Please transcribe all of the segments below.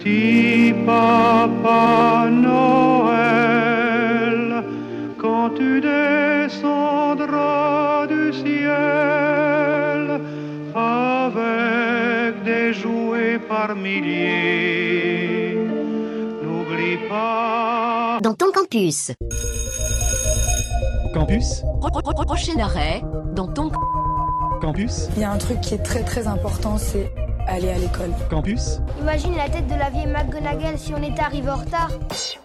Petit papa Noël, quand tu descendras du ciel avec des jouets par milliers, n'oublie pas. Dans ton campus. Campus? Prochain arrêt. Dans ton Campus? Il y a un truc qui est très très important, c'est aller à l'école. Campus Imagine la tête de la vieille McGonagall si on était arrivé en retard.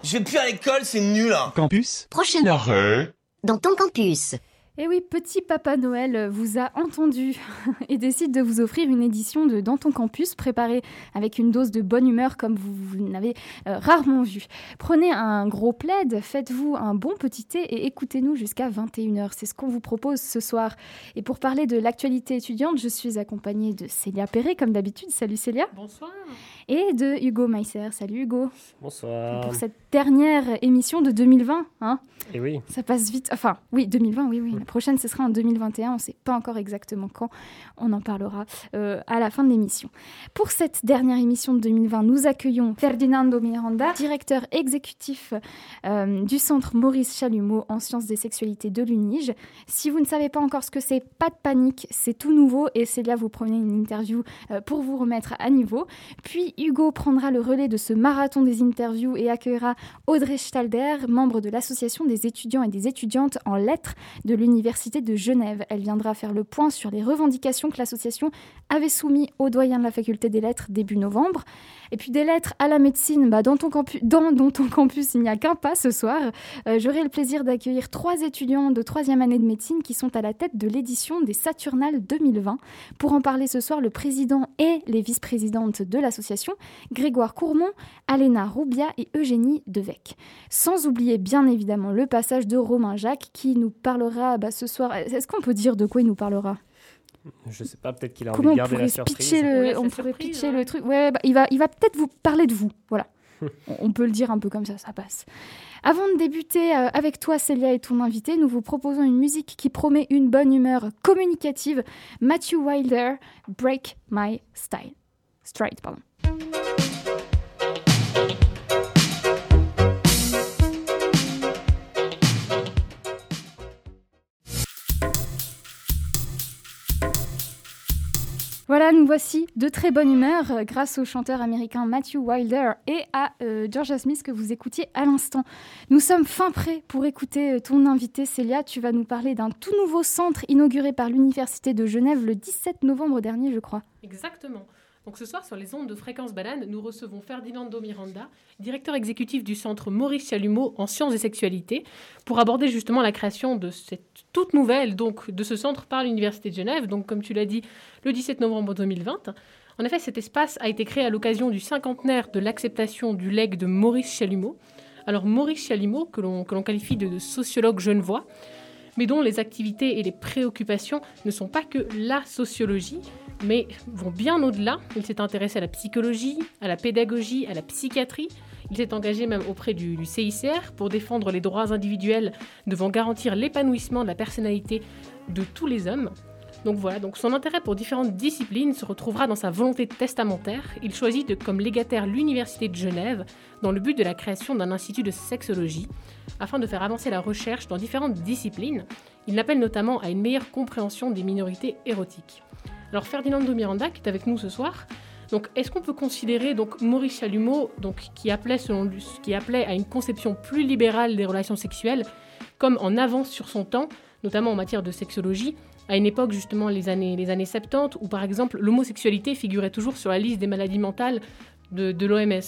Je vais plus à l'école, c'est nul hein. Campus prochain Arrête Dans ton campus. Et oui, petit Papa Noël vous a entendu et décide de vous offrir une édition de Dans ton campus préparée avec une dose de bonne humeur comme vous, vous n'avez euh, rarement vu. Prenez un gros plaid, faites-vous un bon petit thé et écoutez-nous jusqu'à 21h. C'est ce qu'on vous propose ce soir. Et pour parler de l'actualité étudiante, je suis accompagnée de Célia Perret comme d'habitude. Salut Célia. Bonsoir. Et de Hugo Meisser. Salut Hugo. Bonsoir. Pour cette dernière émission de 2020, hein Et oui. ça passe vite. Enfin, oui, 2020, oui, oui. La prochaine, ce sera en 2021. On ne sait pas encore exactement quand. On en parlera euh, à la fin de l'émission. Pour cette dernière émission de 2020, nous accueillons Ferdinando Miranda, directeur exécutif euh, du centre Maurice Chalumeau en sciences des sexualités de l'UNIGE. Si vous ne savez pas encore ce que c'est, pas de panique, c'est tout nouveau et Célia vous prenez une interview euh, pour vous remettre à niveau. Puis Hugo prendra le relais de ce marathon des interviews et accueillera Audrey Stalder, membre de l'association des étudiants et des étudiantes en lettres de l'Université de Genève. Elle viendra faire le point sur les revendications que l'association avait soumises au doyen de la faculté des lettres début novembre. Et puis des lettres à la médecine, bah, dans, ton campus, dans, ton campus, il n'y a qu'un pas ce soir. Euh, J'aurai le plaisir d'accueillir trois étudiants de troisième année de médecine qui sont à la tête de l'édition des Saturnales 2020. Pour en parler ce soir, le président et les vice-présidentes de l'association, Grégoire Courmont, Alena Roubia et Eugénie Devec. Sans oublier bien évidemment le passage de Romain Jacques qui nous parlera bah, ce soir. Est-ce qu'on peut dire de quoi il nous parlera? Je sais pas, peut-être qu'il a Comment envie on de garder la surprise. le, on pourrait surprise, pitcher hein. le truc Ouais, bah, il va, il va peut-être vous parler de vous. Voilà. On- on peut le dire un peu comme ça, ça passe. Avant de débuter euh, avec toi, Célia et ton invité, nous vous proposons une musique qui promet une bonne humeur communicative. Matthew Wilder, Break My Style. Stride, pardon. Voilà, nous voici de très bonne humeur euh, grâce au chanteur américain Matthew Wilder et à euh, Georgia Smith que vous écoutiez à l'instant. Nous sommes fin prêts pour écouter euh, ton invité Célia. Tu vas nous parler d'un tout nouveau centre inauguré par l'Université de Genève le 17 novembre dernier, je crois. Exactement. Donc ce soir, sur les ondes de fréquence banane, nous recevons Ferdinando Miranda, directeur exécutif du centre Maurice Chalumeau en sciences et sexualités, pour aborder justement la création de cette toute nouvelle, donc de ce centre par l'Université de Genève, donc comme tu l'as dit, le 17 novembre 2020. En effet, cet espace a été créé à l'occasion du cinquantenaire de l'acceptation du legs de Maurice Chalumeau. Alors Maurice Chalumeau, que l'on qualifie de sociologue genevois, mais dont les activités et les préoccupations ne sont pas que la sociologie, mais vont bien au-delà. Il s'est intéressé à la psychologie, à la pédagogie, à la psychiatrie. Il s'est engagé même auprès du, CICR pour défendre les droits individuels devant garantir l'épanouissement de la personnalité de tous les hommes. Donc voilà, donc son intérêt pour différentes disciplines se retrouvera dans sa volonté testamentaire. Il choisit comme légataire l'Université de Genève dans le but de la création d'un institut de sexologie afin de faire avancer la recherche dans différentes disciplines. Il appelle notamment à une meilleure compréhension des minorités érotiques. Alors Ferdinando Miranda, qui est avec nous ce soir, donc est-ce qu'on peut considérer donc Maurice Chalumeau, donc qui appelait selon lui, qui appelait à une conception plus libérale des relations sexuelles, comme en avance sur son temps, notamment en matière de sexologie, à une époque justement les années les années 70 où par exemple l'homosexualité figurait toujours sur la liste des maladies mentales de, l'OMS.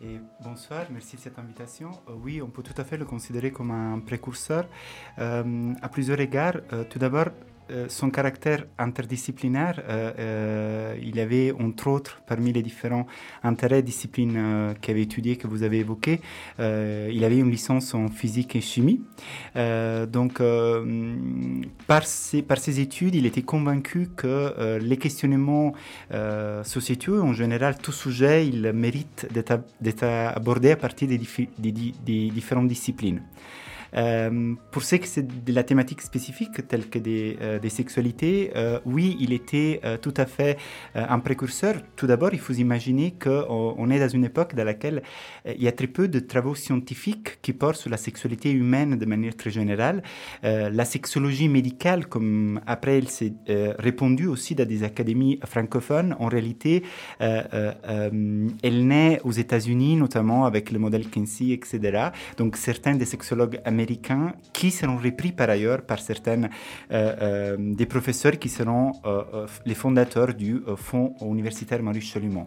Et bonsoir, merci de cette invitation. Euh, oui, on peut tout à fait le considérer comme un précurseur euh, à plusieurs égards. Euh, tout d'abord, son caractère interdisciplinaire, euh, euh, il avait entre autres parmi les différents intérêts disciplines euh, qu'il avait étudiées, que vous avez évoquées, euh, il avait une licence en physique et chimie. Euh, donc, euh, par, ses, études, il était convaincu que euh, les questionnements euh, sociétaux, en général, tout sujet, il mérite d'être ab- d'être abordé à partir des différentes disciplines. Euh, pour ce qui c'est de la thématique spécifique telle que des, euh, sexualités, euh, oui, il était tout à fait un précurseur. Tout d'abord, il faut imaginer qu'on on est dans une époque dans laquelle il y a très peu de travaux scientifiques qui portent sur la sexualité humaine de manière très générale. la sexologie médicale, comme après elle s'est répandue aussi dans des académies francophones, en réalité, elle naît aux États-Unis, notamment avec le modèle Kinsey, etc. Donc certains des sexologues américains qui seront repris par ailleurs par certains euh, euh, des professeurs qui seront euh, les fondateurs du Fonds universitaire Maurice Chalumeau.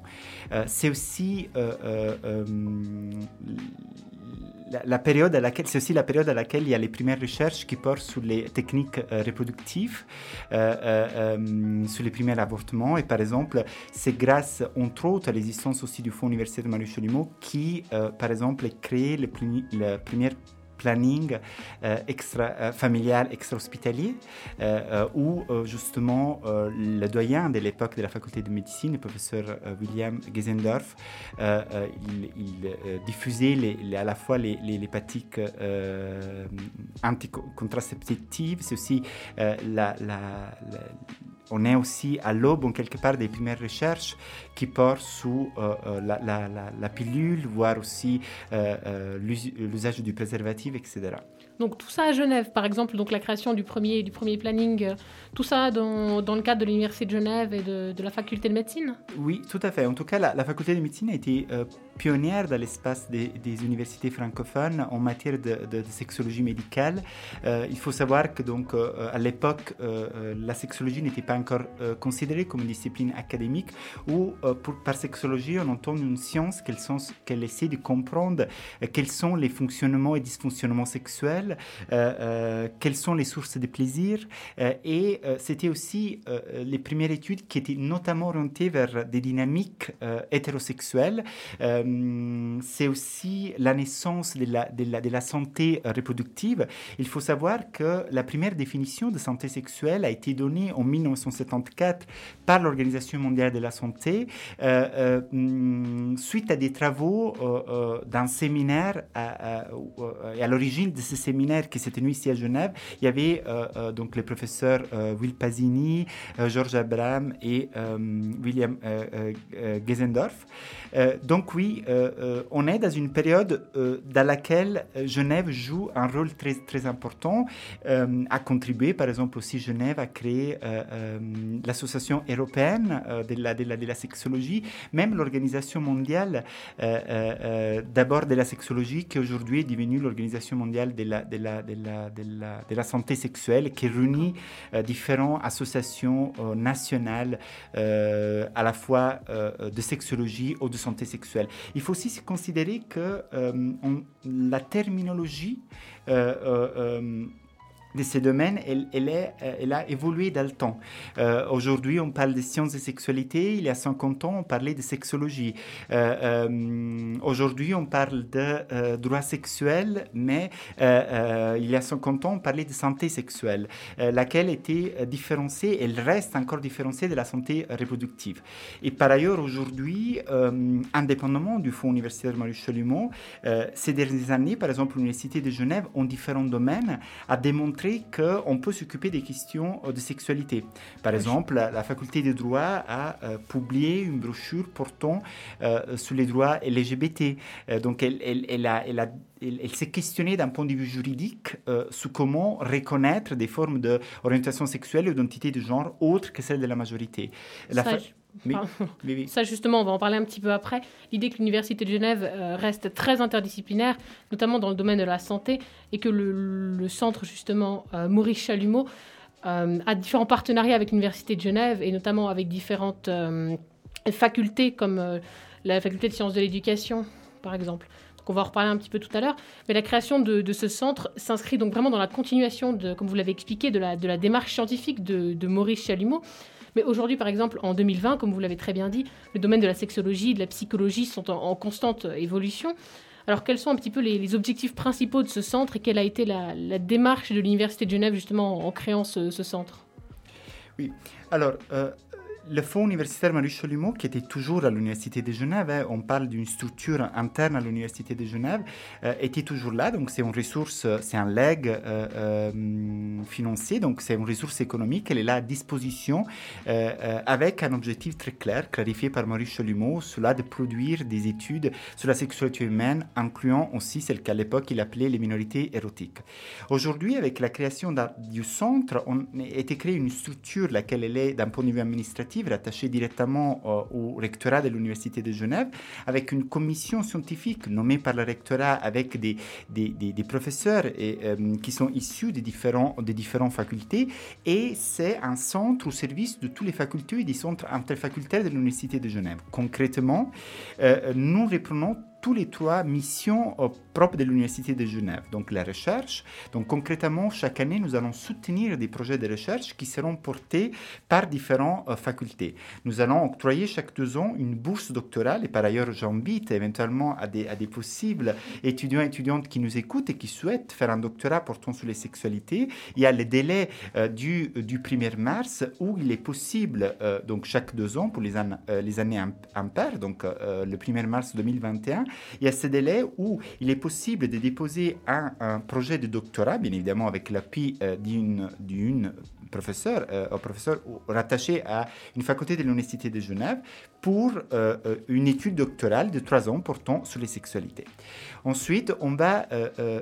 c'est aussi la, période à laquelle, c'est aussi la période à laquelle il y a les premières recherches qui portent sur les techniques reproductives, sur les premiers avortements. Et par exemple, c'est grâce, entre autres, à l'existence aussi du Fonds universitaire Marie Chalumeau qui, par exemple, a créé le, la première planning euh, extra euh, familial extra-hospitalier, euh, où justement le doyen de l'époque de la faculté de médecine, le professeur William Gesendorf, il, diffusait à la fois les, les, pratiques anticontraceptives, c'est aussi la on est aussi à l'aube, en quelque part, des premières recherches qui portent sous euh, euh, la, pilule, voire aussi euh, l'usage du préservatif, etc. Donc tout ça à Genève, par exemple, donc la création du premier, du premier planning, tout ça dans, dans, le cadre de l'Université de Genève et de, de, la faculté de médecine Oui, tout à fait. En tout cas, la, faculté de médecine a été euh, pionnière dans l'espace des, des, universités francophones en matière de, sexologie médicale. Euh, il faut savoir que donc à l'époque, la sexologie n'était pas encore considérée comme une discipline académique ou par sexologie, on entend une science qu'elle essaie de comprendre quels sont les fonctionnements et dysfonctionnements sexuels euh, euh, quelles sont les sources de plaisir. Euh, et c'était aussi les premières études qui étaient notamment orientées vers des dynamiques hétérosexuelles. C'est aussi la naissance de la, santé reproductive. Il faut savoir que la première définition de santé sexuelle a été donnée en 1974 par l'Organisation mondiale de la santé suite à des travaux d'un séminaire à l'origine de ce séminaire qui s'est tenu ici à Genève, il y avait euh, euh, donc les professeurs euh, Will Pasini, Georges Abraham et William Gesendorf. donc oui, on est dans une période dans laquelle Genève joue un rôle très, très important, a contribué par exemple aussi Genève à créer l'association européenne de la, de, la, sexologie, même l'organisation mondiale d'abord de la sexologie qui aujourd'hui est devenue l'organisation mondiale de la, de la, de la, santé sexuelle qui réunit euh, associations euh, nationales euh, à la fois de sexologie ou de santé sexuelle. Il faut aussi considérer que la terminologie de ces domaines, elle, euh, elle a évolué dans le temps. Euh, aujourd'hui, on parle de sciences et sexualité. Il y a 50 ans, on parlait de sexologie. Euh, aujourd'hui, on parle de droit sexuel, mais il y a 50 ans, on parlait de santé sexuelle, laquelle était différenciée, elle reste encore différenciée de la santé reproductive. Et par ailleurs, aujourd'hui, indépendamment du Fonds universitaire Marie Chalumeau, ces dernières années, par exemple, l'Université de Genève, en différents domaines, a démontré qu'on peut s'occuper des questions euh, de sexualité. Par exemple, la, faculté de droit a euh, publié une brochure portant euh, sur les droits LGBT. donc, elle, elle, elle, a, elle, a, elle, s'est questionnée d'un point de vue juridique sur comment reconnaître des formes d'orientation sexuelle ou d'identité de genre autres que celles de la majorité. La Ça, justement, on va en parler un petit peu après. L'idée que l'Université de Genève euh, reste très interdisciplinaire, notamment dans le domaine de la santé, et que le, centre, justement, euh, Maurice Chalumeau, euh, a différents partenariats avec l'Université de Genève, et notamment avec différentes facultés, comme la faculté de sciences de l'éducation, par exemple. Donc on va en reparler un petit peu tout à l'heure. Mais la création de, ce centre s'inscrit donc vraiment dans la continuation, de, comme vous l'avez expliqué, de la, de la démarche scientifique de, de Maurice Chalumeau. Mais aujourd'hui, par exemple, en 2020, comme vous l'avez très bien dit, le domaine de la sexologie, de la psychologie sont en, constante évolution. Alors, quels sont un petit peu les, objectifs principaux de ce centre et quelle a été la, démarche de l'Université de Genève justement en créant ce, centre? Oui, alors. Euh, le Fonds universitaire Marie Chalumeau, qui était toujours à l'Université de Genève, hein, on parle d'une structure interne à l'Université de Genève, euh, était toujours là. Donc, c'est une ressource, c'est un leg euh, euh, financier, donc c'est une ressource économique. Elle est là à disposition avec un objectif très clair, clarifié par Marie Chalumeau, cela de produire des études sur la sexualité humaine, incluant aussi celle qu'à l'époque il appelait les minorités érotiques. Aujourd'hui, avec la création du centre, on a été créée une structure, laquelle elle est d'un point de vue administratif, rattachée directement au rectorat de l'Université de Genève, avec une commission scientifique nommée par le rectorat avec des, des, des, professeurs et, euh, qui sont issus des, différents, des différentes facultés. Et c'est un centre au service de toutes les facultés et des centres interfacultaires de l'Université de Genève. Concrètement, euh, nous reprenons tous les trois missions propres de l'Université de Genève. Donc la recherche. Donc concrètement, chaque année, nous allons soutenir des projets de recherche qui seront portés par différentes euh, facultés. Nous allons octroyer chaque deux ans une bourse doctorale et par ailleurs, j'invite éventuellement à des, à des possibles étudiants et étudiantes qui nous écoutent et qui souhaitent faire un doctorat portant sur les sexualités. Il y a le délai euh, du, du 1er mars où il est possible, euh, donc chaque deux ans pour les, les années impaires, donc le 1er mars 2021, il y a ce délai où il est possible de déposer un, projet de doctorat, bien évidemment avec l'appui euh, d'une professeur, euh, professeur rattaché à une faculté de l'Université de Genève pour euh, une étude doctorale de trois ans portant sur les sexualités. Ensuite, on va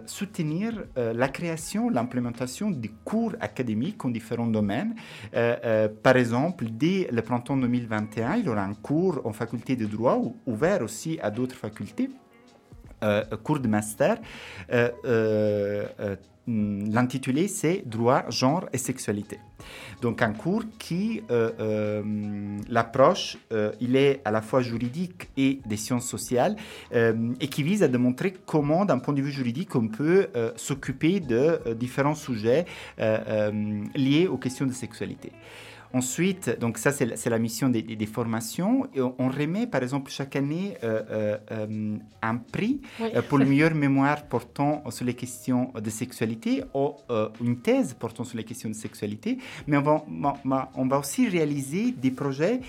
soutenir la création, l'implémentation des cours académiques en différents domaines. par exemple, dès le printemps 2021, il y aura un cours en faculté de droit ouvert aussi à d'autres facultés euh, cours de master. Euh, euh, l'intitulé, c'est Droit, genre et sexualité. Donc un cours qui, l'approche, il est à la fois juridique et des sciences sociales et qui vise à démontrer comment, d'un point de vue juridique, on peut s'occuper de différents sujets liés aux questions de sexualité. Ensuite, donc ça c'est la, mission des, formations. Et on, remet par exemple chaque année euh, euh, euh, un prix pour le meilleur mémoire portant sur les questions de sexualité ou une thèse portant sur les questions de sexualité. Mais on va, on va aussi réaliser des projets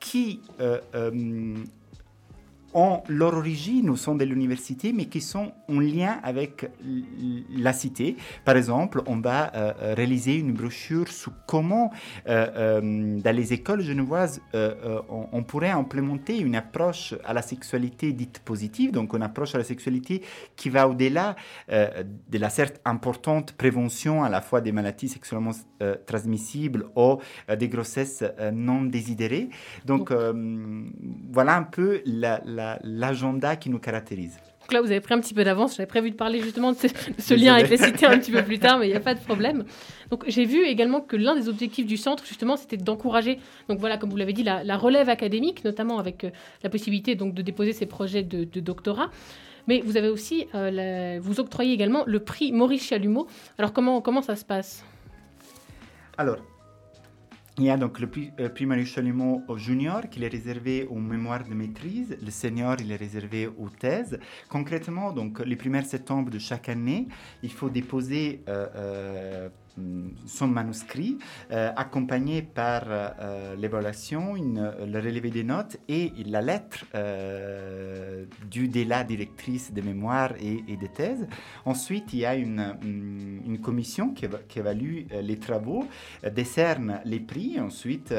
qui ont leur origine au sein de l'université, mais qui sont en lien avec la cité. Par exemple, on va euh, réaliser une brochure sur comment, euh, euh, dans les écoles genevoises, on, on, pourrait implémenter une approche à la sexualité dite positive, donc une approche à la sexualité qui va au-delà de la certes importante prévention à la fois des maladies sexuellement transmissibles ou des grossesses non désirées. Donc, voilà un peu la l'agenda qui nous caractérise. Donc là, vous avez pris un petit peu d'avance. J'avais prévu de parler justement de ce, lien avec les cités un petit peu plus tard, mais il n'y a pas de problème. Donc j'ai vu également que l'un des objectifs du centre, justement, c'était d'encourager, donc voilà, comme vous l'avez dit, la, relève académique, notamment avec euh, la possibilité donc de déposer ses projets de, doctorat. Mais vous avez aussi, euh, vous octroyez également le prix Maurice Chalumeau. Alors comment, comment ça se passe? Alors, il y a donc le prix, euh, Chalumeau au junior qui est réservé aux mémoires de maîtrise. Le senior, il est réservé aux thèses. Concrètement, donc, les 1er septembre de chaque année, il faut déposer euh, euh, son manuscrit, euh, accompagné par euh, l'évaluation, le relevé des notes et la lettre euh, du, de la directrice de mémoire et, et, de thèse. Ensuite, il y a une, une commission qui, qui, évalue les travaux, décerne les prix. Ensuite,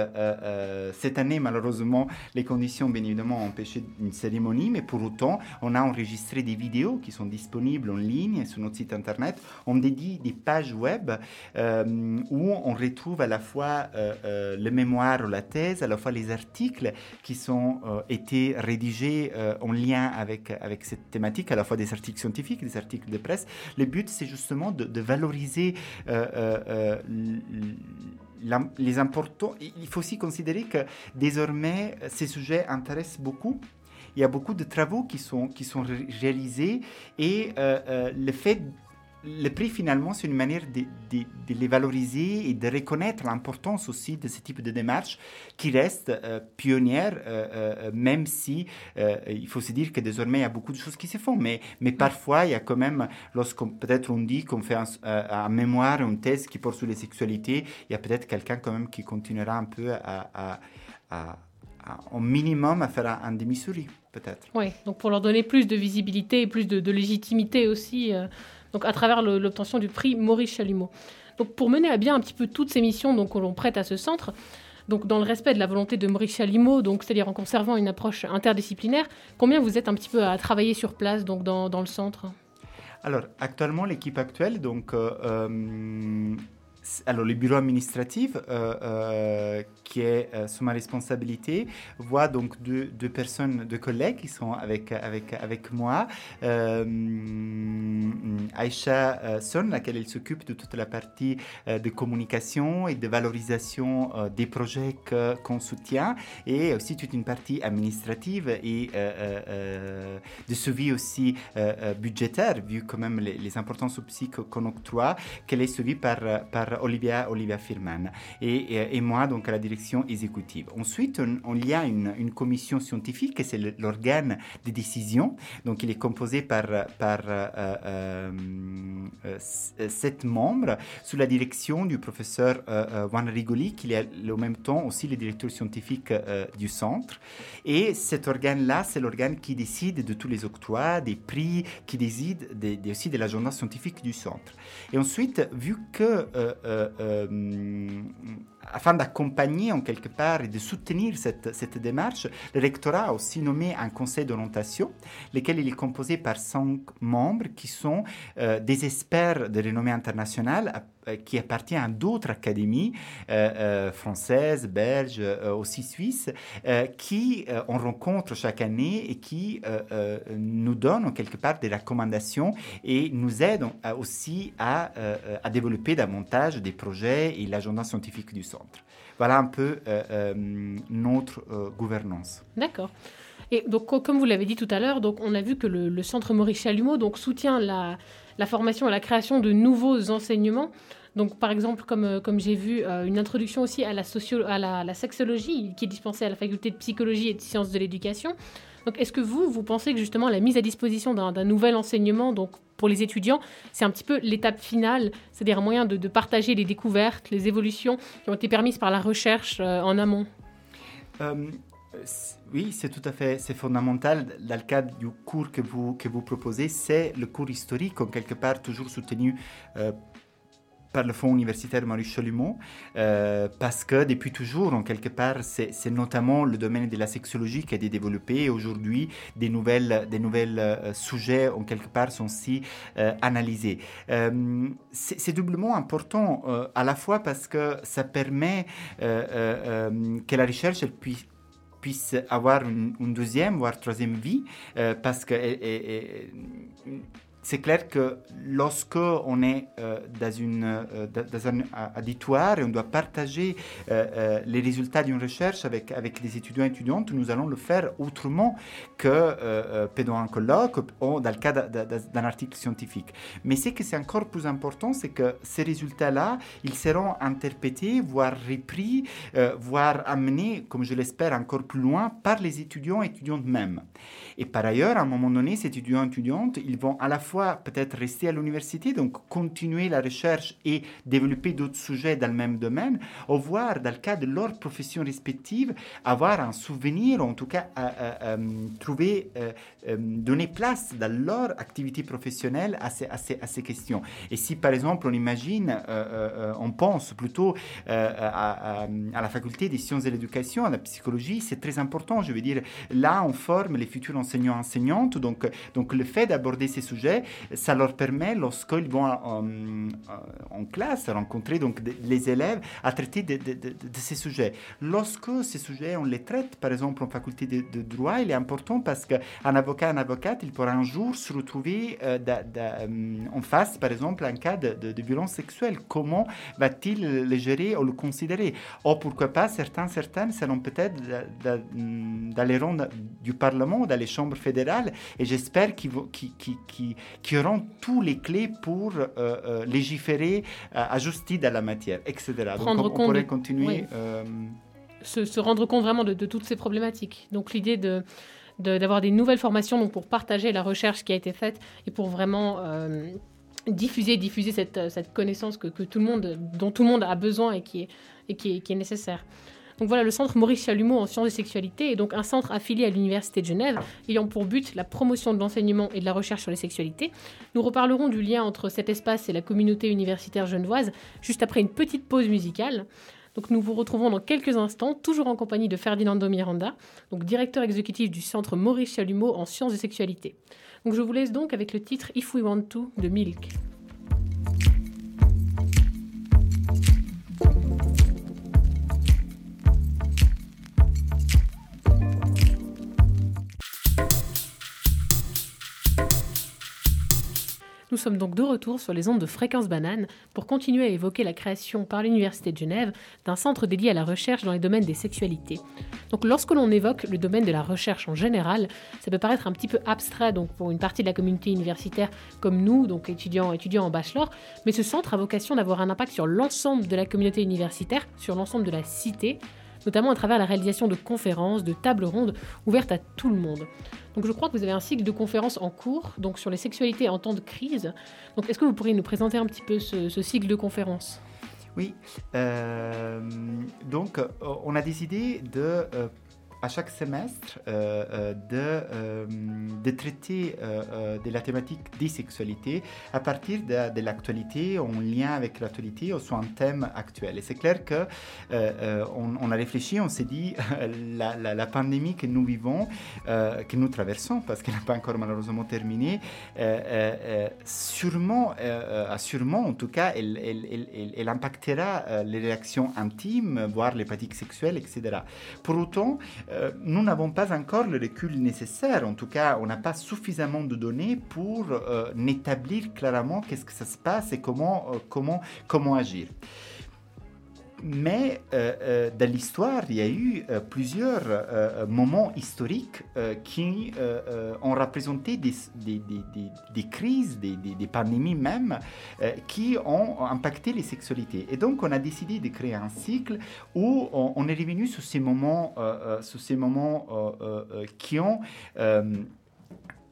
cette année, malheureusement, les conditions, bien évidemment, ont empêché une cérémonie, mais pour autant, on a enregistré des vidéos qui sont disponibles en ligne sur notre site internet. On dédie des pages web euh, où on retrouve à la fois euh, euh, le mémoire ou la thèse, à la fois les articles qui sont été rédigés en lien avec, avec cette thématique, à la fois des articles scientifiques, des articles de presse. Le but, c'est justement de, valoriser les importants. Il faut aussi considérer que désormais, ces sujets intéressent beaucoup il y a beaucoup de travaux qui sont, qui sont réalisés et le fait le prix, finalement, c'est une manière de, les valoriser et de reconnaître l'importance aussi de ce type de démarche qui reste euh, pionnière, euh, euh, même si il faut se dire que désormais, il y a beaucoup de choses qui se font. Mais, mais parfois, il y a quand même, lorsqu'on peut-être on dit qu'on fait un, mémoire, une thèse qui porte sur les sexualités, il y a peut-être quelqu'un quand même qui continuera un peu à à, au minimum à faire un, demi-souris, peut-être. Oui, donc pour leur donner plus de visibilité et plus de, légitimité aussi, euh, donc à travers l'obtention du prix Maurice Chalumeau. Donc pour mener à bien un petit peu toutes ces missions donc, que l'on prête à ce centre, donc dans le respect de la volonté de Maurice Chalumeau, donc c'est-à-dire en conservant une approche interdisciplinaire, combien vous êtes un petit peu à travailler sur place donc dans, dans le centre? Alors, actuellement, l'équipe actuelle, donc, euh, euh, alors le bureau administratif euh, euh, qui est euh, sous ma responsabilité voit donc deux, personnes, deux collègues qui sont avec, avec, avec moi. Aïcha Son, laquelle elle s'occupe de toute la partie de communication et de valorisation des projets qu'on soutient et aussi toute une partie administrative et de suivi aussi budgétaire vu quand même les, les importances aussi qu'on octroie qu'elle est suivie par Olivia, Olivia Firman et, moi donc à la direction exécutive. Ensuite, on, il y a une, commission scientifique, c'est l'organe de décision. Donc il est composé par, euh, euh, euh, sept membres sous la direction du professeur Juan Rigoli, qui est en même temps aussi le directeur scientifique du centre. Et cet organe-là, c'est l'organe qui décide de tous les octrois, des prix, qui décide aussi de l'agenda scientifique du centre. Et ensuite, vu que euh, euh, afin d'accompagner en quelque part et de soutenir cette, cette, démarche, le rectorat a aussi nommé un conseil d'orientation, lequel il est composé par cinq membres qui sont euh, des experts de renommée internationale qui appartient à d'autres académies euh, euh, françaises, belges, aussi suisses, qui on rencontre chaque année et qui nous donnent quelque part des recommandations et nous aident aussi à, à développer davantage des projets et l'agenda scientifique du centre. Voilà un peu notre gouvernance. D'accord. Et donc, comme vous l'avez dit tout à l'heure, donc on a vu que le, centre Maurice Chalumeau donc soutient la, la formation et la création de nouveaux enseignements. Donc, par exemple, comme, euh, comme j'ai vu, euh, une introduction aussi à la, socio à la, sexologie qui est dispensée à la faculté de psychologie et de sciences de l'éducation. Donc, est-ce que vous, vous pensez que justement la mise à disposition d'un nouvel enseignement, donc pour les étudiants, c'est un petit peu l'étape finale, c'est-à-dire un moyen de, partager les découvertes, les évolutions qui ont été permises par la recherche euh, en amont? Oui, c'est tout à fait, c'est fondamental. Dans le cadre du cours que vous, que vous proposez, c'est le cours historique, en quelque part toujours soutenu par le Fonds universitaire Maurice Chalumeau, euh, parce que depuis toujours, en quelque part, c'est notamment le domaine de la sexologie qui a été développé. Aujourd'hui, des nouvelles, des nouvelles euh, sujets, en quelque part, sont aussi euh, analysés. c'est doublement important, à la fois parce que ça permet que la recherche puisse puisse avoir une, deuxième, voire troisième vie, parce que c'est clair que lorsque on est euh, dans, une, euh, un auditoire et on doit partager euh, les résultats d'une recherche avec, avec les étudiants et étudiantes, nous allons le faire autrement que pendant un colloque ou dans le cas d'un article scientifique. Mais ce qui est encore plus important, c'est que ces résultats-là, ils seront interprétés, voire repris, voire amenés, comme je l'espère, encore plus loin par les étudiants et étudiantes même. Et par ailleurs, à un moment donné, ces étudiants et étudiantes, ils vont à la fois peut-être rester à l'université, donc continuer la recherche et développer d'autres sujets dans le même domaine, ou voir dans le cas de leur profession respective, avoir un souvenir, ou en tout cas trouver, euh, euh, donner place dans leur activité professionnelle à ces, ces, ces questions. Et si par exemple on imagine, euh, on pense plutôt à, à, la faculté des sciences de l'éducation, à la psychologie, c'est très important. Je veux dire, là on forme les futurs enseignants-enseignantes, donc, donc le fait d'aborder ces sujets, ça leur permet, lorsqu'ils vont en, en, classe rencontrer donc les élèves, à traiter de, ces sujets. Lorsque ces sujets, on les traite, par exemple en faculté de, droit, il est important parce qu'un avocat, un avocate, il pourra un jour se retrouver euh, euh, en face, par exemple, un cas de, violence sexuelle. Comment va-t-il le gérer ou le considérer? Ou pourquoi pas, certains, certaines seront peut-être dans les rangs du Parlement, dans les chambres fédérales, et j'espère qu'ils qu qui auront tous les clés pour euh, euh, légiférer, euh, ajuster dans la matière, etc. Prendre Donc on, pourrait continuer. Se, rendre compte vraiment de, toutes ces problématiques. Donc l'idée de d'avoir des nouvelles formations donc pour partager la recherche qui a été faite et pour vraiment diffuser diffuser cette, cette connaissance que, que, tout le monde dont tout le monde a besoin et qui est et qui est, qui est nécessaire. Donc voilà, le centre Maurice Chalumeau en sciences et sexualité est donc un centre affilié à l'Université de Genève, ayant pour but la promotion de l'enseignement et de la recherche sur les sexualités. Nous reparlerons du lien entre cet espace et la communauté universitaire genevoise juste après une petite pause musicale. Donc nous vous retrouvons dans quelques instants, toujours en compagnie de Ferdinando Miranda, donc directeur exécutif du centre Maurice Chalumeau en sciences et sexualité. Donc je vous laisse donc avec le titre If We Want To de Milk. Nous sommes donc de retour sur les ondes de fréquence banane pour continuer à évoquer la création par l'Université de Genève d'un centre dédié à la recherche dans les domaines des sexualités. Donc lorsque l'on évoque le domaine de la recherche en général, ça peut paraître un petit peu abstrait pour une partie de la communauté universitaire comme nous, donc étudiants étudiants en bachelor, mais ce centre a vocation d'avoir un impact sur l'ensemble de la communauté universitaire, sur l'ensemble de la cité, notamment à travers la réalisation de conférences, de tables rondes ouvertes à tout le monde. Donc je crois que vous avez un cycle de conférences en cours donc sur les sexualités en temps de crise. Donc est-ce que vous pourriez nous présenter un petit peu ce, cycle de conférences? Oui. Euh, donc on a décidé de euh, à chaque semestre euh, euh, de, euh, de, traiter de la thématique des sexualités à partir de, de l'actualité, en lien avec l'actualité ou sur un thème actuel. Et c'est clair que on, a réfléchi, on s'est dit la, la, pandémie que nous vivons, que nous traversons, parce qu'elle n'a pas encore malheureusement terminé, sûrement, sûrement, en tout cas, elle, elle, impactera les réactions intimes, voire les pratiques sexuelles, etc. Pour autant, euh, nous n'avons pas encore le recul nécessaire. En tout cas, on n'a pas suffisamment de données pour euh, n'établir clairement qu'est-ce que ça se passe et comment, euh, comment, comment agir. Mais euh, euh, dans l'histoire, il y a eu euh, plusieurs moments historiques qui ont représenté des, crises, des, pandémies même, qui ont impacté les sexualités. Et donc, on a décidé de créer un cycle où on, on est revenu sur ces moments, sur ces moments qui ont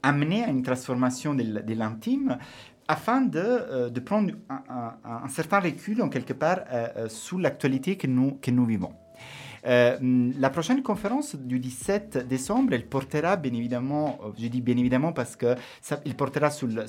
amené à une transformation de l'intime, afin de, euh, prendre un, certain recul, en quelque part, euh, euh, sous l'actualité que nous, que nous vivons. Euh, la prochaine conférence du 17 décembre, elle portera bien évidemment, je dis bien évidemment parce que ça, portera sur le,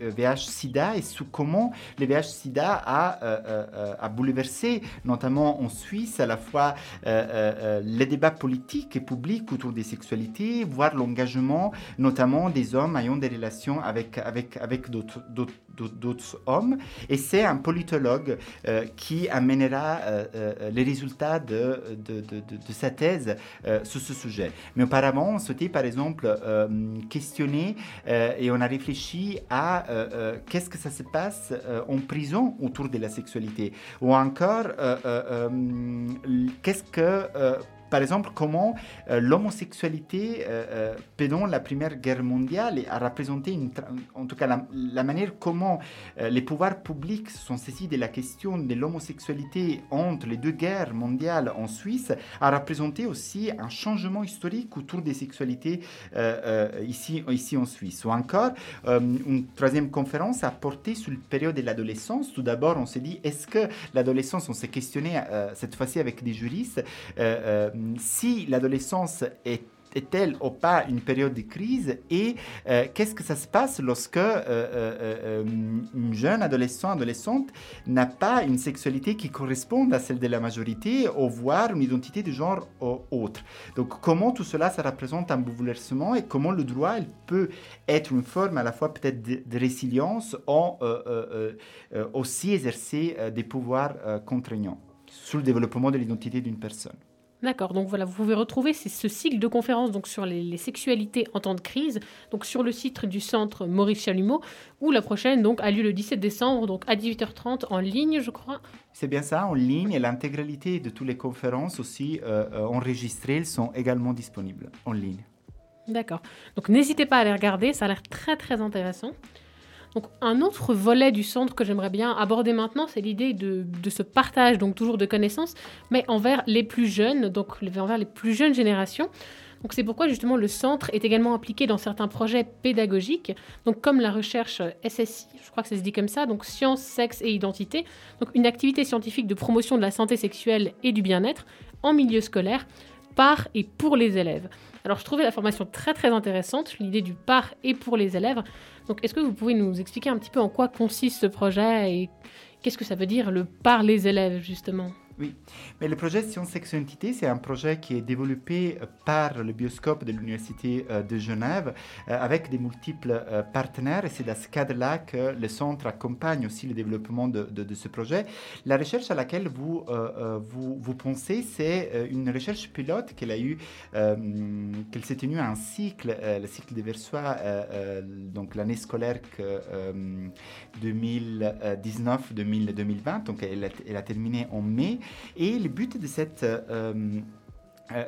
VH-Sida et sur comment le VH-Sida a, euh, bouleversé, notamment en Suisse, à la fois euh, les débats politiques et publics autour des sexualités, voire l'engagement notamment des hommes ayant des relations avec, avec, d'autres hommes. Et c'est un politologue euh, qui amènera euh, euh, les résultats de, sa thèse sur ce sujet. Mais auparavant, on souhaitait par exemple questionner et on a réfléchi à qu'est-ce que ça se passe en prison autour de la sexualité. Ou encore, qu'est-ce que par exemple, comment euh, l'homosexualité, euh, euh, pendant la Première Guerre mondiale, a représenté, en tout cas, la, manière comment les pouvoirs publics sont saisis de la question de l'homosexualité entre les deux guerres mondiales en Suisse, a représenté aussi un changement historique autour des sexualités ici, ici en Suisse. Ou encore, une troisième conférence a porté sur la période de l'adolescence. Tout d'abord, on s'est dit, est-ce que l'adolescence, on s'est questionné cette fois-ci avec des juristes, si l'adolescence est est-elle ou pas une période de crise et euh, qu'est-ce que ça se passe lorsque euh, euh, une jeune adolescent, adolescente n'a pas une sexualité qui corresponde à celle de la majorité ou voire une identité de genre autre? Donc comment tout cela, ça représente un bouleversement et comment le droit il peut être une forme à la fois peut-être de, de, résilience ou aussi exercer des pouvoirs contraignants sur le développement de l'identité d'une personne? D'accord, donc voilà, vous pouvez retrouver ce cycle de conférences donc, sur les, les, sexualités en temps de crise, donc sur le site du centre Maurice Chalumeau, où la prochaine donc, a lieu le 17 décembre, donc à 18h30 en ligne, je crois. C'est bien ça, en ligne, et l'intégralité de toutes les conférences aussi euh, enregistrées sont également disponibles en ligne. D'accord, donc n'hésitez pas à les regarder, ça a l'air très très intéressant. Donc, un autre volet du centre que j'aimerais bien aborder maintenant, c'est l'idée de, ce partage, donc toujours de connaissances, mais envers les plus jeunes, donc envers les plus jeunes générations. Donc c'est pourquoi justement le centre est également impliqué dans certains projets pédagogiques, donc comme la recherche SSI, je crois que ça se dit comme ça, donc sciences, sexe et identité, donc une activité scientifique de promotion de la santé sexuelle et du bien-être en milieu scolaire par et pour les élèves. Alors je trouvais la formation très très intéressante, l'idée du par et pour les élèves. Donc est-ce que vous pouvez nous expliquer un petit peu en quoi consiste ce projet et qu'est-ce que ça veut dire le par les élèves justement? Oui, mais le projet Sciences Section Entité, c'est un projet qui est développé euh, par le bioscope de l'Université euh, de Genève euh, avec des multiples partenaires et c'est dans ce cadre-là que le centre accompagne aussi le développement de, ce projet. La recherche à laquelle vous, vous, pensez, c'est une recherche pilote qu'elle a eu, qu'elle s'est tenue à un cycle, le cycle de Versoix, donc l'année scolaire 2019-2020, donc elle elle a terminé en mai. Et le but de cette euh,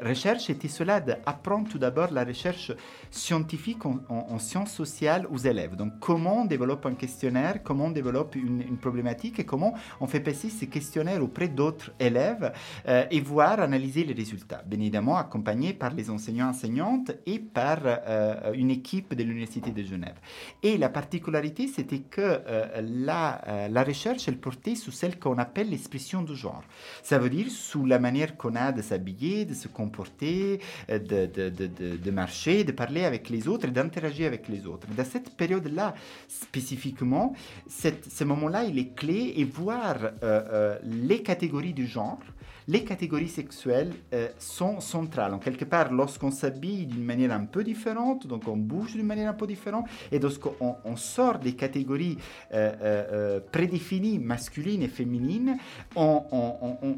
recherche était cela d'apprendre tout d'abord la recherche scientifique en, sciences sociales aux élèves. Donc comment on développe un questionnaire, comment on développe une, problématique et comment on fait passer ces questionnaires auprès d'autres élèves euh, et voir analyser les résultats. Bien évidemment accompagné par les enseignants enseignantes et par euh, une équipe de l'Université de Genève. Et la particularité, c'était que la, la recherche, elle portait sur celle qu'on appelle l'expression du genre. Ça veut dire sous la manière qu'on a de s'habiller, de se comporter, euh, de, de, de, de, marcher, de parler avec les autres d'interagir avec les autres. Dans cette période-là, spécifiquement, cette, ce moment-là, il est clé et voir euh, euh, les catégories du genre les catégories sexuelles euh, sont centrales. En quelque part, lorsqu'on s'habille d'une manière un peu différente, donc on bouge d'une manière un peu différente, et lorsqu'on on sort des catégories euh, euh, prédéfinies masculines et féminines, on,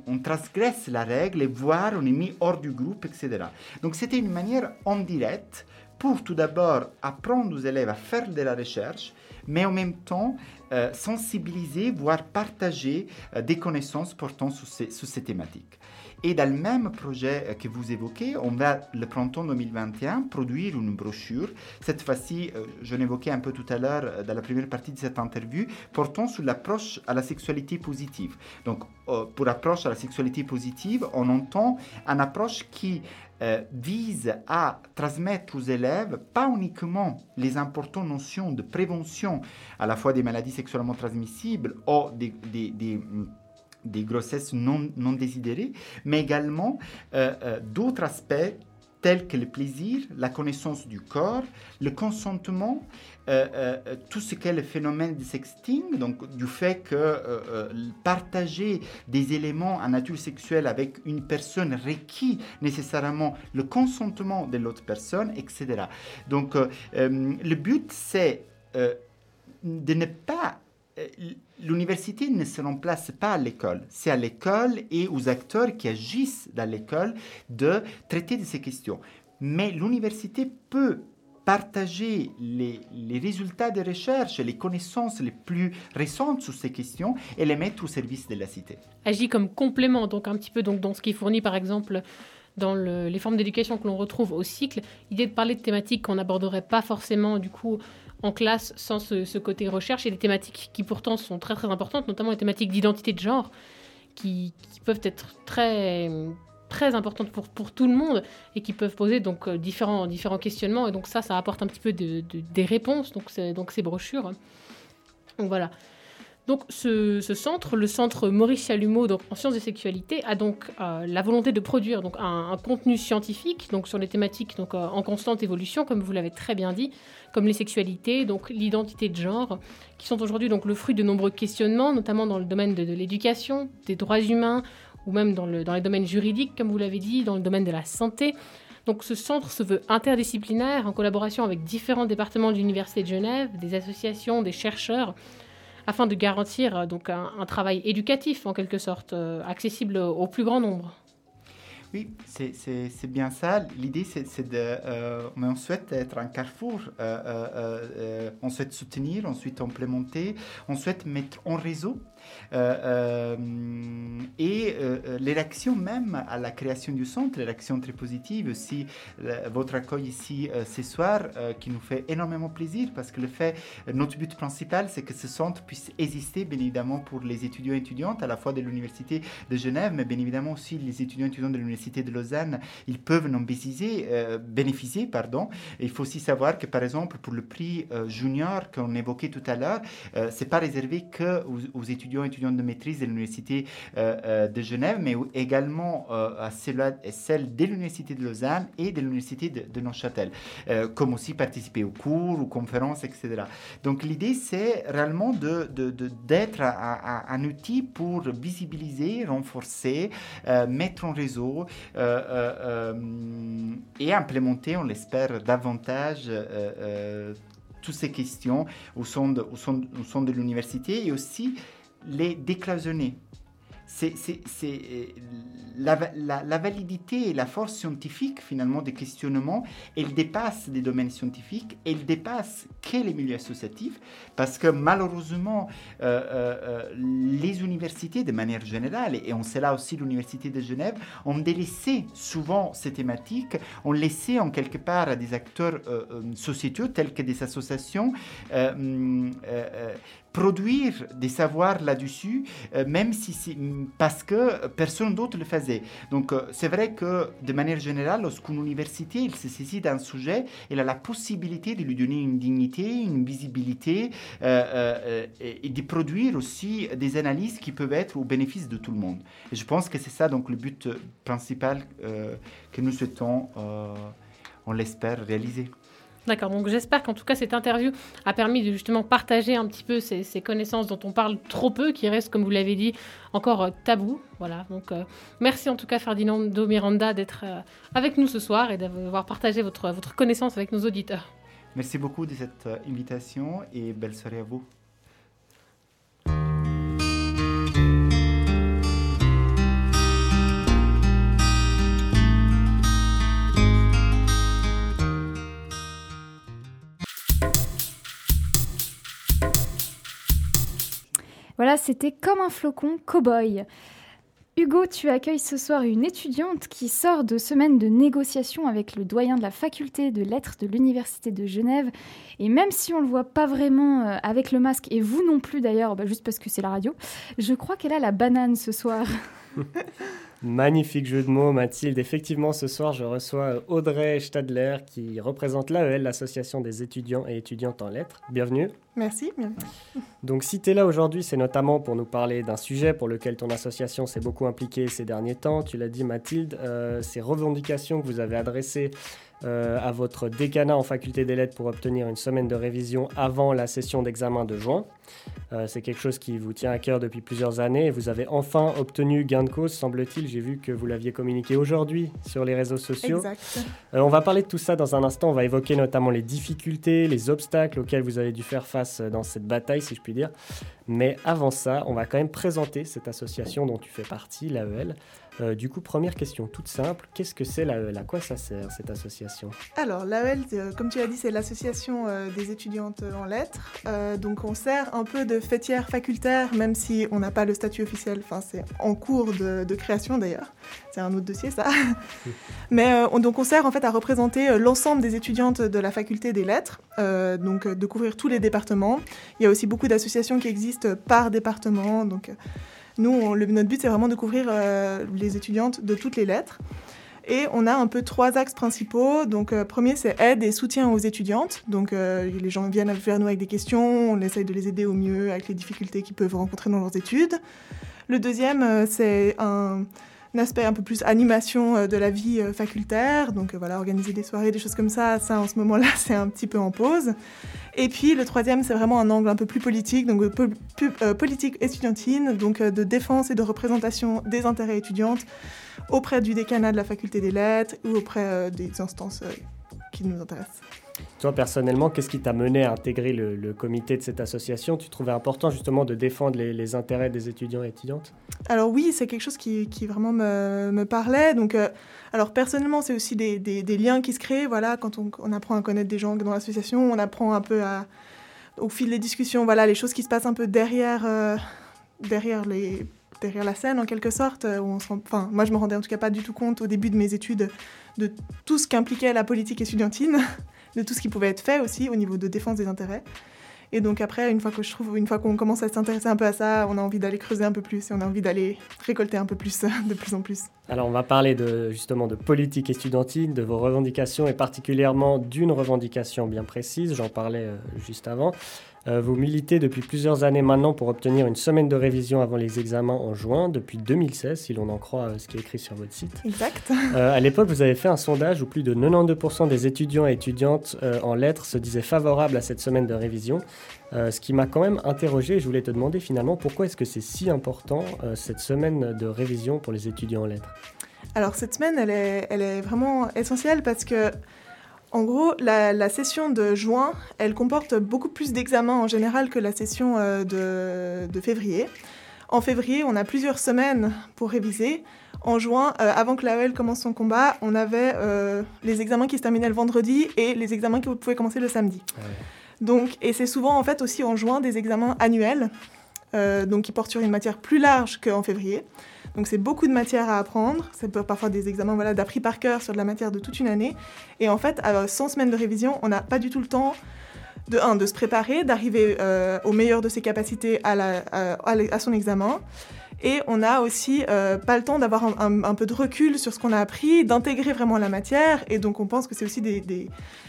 on, transgresse la règle voire on est mis hors du groupe, etc. Donc c'était une manière en direct pour tout d'abord apprendre aux élèves à faire de la recherche, mais en même temps euh, sensibiliser, voire partager euh, des connaissances portant sur ces, ces, thématiques. Et dans le même projet euh, que vous évoquez, on va, le printemps 2021, produire une brochure. Cette fois-ci, je l'évoquais un peu tout à l'heure dans la première partie de cette interview, portant sur l'approche à la sexualité positive. Donc, pour approche à la sexualité positive, on entend une approche qui euh, vise à transmettre aux élèves pas uniquement les importantes notions de prévention à la fois des maladies sexuellement transmissibles ou des, grossesses non, désirées, mais également euh, euh, d'autres aspects tels que le plaisir, la connaissance du corps, le consentement, euh, tout ce qu'est le phénomène du sexting, donc du fait que partager des éléments en nature sexuelle avec une personne requiert nécessairement le consentement de l'autre personne, etc. Donc le but c'est de ne pas l'université ne se remplace pas à l'école. C'est à l'école et aux acteurs qui agissent dans l'école de traiter de ces questions. Mais l'université peut partager les, résultats de recherche, les connaissances les plus récentes sur ces questions et les mettre au service de la cité. Agit comme complément, donc un petit peu donc, dans ce qui est fourni par exemple dans les formes d'éducation que l'on retrouve au cycle, l'idée de parler de thématiques qu'on n'aborderait pas forcément du coup en classe sans ce, côté recherche et des thématiques qui pourtant sont très très importantes, notamment les thématiques d'identité de genre, qui, peuvent être très très importantes pour, pour tout le monde et qui peuvent poser donc euh, différents, différents questionnements. Et donc ça ça apporte un petit peu de, des réponses donc, donc ces brochures. Donc voilà. Donc ce, centre, le centre Maurice Chalumeau donc, en sciences et sexualité, a donc euh, la volonté de produire donc, un, contenu scientifique donc, sur les thématiques donc, euh, en constante évolution, comme vous l'avez très bien dit, comme les sexualités, donc l'identité de genre, qui sont aujourd'hui donc le fruit de nombreux questionnements, notamment dans le domaine de, l'éducation, des droits humains, ou même dans, le, dans les domaines juridiques, comme vous l'avez dit, dans le domaine de la santé. Donc ce centre se veut interdisciplinaire en collaboration avec différents départements de l'Université de Genève, des associations, des chercheurs, afin de garantir euh, donc un, travail éducatif en quelque sorte, euh, accessible au plus grand nombre. Oui, c'est bien ça. L'idée, c'est de... Euh, mais on souhaite être un carrefour. on souhaite soutenir, ensuite implémenter, on souhaite mettre en réseau Euh, et les réactions même à la création du centre, les réactions très positives aussi, votre accueil ici ce soir qui nous fait énormément plaisir parce que le fait, notre but principal, c'est que ce centre puisse exister, bien évidemment, pour les étudiants et étudiantes, à la fois de l'Université de Genève, mais bien évidemment aussi les étudiants et étudiantes de l'Université de Lausanne, ils peuvent en bénéficier, bénéficier pardon. il faut aussi savoir que, par exemple, pour le prix junior qu'on évoquait tout à l'heure, euh, c'est pas réservé que aux, étudiants et étudiantes de maîtrise de l'Université euh, euh, de Genève, mais également à celle de l'Université de Lausanne et de l'Université de, Neuchâtel, comme aussi participer aux cours, aux conférences, etc. Donc l'idée, c'est réellement d'être de, de, un, outil pour visibiliser, renforcer, mettre en réseau et implémenter, on l'espère, davantage toutes ces questions de, au sein, au sein de l'université et aussi les décloisonner. C'est euh, la, validité et la force scientifique finalement des questionnements, elle dépasse des domaines scientifiques, elle dépasse que les milieux associatifs, parce que malheureusement, euh, euh, les universités de manière générale, et on sait là aussi l'Université de Genève, ont délaissé souvent ces thématiques, ont laissé en quelque part à des acteurs sociétaux tels que des associations produire des savoirs là-dessus, euh, même si c'est parce que personne d'autre le faisait. Donc euh, c'est vrai que de manière générale, lorsqu'une université se saisit d'un sujet, elle a la possibilité de lui donner une dignité, une visibilité euh, et, de produire aussi des analyses qui peuvent être au bénéfice de tout le monde. Et je pense que c'est ça donc le but principal que nous souhaitons, on l'espère, réaliser. D'accord, donc j'espère qu'en tout cas cette interview a permis de justement partager un petit peu ces, connaissances dont on parle trop peu, qui restent, comme vous l'avez dit, encore euh, tabou. Voilà, donc euh, merci en tout cas Ferdinando Miranda d'être euh, avec nous ce soir et d'avoir partagé votre, votre connaissance avec nos auditeurs. Merci beaucoup de cette invitation et belle soirée à vous. Voilà, c'était comme un flocon cow-boy. Hugo, tu accueilles ce soir une étudiante qui sort de semaines de négociations avec le doyen de la faculté de lettres de l'Université de Genève. Et même si on ne le voit pas vraiment euh, avec le masque, et vous non plus d'ailleurs, bah, juste parce que c'est la radio, je crois qu'elle a la banane ce soir. Magnifique jeu de mots, Mathilde. Effectivement, ce soir, je reçois Audrey Stadler qui représente l'AEL, l'Association des étudiants et étudiantes en lettres. Bienvenue. Merci. Donc, si tu es là aujourd'hui, c'est notamment pour nous parler d'un sujet pour lequel ton association s'est beaucoup impliquée ces derniers temps. Tu l'as dit, Mathilde, euh, ces revendications que vous avez adressées euh, à votre décanat en faculté des lettres pour obtenir une semaine de révision avant la session d'examen de juin. Euh, c'est quelque chose qui vous tient à cœur depuis plusieurs années et vous avez enfin obtenu gain de cause, semble-t-il. J'ai vu que vous l'aviez communiqué aujourd'hui sur les réseaux sociaux. Exact. Euh, on va parler de tout ça dans un instant. On va évoquer notamment les difficultés, les obstacles auxquels vous avez dû faire face dans cette bataille, si je puis dire. Mais avant ça, on va quand même présenter cette association dont tu fais partie, l'AEL. Euh, du coup, première question toute simple, qu'est-ce que c'est l'AEL À quoi ça sert cette association Alors, l'AEL, euh, comme tu l'as dit, c'est l'association euh, des étudiantes en lettres. donc, on sert un peu de fêtière facultaire, même si on n'a pas le statut officiel. Enfin, c'est en cours de, création d'ailleurs. C'est un autre dossier, ça. Mais on, donc, on sert en fait à représenter l'ensemble des étudiantes de la faculté des lettres, donc de couvrir tous les départements. Il y a aussi beaucoup d'associations qui existent par département, donc notre but, c'est vraiment de couvrir euh, les étudiantes de toutes les lettres. Et on a un peu trois axes principaux. Donc, euh, premier, c'est aide et soutien aux étudiantes. Donc, euh, les gens viennent vers nous avec des questions, on essaye de les aider au mieux avec les difficultés qu'ils peuvent rencontrer dans leurs études. Le deuxième, c'est un, aspect un peu plus animation de la vie facultaire. Donc, voilà, organiser des soirées, des choses comme ça, ça, en ce moment-là, c'est un petit peu en pause. Et puis le troisième, c'est vraiment un angle un peu plus politique, donc euh, politique étudiantine, donc euh, de défense et de représentation des intérêts étudiantes auprès du décanat de la faculté des lettres ou auprès euh, des instances qui nous intéressent. Toi, personnellement, qu'est-ce qui t'a mené à intégrer le, comité de cette association? Tu trouvais important justement de défendre les, intérêts des étudiants et étudiantes? Alors oui, c'est quelque chose qui, vraiment me, parlait. Donc, euh, alors personnellement, c'est aussi des, liens qui se créent. Voilà, quand on, apprend à connaître des gens dans l'association, on apprend un peu à, au fil des discussions, voilà, les choses qui se passent un peu derrière. Euh, derrière la scène en quelque sorte. Rend- enfin, moi, je me rendais en tout cas pas du tout compte au début de mes études de tout ce qu'impliquait la politique estudiantine, de tout ce qui pouvait être fait aussi au niveau de défense des intérêts. Et donc après, une fois que je trouve, une fois qu'on commence à s'intéresser un peu à ça, on a envie d'aller creuser un peu plus et on a envie d'aller récolter un peu plus, de plus en plus. Alors on va parler de, justement de politique estudiantine, de vos revendications et particulièrement d'une revendication bien précise, j'en parlais euh, juste avant. Euh, vous militez depuis plusieurs années maintenant pour obtenir une semaine de révision avant les examens en juin, depuis 2016 si l'on en croit euh, ce qui est écrit sur votre site. Exact. Euh, à l'époque, vous avez fait un sondage où plus de 92% des étudiants et étudiantes euh, en lettres se disaient favorables à cette semaine de révision. Ce qui m'a quand même interrogé, et je voulais te demander finalement pourquoi est-ce que c'est si important cette semaine de révision pour les étudiants en lettres? Alors cette semaine, elle est, elle est vraiment essentielle parce que, en gros, la, la session de juin, elle comporte beaucoup plus d'examens en général que la session euh, de, de février. En février, on a plusieurs semaines pour réviser. En juin, euh, avant que l'AEL commence son combat, on avait euh, les examens qui se terminaient le vendredi et les examens qui pouvaient commencer le samedi. Donc, et c'est souvent en fait aussi en juin des examens annuels, euh, donc qui portent sur une matière plus large qu'en février. Donc c'est beaucoup de matière à apprendre. C'est pa- parfois des examens voilà, d'appris par cœur sur de la matière de toute une année. Et en fait, à 100 semaines de révision, on n'a pas du tout le temps de, un, de se préparer, d'arriver euh, au meilleur de ses capacités à, à- son examen. Et on n'a aussi euh, pas le temps d'avoir un, peu de recul sur ce qu'on a appris, d'intégrer vraiment la matière. Et donc on pense que c'est aussi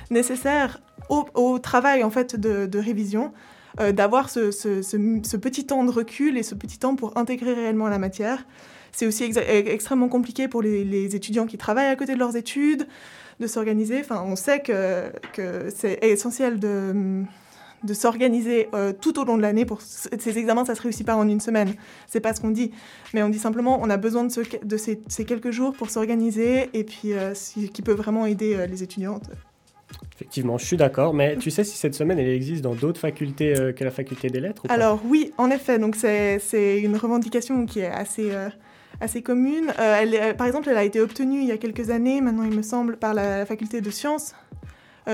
nécessaire au, travail en fait de révision euh, d'avoir ce, petit temps de recul et ce petit temps pour intégrer réellement la matière. C'est aussi e- extrêmement compliqué pour les, étudiants qui travaillent à côté de leurs études de s'organiser. Enfin, on sait que, c'est essentiel de, s'organiser euh, tout au long de l'année. Pour ces examens, ça se réussit pas en une semaine. C'est pas ce qu'on dit. Mais on dit simplement, on a besoin de, ce- de ces, quelques jours pour s'organiser et puis euh, qui peut vraiment aider les étudiantes. Effectivement, je suis d'accord, mais tu sais si cette semaine elle existe dans d'autres facultés euh, que la faculté des lettres Alors oui, en effet, donc c'est une revendication qui est assez, euh, assez commune. Euh, par exemple, elle a été obtenue il y a quelques années, maintenant il me semble, par la, faculté de sciences.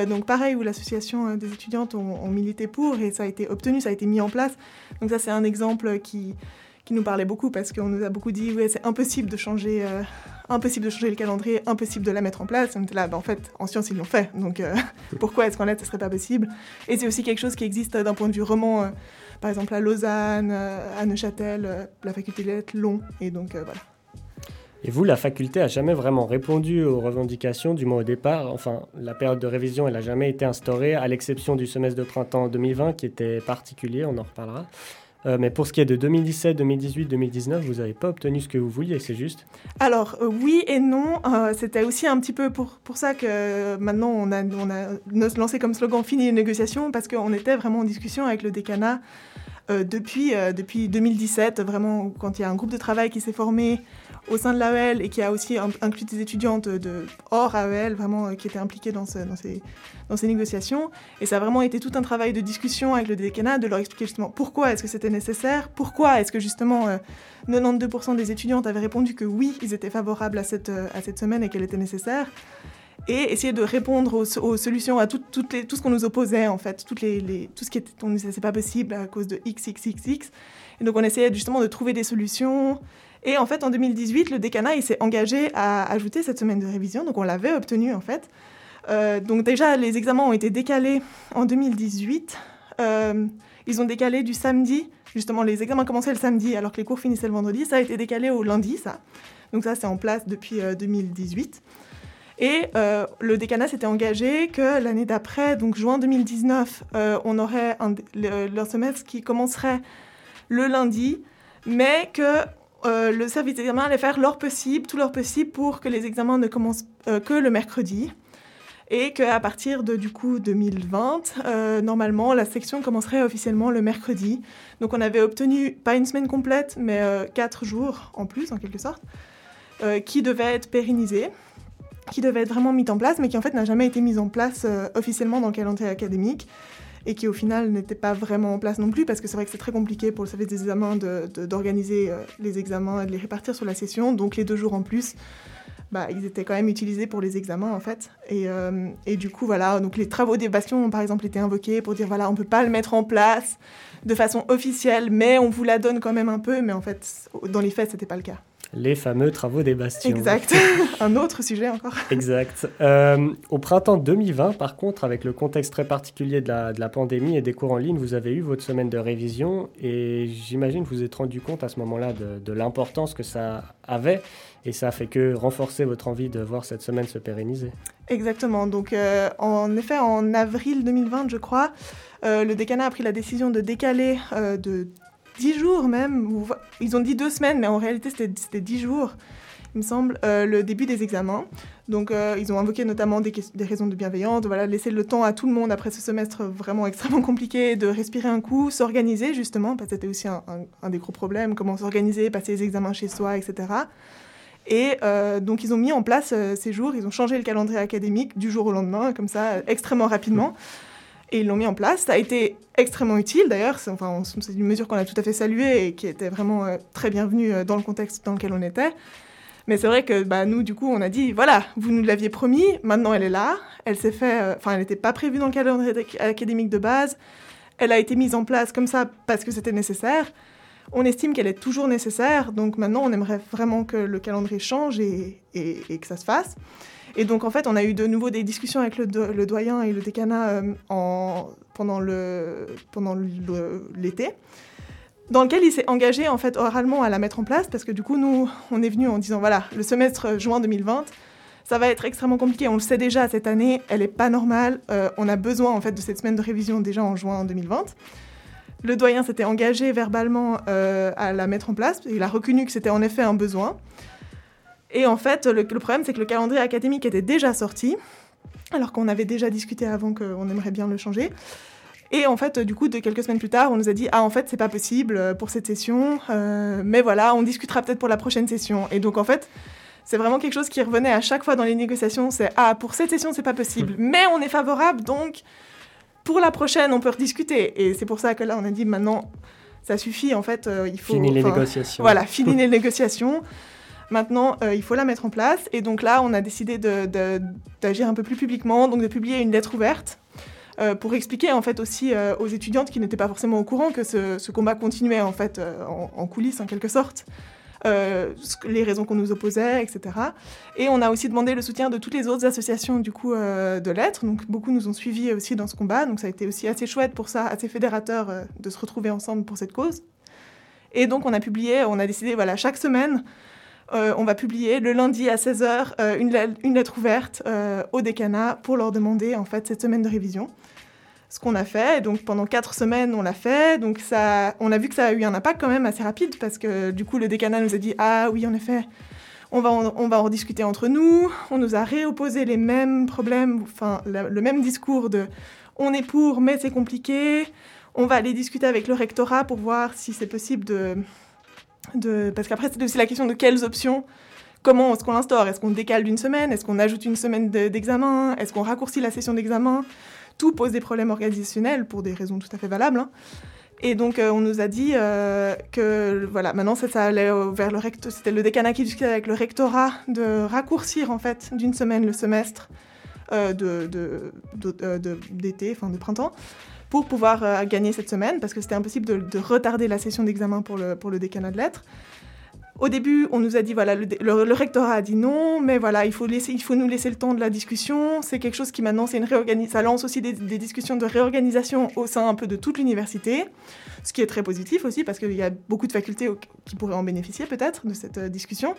Donc pareil, où l'association des étudiantes ont, milité pour et ça a été obtenu, ça a été mis en place. Donc ça c'est un exemple qui, qui nous parlait beaucoup parce qu'on nous a beaucoup dit ouais c'est impossible de changer, impossible de changer le calendrier, impossible de la mettre en place. Là, bah, en fait en sciences ils l'ont fait, donc euh, pourquoi est-ce qu'en lettres ce serait pas possible? Et c'est aussi quelque chose qui existe euh, d'un point de vue roman. euh, par exemple à Lausanne, à Neuchâtel, la faculté des lettres Long, et donc voilà. Et vous, la faculté a jamais vraiment répondu aux revendications, du moins au départ. Enfin, la période de révision, elle n'a jamais été instaurée, à l'exception du semestre de printemps 2020 qui était particulier, on en reparlera. Euh, mais pour ce qui est de 2017, 2018, 2019, vous n'avez pas obtenu ce que vous vouliez, c'est juste Alors euh, oui et non, euh, c'était aussi un petit peu pour, pour ça que maintenant on a, on a lancé comme slogan fini les négociations parce qu'on était vraiment en discussion avec le décanat depuis, depuis 2017, vraiment quand il y a un groupe de travail qui s'est formé au sein de l'AEL et qui a aussi in- inclus des étudiantes de hors AEL vraiment euh, qui étaient impliquées dans, ce- dans, ces, négociations. Et ça a vraiment été tout un travail de discussion avec le décanat, de leur expliquer justement pourquoi est-ce que c'était nécessaire, pourquoi est-ce que justement euh, 92% des étudiantes avaient répondu que oui, ils étaient favorables à cette, euh, semaine et qu'elle était nécessaire. Et essayer de répondre aux, solutions, à tout, toutes les- tout ce qu'on nous opposait, en fait, tout ce qui était, on disait c'est pas possible à cause de XXXX. Et donc on essayait justement de trouver des solutions. Et en fait, en 2018, le décanat, il s'est engagé à ajouter cette semaine de révision, donc on l'avait obtenu en fait. Euh, donc déjà, les examens ont été décalés en 2018. Euh, ils ont décalé du samedi, justement, les examens commençaient le samedi alors que les cours finissaient le vendredi. Ça a été décalé au lundi, ça. Donc ça, c'est en place depuis euh, 2018. Et euh, le décanat s'était engagé que l'année d'après, donc juin 2019, euh, on aurait le- leur semestre qui commencerait le lundi, mais que euh, le service d'examen allait faire leur possible, tout leur possible pour que les examens ne commencent euh, que le mercredi. Et qu'à partir de du coup 2020, euh, normalement, la section commencerait officiellement le mercredi. Donc on avait obtenu pas une semaine complète, mais quatre jours en plus, en quelque sorte, qui devaient être pérennisés, qui devaient être vraiment mis en place, mais qui en fait n'a jamais été mis en place officiellement dans le calendrier académique et qui au final n'était pas vraiment en place non plus, parce que c'est vrai que c'est très compliqué pour le service des examens d'organiser euh, les examens et de les répartir sur la session, donc les deux jours en plus bah, ils étaient quand même utilisés pour les examens en fait. Et, et, du coup, voilà, donc les travaux des bastions ont par exemple été invoqués pour dire voilà, on ne peut pas le mettre en place de façon officielle, mais on vous la donne quand même un peu, mais en fait, dans les faits, ce n'était pas le cas. Les fameux travaux des bastions. Exact. un autre sujet encore. Exact. Euh, au printemps 2020, par contre, avec le contexte très particulier de la, de la, pandémie et des cours en ligne, vous avez eu votre semaine de révision et j'imagine que vous vous êtes rendu compte à ce moment-là de, de l'importance que ça avait et ça a fait que renforcer votre envie de voir cette semaine se pérenniser. Exactement. Donc, euh, en effet, en avril 2020, je crois, euh, le décanat a pris la décision de décaler euh, de 10 jours même. Ils ont dit deux semaines, mais en réalité, c'était 10 jours, il me semble, le début des examens. Donc, ils ont invoqué notamment des, raisons de bienveillance, de voilà, laisser le temps à tout le monde après ce semestre vraiment extrêmement compliqué, de respirer un coup, s'organiser justement, parce que c'était aussi un, des gros problèmes, comment s'organiser, passer les examens chez soi, etc. Et euh, donc, ils ont mis en place euh, ces jours, ils ont changé le calendrier académique du jour au lendemain, comme ça, euh, extrêmement rapidement. Et ils l'ont mis en place. Ça a été extrêmement utile, d'ailleurs. C'est une mesure qu'on a tout à fait saluée et qui était vraiment très bienvenue dans le contexte dans lequel on était. Mais c'est vrai que bah, nous, du coup, on a dit, voilà, vous nous l'aviez promis, maintenant elle est là. Elle s'est fait, enfin, elle n'était pas prévue dans le calendrier académique de base. Elle a été mise en place comme ça parce que c'était nécessaire. On estime qu'elle est toujours nécessaire, donc maintenant on aimerait vraiment que le calendrier change et, que ça se fasse. Et donc en fait, on a eu de nouveau des discussions avec le, doyen et le décanat euh, en, pendant l'été, dans lequel il s'est engagé en fait oralement à la mettre en place, parce que du coup nous, on est venu en disant voilà, le semestre juin 2020, ça va être extrêmement compliqué. On le sait déjà cette année, elle est pas normale. Euh, on a besoin en fait de cette semaine de révision déjà en juin 2020. Le doyen s'était engagé verbalement euh, à la mettre en place. Il a reconnu que c'était en effet un besoin. Et en fait, le, problème, c'est que le calendrier académique était déjà sorti, alors qu'on avait déjà discuté avant qu'on aimerait bien le changer. Et en fait, du coup, de quelques semaines plus tard, on nous a dit ah en fait c'est pas possible pour cette session, euh, mais voilà, on discutera peut-être pour la prochaine session. Et donc en fait, c'est vraiment quelque chose qui revenait à chaque fois dans les négociations, c'est ah pour cette session c'est pas possible, mais on est favorable donc pour la prochaine, on peut rediscuter. Et c'est pour ça que là, on a dit maintenant, ça suffit, en fait, euh, il faut... Finir les négociations. Voilà, finir les négociations. Maintenant, euh, il faut la mettre en place. Et donc là, on a décidé d'agir un peu plus publiquement, donc de publier une lettre ouverte euh, pour expliquer en fait aussi aux étudiantes qui n'étaient pas forcément au courant que ce, combat continuait en fait en, coulisses en quelque sorte. Euh, les raisons qu'on nous opposait, etc. Et on a aussi demandé le soutien de toutes les autres associations du coup euh, de lettres. Donc beaucoup nous ont suivis aussi dans ce combat. Donc ça a été aussi assez chouette pour ça, assez fédérateur euh, de se retrouver ensemble pour cette cause. Et donc on a publié, on a décidé, voilà, chaque semaine, on va publier le lundi à 16h une, une, lettre ouverte au décanat pour leur demander en fait cette semaine de révision ce qu'on a fait. donc pendant quatre semaines, on l'a fait. Donc ça, on a vu que ça a eu un impact quand même assez rapide parce que du coup, le décanat nous a dit ah oui, en effet, on va en, on va en discuter entre nous. On nous a réopposé les mêmes problèmes, enfin le, même discours de on est pour, mais c'est compliqué. On va aller discuter avec le rectorat pour voir si c'est possible de, de parce qu'après c'est aussi la question de quelles options. Comment est-ce qu'on l'instaure? Est-ce qu'on décale d'une semaine? Est-ce qu'on ajoute une semaine d'examen? Est-ce qu'on raccourcit la session d'examen? Tout pose des problèmes organisationnels pour des raisons tout à fait valables. Hein. Et donc, euh, on nous a dit euh, que, voilà, maintenant, ça, ça allait vers le rectorat. C'était le décanat qui discutait avec le rectorat de raccourcir, en fait, d'une semaine le semestre euh, d'été, enfin, de printemps, pour pouvoir gagner cette semaine, parce que c'était impossible de, retarder la session d'examen pour le, pour le décanat de lettres. Au début, on nous a dit, voilà, le, rectorat a dit non, mais voilà, il faut, laisser, il faut nous laisser le temps de la discussion. C'est quelque chose qui maintenant, c'est une. Ça lance aussi des, discussions de réorganisation au sein un peu de toute l'université, ce qui est très positif aussi, parce qu'il y a beaucoup de facultés qui pourraient en bénéficier peut-être de cette euh, discussion.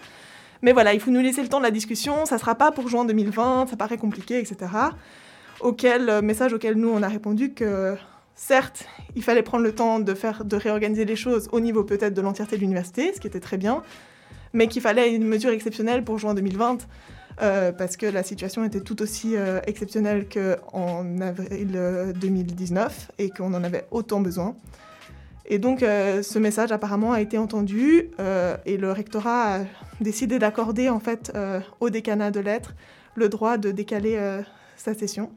Mais voilà, il faut nous laisser le temps de la discussion. Ça ne sera pas pour juin 2020, ça paraît compliqué, etc. Auquel, euh, message auquel nous, on a répondu que Certes, il fallait prendre le temps de, faire, de réorganiser les choses au niveau peut-être de l'entièreté de l'université, ce qui était très bien, mais qu'il fallait une mesure exceptionnelle pour juin 2020, euh, parce que la situation était tout aussi euh, exceptionnelle qu'en avril 2019 euh, et qu'on en avait autant besoin. Et donc ce message apparemment a été entendu et le rectorat a décidé d'accorder en fait au décanat de lettres le droit de décaler sa session.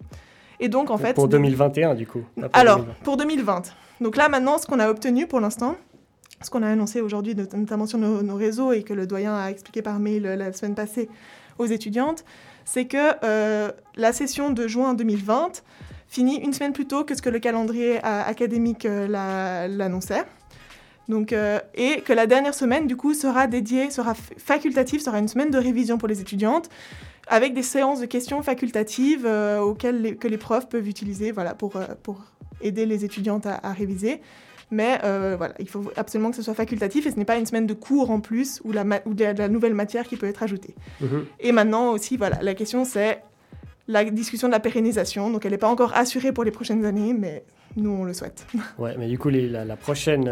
Et donc, en fait. Pour 2021, du coup. Alors, pour 2020. Donc là, maintenant, ce qu'on a obtenu pour l'instant, ce qu'on a annoncé aujourd'hui, notamment sur nos, réseaux et que le doyen a expliqué par mail euh, la semaine passée aux étudiantes, c'est que euh, la session de juin 2020 finit une semaine plus tôt que ce que le calendrier académique euh, l'a- l'annonçait. Donc, et que la dernière semaine, du coup, sera dédiée, sera facultative, sera une semaine de révision pour les étudiantes, avec des séances de questions facultatives euh, auxquelles les, que les profs peuvent utiliser voilà, pour, euh, pour aider les étudiantes à, à réviser. Mais euh, voilà, il faut absolument que ce soit facultatif et ce n'est pas une semaine de cours en plus ou, la ou de la- de la nouvelle matière qui peut être ajoutée. Mhm. Et maintenant aussi, voilà, la question c'est la discussion de la pérennisation. Donc elle n'est pas encore assurée pour les prochaines années, mais nous on le souhaite. Ouais, mais du coup, les- la, la prochaine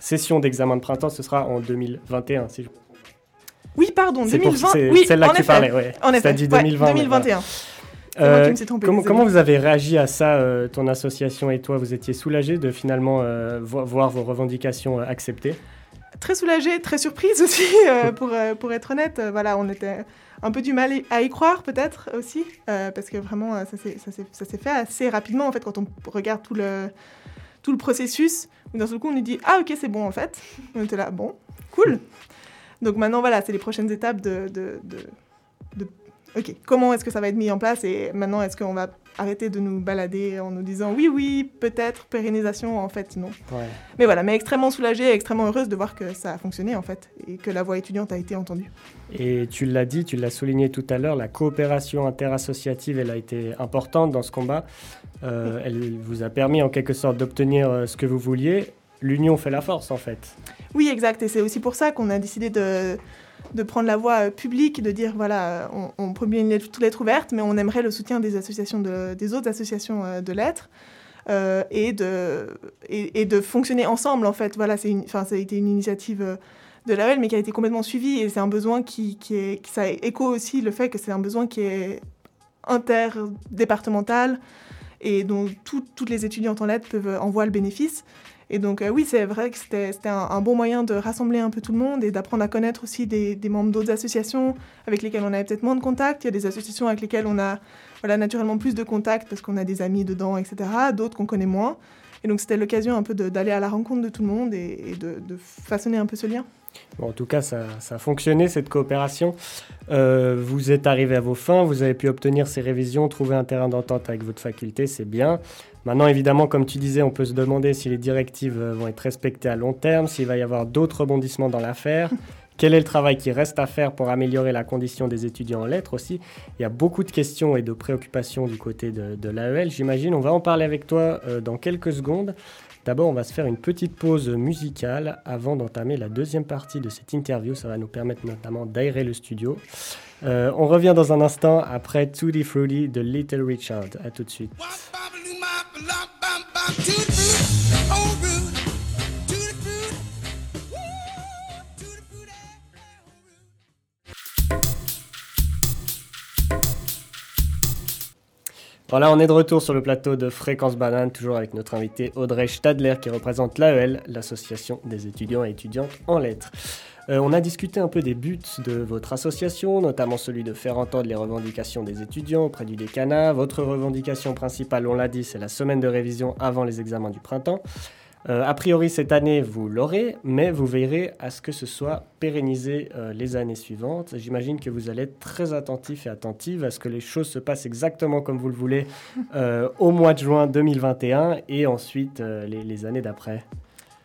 session d'examen de printemps, ce sera en 2021. Si je... Oui, pardon, C'est pour- 2020. c'est oui, celle-là en que tu effet. parlais, ouais. Ouais, 2020, ouais, 2021. voilà. C'est moi qui Euh, me suis trompée, comment, vous avez réagi à ça, euh, ton association et toi Vous étiez soulagés de finalement euh, vo- voir vos revendications euh, acceptées? Très soulagée, très surprise aussi, pour, pour être honnête. Voilà, on était un peu du mal à y croire peut-être aussi, parce que vraiment ça s'est- fait assez rapidement en fait quand on regarde tout le, tout le processus. D'un seul coup on nous dit ah ok c'est bon en fait. On était là bon cool. Donc maintenant voilà c'est les prochaines étapes de, de, de- de- ok comment est-ce que ça va être mis en place et maintenant est-ce qu'on va arrêter de nous balader en nous disant oui oui peut-être pérennisation en fait non. Ouais. Mais voilà, mais extrêmement soulagée et extrêmement heureuse de voir que ça a fonctionné en fait et que la voix étudiante a été entendue. Et tu l'as dit, tu l'as souligné tout à l'heure, la coopération interassociative, elle a été importante dans ce combat. Euh, elle vous a permis en quelque sorte d'obtenir euh, ce que vous vouliez. L'union fait la force en fait. Oui, exact. Et c'est aussi pour ça qu'on a décidé de, prendre la voie euh, publique, de dire voilà, euh, on, on publie une lettre, ouverte, mais on aimerait le soutien des associations de, des autres associations euh, de lettres. et, de, fonctionner ensemble en fait. Voilà, ça a été une initiative de l'AEL, mais qui a été complètement suivie et c'est un besoin qui, est, ça écho aussi le fait que c'est un besoin qui est interdépartemental et dont tout- toutes les étudiantes en lettres peuvent en voir le bénéfice. Et donc euh, oui, c'est vrai que c'était un, bon moyen de rassembler un peu tout le monde et d'apprendre à connaître aussi des, membres d'autres associations avec lesquelles on avait peut-être moins de contact. Il y a des associations avec lesquelles on a voilà, naturellement plus de contact parce qu'on a des amis dedans, etc. D'autres qu'on connaît moins. Et donc c'était l'occasion un peu d'aller à la rencontre de tout le monde et, de façonner un peu ce lien. Bon, en tout cas, ça, ça a fonctionné cette coopération. Euh, vous êtes arrivé à vos fins, vous avez pu obtenir ces révisions, trouver un terrain d'entente avec votre faculté, c'est bien. Maintenant, évidemment, comme tu disais, on peut se demander si les directives euh, vont être respectées à long terme, s'il va y avoir d'autres rebondissements dans l'affaire. Quel est le travail qui reste à faire pour améliorer la condition des étudiants en lettres aussi? Il y a beaucoup de questions et de préoccupations du côté de, de l'AEL, j'imagine. On va en parler avec toi euh, dans quelques secondes. D'abord, on va se faire une petite pause musicale avant d'entamer la deuxième partie de cette interview. Ça va nous permettre notamment d'aérer le studio. Euh, on revient dans un instant après Tutti Frutti de Little Richard. A tout de suite. Voilà, on est de retour sur le plateau de Fréquence Banane, toujours avec notre invité Audrey Stadler qui représente l'AEL, l'association des étudiants et étudiantes en lettres. Euh, on a discuté un peu des buts de votre association, notamment celui de faire entendre les revendications des étudiants auprès du décanat. Votre revendication principale, on l'a dit, c'est la semaine de révision avant les examens du printemps. Euh, a priori, cette année, vous l'aurez, mais vous veillerez à ce que ce soit pérennisé euh, les années suivantes. J'imagine que vous allez être très attentif et attentive à ce que les choses se passent exactement comme vous le voulez euh, au mois de juin 2021 et ensuite les, les années d'après.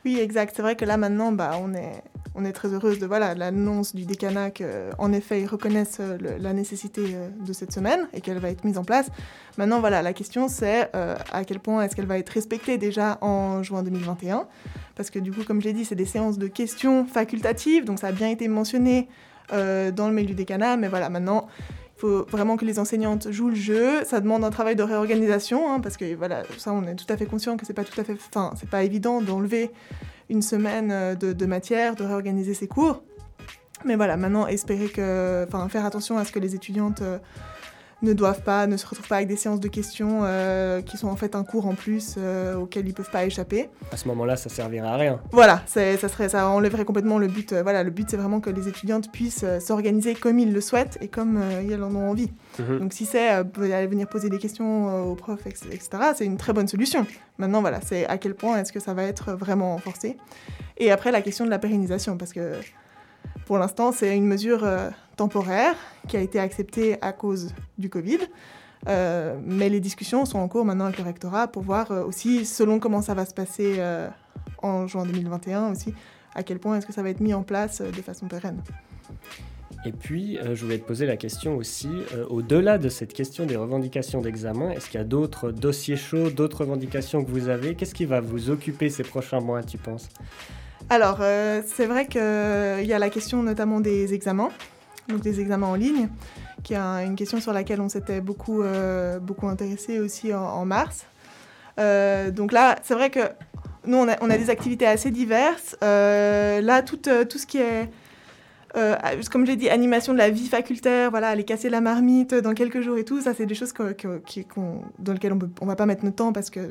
Oui, exact. C'est vrai que là maintenant, bah, on est, on est très heureuse de voilà l'annonce du décanat qu'en effet ils reconnaissent euh, la nécessité euh, de cette semaine et qu'elle va être mise en place. Maintenant, voilà, la question c'est euh, à quel point est-ce qu'elle va être respectée déjà en juin 2021 Parce que du coup, comme je l'ai dit, c'est des séances de questions facultatives, donc ça a bien été mentionné euh, dans le mail du décanat, mais voilà, maintenant. Il faut vraiment que les enseignantes jouent le jeu. Ça demande un travail de réorganisation, hein, parce que voilà, ça, on est tout à fait conscient que c'est pas tout à fait, enfin, c'est pas évident d'enlever une semaine euh, de, matière, de réorganiser ses cours. Mais voilà, maintenant, espérer que, enfin, faire attention à ce que les étudiantes euh, ne doivent pas, ne se retrouvent pas avec des séances de questions euh, qui sont en fait un cours en plus euh, auquel ils peuvent pas échapper. À ce moment-là, ça servira à rien. Voilà, ça, serait, ça enlèverait complètement le but. euh, voilà, le but, c'est vraiment que les étudiantes puissent euh, s'organiser comme ils le souhaitent et comme elles en ont envie. Mhm. Donc si c'est aller venir poser des questions aux profs, etc., c'est une très bonne solution. Maintenant, voilà, c'est à quel point est-ce que ça va être vraiment renforcé. Et après, la question de la pérennisation, parce que Pour l'instant, c'est une mesure euh, temporaire qui a été acceptée à cause du Covid. Euh, mais les discussions sont en cours maintenant avec le rectorat pour voir euh, aussi, selon comment ça va se passer en juin 2021 aussi, à quel point est-ce que ça va être mis en place de façon pérenne. Et puis, je voulais te poser la question aussi, au-delà de cette question des revendications d'examen, est-ce qu'il y a d'autres dossiers chauds, d'autres revendications que vous avez? Qu'est-ce qui va vous occuper ces prochains mois, tu penses? Alors, euh, c'est vrai qu'il y a la question notamment des examens, donc des examens en ligne, qui est un- une question sur laquelle on s'était beaucoup, euh, beaucoup intéressé aussi en, mars. Euh, donc là, c'est vrai que nous, on a, on a des activités assez diverses. Euh, là, tout, euh, tout ce qui est, euh, comme je l'ai dit, animation de la vie facultaire, voilà, aller casser la marmite dans quelques jours et tout, ça, c'est des choses que- que- qui- qu'on- dans lesquelles on ne va pas mettre notre temps parce qu'il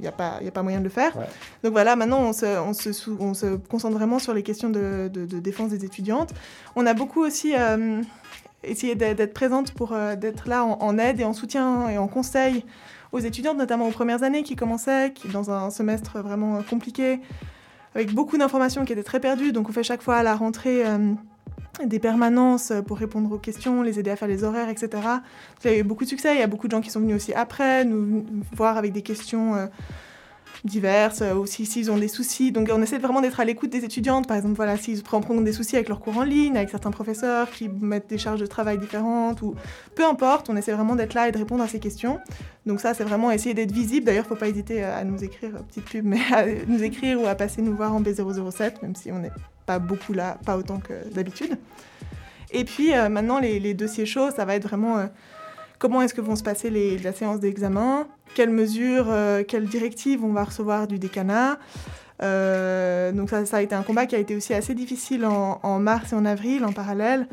n'y a, pas- y a pas moyen de le faire. Ouais. Donc voilà, maintenant, on se, on se, sou- on se concentre vraiment sur les questions de, de- de défense des étudiantes. On a beaucoup aussi euh, essayé d'être présente pour euh, d'être là en, en aide et en soutien et en conseil aux étudiantes, notamment aux premières années qui commençaient, qui dans un semestre vraiment compliqué, avec beaucoup d'informations qui étaient très perdues. Donc on fait chaque fois à la rentrée euh, des permanences pour répondre aux questions, les aider à faire les horaires, etc. Donc, il y a eu beaucoup de succès. Il y a beaucoup de gens qui sont venus aussi après nous voir avec des questions. euh, diverses, euh, aussi s'ils ont des soucis. Donc on essaie vraiment d'être à l'écoute des étudiantes. Par exemple, voilà, s'ils prennent des soucis avec leurs cours en ligne, avec certains professeurs qui mettent des charges de travail différentes, ou peu importe, on essaie vraiment d'être là et de répondre à ces questions. Donc ça, c'est vraiment essayer d'être visible. D'ailleurs, faut pas hésiter à nous écrire, euh, petite pub, mais à nous écrire ou à passer nous voir en B007, même si on n'est pas beaucoup là, pas autant que d'habitude. Et puis euh, maintenant, les, dossiers chauds, ça va être vraiment euh, comment est-ce que vont se passer les, la séance d'examen, quelles mesures, euh, quelles directives on va recevoir du décanat. Euh, donc ça, a été un combat qui a été aussi assez difficile en, mars et en avril en parallèle.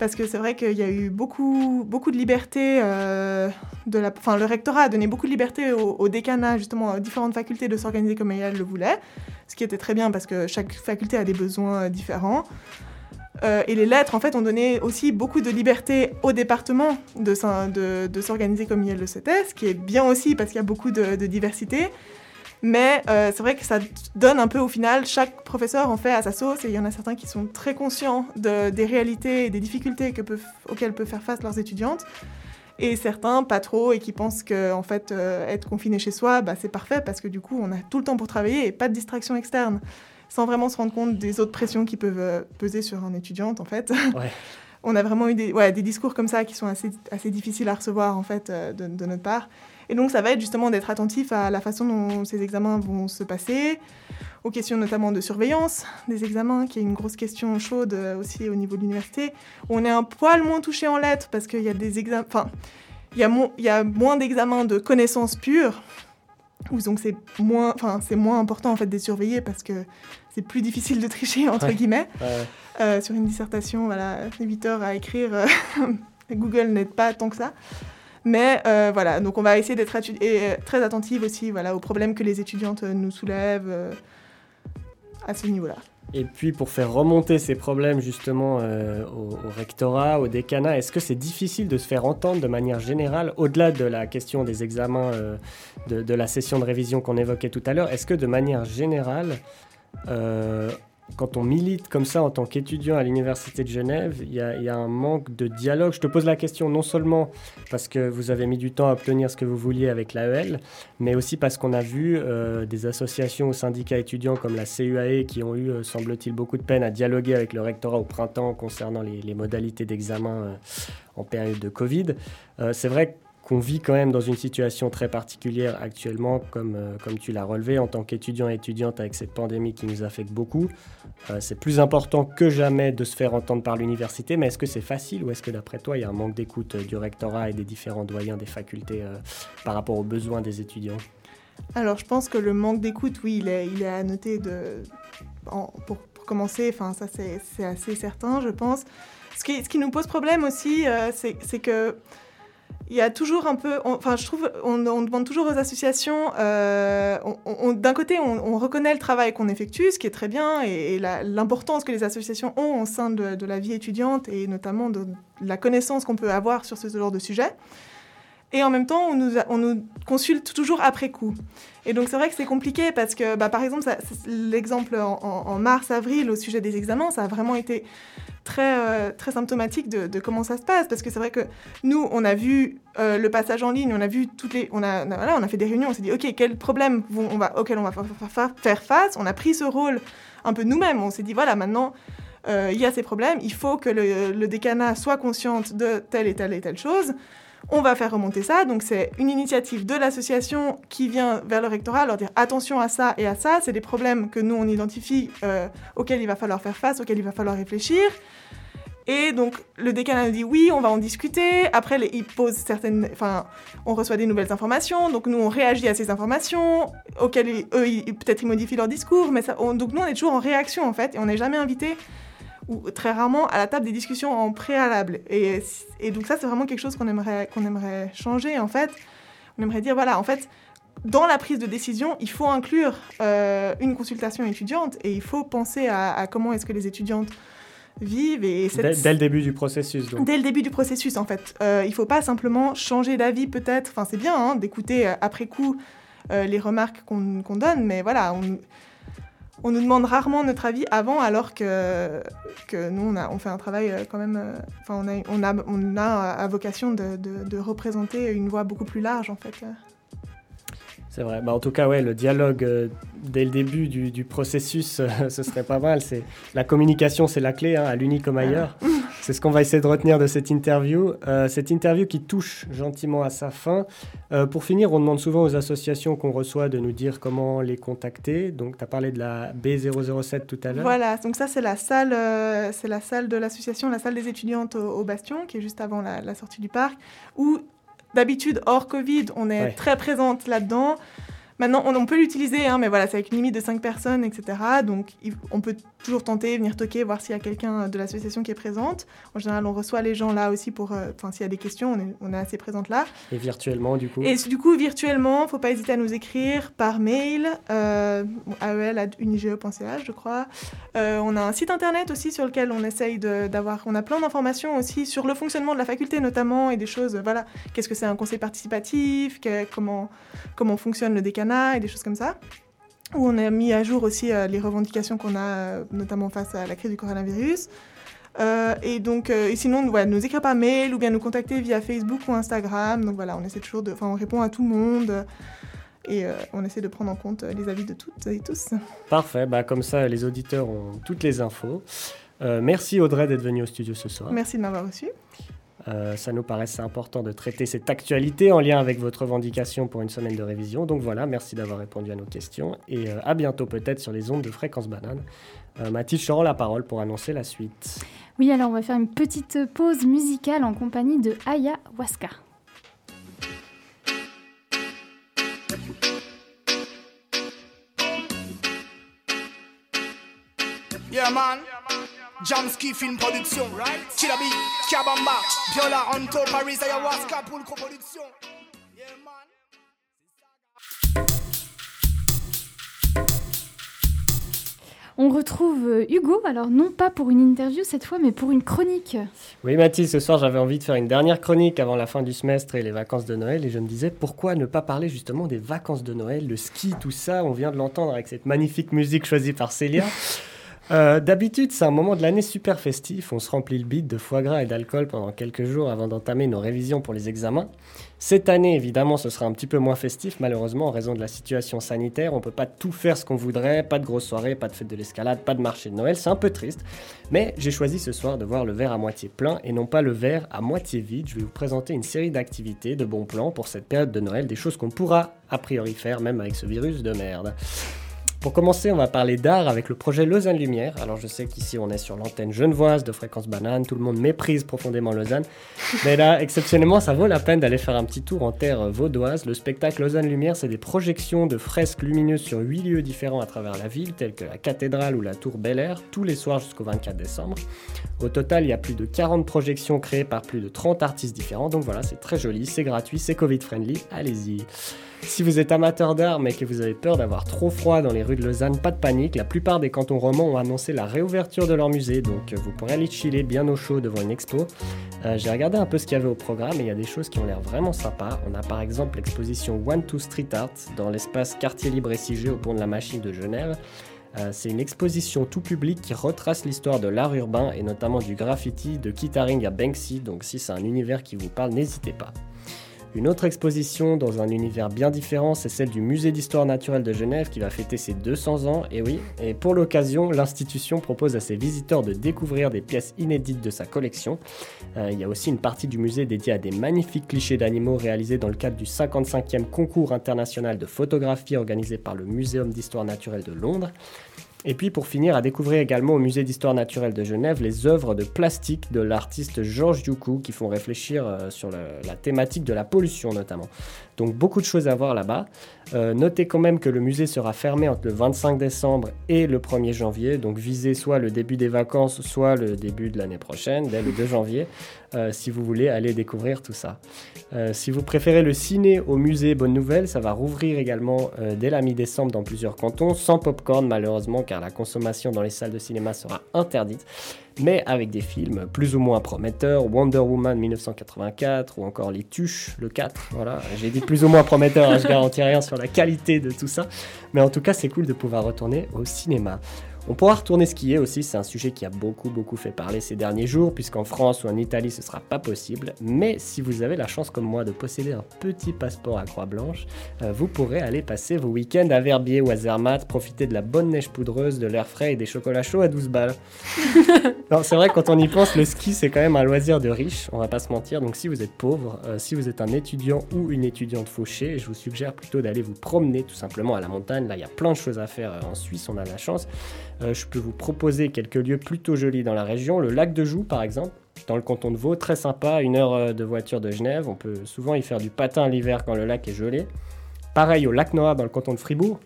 Parce que c'est vrai qu'il y a eu beaucoup, beaucoup de liberté. euh, de la, enfin, le rectorat a donné beaucoup de liberté au, au décanat, justement, aux différentes facultés de s'organiser comme elles le voulaient. Ce qui était très bien parce que chaque faculté a des besoins différents. Euh, et les lettres, en fait, ont donné aussi beaucoup de liberté au département de, s'organiser comme il le souhaitait, ce qui est bien aussi parce qu'il y a beaucoup de, diversité. Mais euh, c'est vrai que ça donne un peu au final, chaque professeur en fait à sa sauce et il y en a certains qui sont très conscients de- des réalités et des difficultés auxquelles peuvent faire face leurs étudiantes. Et certains pas trop et qui pensent que en fait euh, être confiné chez soi, bah, c'est parfait parce que du coup on a tout le temps pour travailler et pas de distraction externe, sans vraiment se rendre compte des autres pressions qui peuvent euh, peser sur un étudiante en fait. Ouais. on a vraiment eu des, ouais, des discours comme ça qui sont assez, assez difficiles à recevoir en fait euh, de, de notre part. Et donc ça va être justement d'être attentif à la façon dont ces examens vont se passer, aux questions notamment de surveillance des examens, qui est une grosse question chaude euh, aussi au niveau de l'université. On est un poil moins touché en lettres parce qu'il y a des examens, enfin, il y a, mo- il y a moins d'examens de connaissances pures. où Donc c'est moins, enfin c'est moins important en fait de les surveiller parce que c'est plus difficile de tricher entre Ouais. guillemets. Ouais. Euh, sur une dissertation, voilà, 8 heures à écrire, euh, Google n'aide pas tant que ça. Mais euh, voilà, donc on va essayer d'être euh, très attentive aussi voilà, aux problèmes que les étudiantes nous soulèvent à ce niveau-là. Et puis pour faire remonter ces problèmes justement euh, au, au rectorat, au décanat, est-ce que c'est difficile de se faire entendre de manière générale, au-delà de la question des examens euh, de, de la session de révision qu'on évoquait tout à l'heure, est-ce que de manière générale, euh, quand on milite comme ça en tant qu'étudiant à l'Université de Genève, il y, a- un manque de dialogue Je te pose la question non seulement parce que vous avez mis du temps à obtenir ce que vous vouliez avec l'AEL, mais aussi parce qu'on a vu euh, des associations ou syndicats étudiants comme la CUAE qui ont eu, euh, semble-t-il, beaucoup de peine à dialoguer avec le rectorat au printemps concernant les, modalités d'examen en période de Covid. C'est vrai qu'on vit quand même dans une situation très particulière actuellement, comme, euh, comme tu l'as relevé, en tant qu'étudiant et étudiante avec cette pandémie qui nous affecte beaucoup. Euh, c'est plus important que jamais de se faire entendre par l'université, mais est-ce que c'est facile ou est-ce que d'après toi, il y a un manque d'écoute euh, du rectorat et des différents doyens des facultés par rapport aux besoins des étudiants? Alors je pense que le manque d'écoute, oui, il est, à noter pour, commencer, enfin ça c'est assez certain, je pense. Ce qui, ce qui nous pose problème aussi, c'est que il y a toujours un peu, on- enfin je trouve, on, demande toujours aux associations, euh, d'un côté on, on reconnaît le travail qu'on effectue, ce qui est très bien, et, l'importance que les associations ont au sein de, de la vie étudiante, et notamment de, la connaissance qu'on peut avoir sur ce genre de sujet. Et en même temps, on nous, consulte toujours après coup. Et donc, c'est vrai que c'est compliqué parce que, bah, par exemple, l'exemple en, mars-avril au sujet des examens, ça a vraiment été très, euh, très symptomatique de, comment ça se passe. Parce que c'est vrai que nous, on a vu euh, le passage en ligne, on a vu toutes les. On a, voilà, on a fait des réunions, on s'est dit, OK, quels problèmes on va, auxquels on va fa- fa- fa- faire face? On a pris ce rôle un peu nous-mêmes. On s'est dit, voilà, maintenant. euh, il y a ces problèmes, il faut que le, le décanat soit consciente de telle et telle et telle chose. On va faire remonter ça. Donc, c'est une initiative de l'association qui vient vers le rectorat, leur dire attention à ça et à ça. C'est des problèmes que nous, on identifie, euh, auxquels il va falloir faire face, auxquels il va falloir réfléchir. Et donc, le décanat nous dit oui, on va en discuter. Après, les- certaines. Enfin, on reçoit des nouvelles informations. Donc, nous, on réagit à ces informations, auxquelles ils- eux, peut-être ils modifient leur discours. Mais ça, on- donc, nous, on est toujours en réaction, en fait. Et on n'est jamais invité, ou très rarement, à la table des discussions en préalable. Et, et donc, ça, c'est vraiment quelque chose qu'on aimerait, qu'on aimerait changer, en fait. On aimerait dire voilà, en fait. Dans la prise de décision, il faut inclure euh, une consultation étudiante et il faut penser à, à comment est-ce que les étudiantes vivent et cette- Dès, dès le début du processus, donc. Dès le début du processus, en fait. Euh, il ne faut pas simplement changer d'avis, peut-être. Enfin, c'est bien hein, d'écouter euh, après coup euh, les remarques qu'on donne, mais voilà, on, on nous demande rarement notre avis avant, alors que, nous, on, fait un travail euh, quand même. euh, Enfin, on a, on a à vocation de représenter une voix beaucoup plus large, en fait. C'est vrai. Bah, en tout cas, ouais, le dialogue euh, dès le début du, du processus, euh, ce serait pas mal. C'est la communication, c'est la clé, hein, à l'uni comme ailleurs. C'est ce qu'on va essayer de retenir de cette interview. Euh, cette interview qui touche gentiment à sa fin. Pour finir, on demande souvent aux associations qu'on reçoit de nous dire comment les contacter. Donc, tu as parlé de la B007 tout à l'heure. Voilà, donc ça c'est la salle, c'est la salle de l'association, la salle des étudiantes au, au Bastion, qui est juste avant la, la sortie du parc, où d'habitude hors Covid, on est Ouais. très présente là-dedans. Maintenant, on, on peut l'utiliser, hein, mais voilà, c'est avec une limite de 5 personnes, etc. Donc, il- on peut toujours tenter, venir toquer, voir s'il y a quelqu'un de l'association qui est présente. En général, on reçoit les gens là aussi pour, euh, enfin, s'il y a des questions, on est, on est assez présente là. Et virtuellement, du coup. Et du coup, virtuellement, faut pas hésiter à nous écrire par mail, euh, ael.unige.ch, je crois. Euh, on a un site internet aussi sur lequel on essaye d'avoir. On a plein d'informations aussi sur le fonctionnement de la faculté, notamment, et des choses. Voilà, qu'est-ce que c'est un conseil participatif, que- comment, comment fonctionne le décanat, et des choses comme ça. Où on a mis à jour aussi euh, les revendications qu'on a, euh, notamment face à la crise du coronavirus. Euh, et donc, euh, et sinon, voilà, nous écrire par mail ou bien nous contacter via Facebook ou Instagram. Donc voilà, on essaie toujours de, enfin, on répond à tout le monde et euh, on essaie de prendre en compte les avis de toutes et tous. Parfait. Bah, comme ça, les auditeurs ont toutes les infos. Merci Audrey d'être venue au studio ce soir. Merci de m'avoir reçu. Euh, ça nous paraissait important de traiter cette actualité en lien avec votre revendication pour une semaine de révision. Donc voilà, merci d'avoir répondu à nos questions et euh, à bientôt peut-être sur les ondes de fréquence banane. Euh, Mathilde, je te rends la parole pour annoncer la suite. Oui, alors on va faire une petite pause musicale en compagnie de Aya Waska. Yeah man, Jamski Film Production, right? Chilabi, Kabamba, Viola, Anto, Paris, Ayahuasca. Yeah man. On retrouve euh, Hugo, alors non pas pour une interview cette fois, mais pour une chronique. Oui Mathilde, ce soir j'avais envie de faire une dernière chronique avant la fin du semestre et les vacances de Noël et je me disais pourquoi ne pas parler justement des vacances de Noël, le ski, tout ça, on vient de l'entendre avec cette magnifique musique choisie par Célia. Euh, D'habitude, c'est un moment de l'année super festif. On se remplit le bide de foie gras et d'alcool pendant quelques jours avant d'entamer nos révisions pour les examens. Cette année, évidemment, ce sera un petit peu moins festif, malheureusement, en raison de la situation sanitaire. On peut pas tout faire ce qu'on voudrait, pas de grosses soirées, pas de fête de l'escalade, pas de marché de Noël. C'est un peu triste. Mais j'ai choisi ce soir de voir le verre à moitié plein et non pas le verre à moitié vide. Je vais vous présenter une série d'activités, de bons plans pour cette période de Noël, des choses qu'on pourra a priori faire même avec ce virus de merde. Pour commencer, on va parler d'art avec le projet Lausanne Lumière. Alors je sais qu'ici on est sur l'antenne genevoise de Fréquence Banane, tout le monde méprise profondément Lausanne. Mais là, exceptionnellement, ça vaut la peine d'aller faire un petit tour en terre vaudoise. Le spectacle Lausanne Lumière, c'est des projections de fresques lumineuses sur huit lieux différents à travers la ville, tels que la cathédrale ou la tour Bel Air, tous les soirs jusqu'au 24 décembre. Au total, il y a plus de 40 projections créées par plus de 30 artistes différents. Donc voilà, c'est très joli, c'est gratuit, c'est Covid-friendly. Allez-y. Si vous êtes amateur d'art mais que vous avez peur d'avoir trop froid dans les rues rue de Lausanne, pas de panique, la plupart des cantons romans ont annoncé la réouverture de leur musée, donc euh, vous pourrez aller chiller bien au chaud devant une expo. Euh, J'ai regardé un peu ce qu'il y avait au programme et il y a des choses qui ont l'air vraiment sympas. On a par exemple l'exposition One to Street Art dans l'espace Quartier Libre et Sigé au pont de la Machine de Genève. Euh, c'est une exposition tout public qui retrace l'histoire de l'art urbain et notamment du graffiti de Kittaring à Banksy, donc si c'est un univers qui vous parle, n'hésitez pas. Une autre exposition dans un univers bien différent, c'est celle du Musée d'histoire naturelle de Genève qui va fêter ses 200 ans, et oui, et pour l'occasion, l'institution propose à ses visiteurs de découvrir des pièces inédites de sa collection. Euh, il y a aussi une partie du musée dédiée à des magnifiques clichés d'animaux réalisés dans le cadre du 55e concours international de photographie organisé par le Muséum d'histoire naturelle de Londres. Et puis pour finir, à découvrir également au Musée d'histoire naturelle de Genève les œuvres de plastique de l'artiste Georges Youkou qui font réfléchir euh, sur la thématique de la pollution notamment. Donc beaucoup de choses à voir là-bas. Euh, notez quand même que le musée sera fermé entre le 25 décembre et le 1er janvier, donc visez soit le début des vacances, soit le début de l'année prochaine, dès le 2 janvier, euh, si vous voulez aller découvrir tout ça. Euh, si vous préférez le ciné au musée, bonne nouvelle, ça va rouvrir également dès la mi-décembre dans plusieurs cantons, sans popcorn malheureusement, car la consommation dans les salles de cinéma sera interdite, mais avec des films plus ou moins prometteurs, Wonder Woman 1984 ou encore Les Tuches, le 4, voilà, j'ai dit plus ou moins prometteur, hein, je garantis rien sur la qualité de tout ça, mais en tout cas c'est cool de pouvoir retourner au cinéma. On pourra retourner skier aussi, c'est un sujet qui a beaucoup beaucoup fait parler ces derniers jours, puisqu'en France ou en Italie ce sera pas possible. Mais si vous avez la chance comme moi de posséder un petit passeport à croix blanche, euh, vous pourrez aller passer vos week-ends à Verbier ou à Zermatt, profiter de la bonne neige poudreuse, de l'air frais et des chocolats chauds à 12 balles. non, c'est vrai, quand on y pense, le ski c'est quand même un loisir de riche, on va pas se mentir. Donc si vous êtes pauvre, euh, si vous êtes un étudiant ou une étudiante fauchée, je vous suggère plutôt d'aller vous promener tout simplement à la montagne. Là, il y a plein de choses à faire euh, en Suisse, on a la chance. Euh, je peux vous proposer quelques lieux plutôt jolis dans la région. Le lac de Joux, par exemple, dans le canton de Vaud, très sympa, une heure euh, de voiture de Genève. On peut souvent y faire du patin l'hiver quand le lac est gelé. Pareil au lac Noir dans le canton de Fribourg,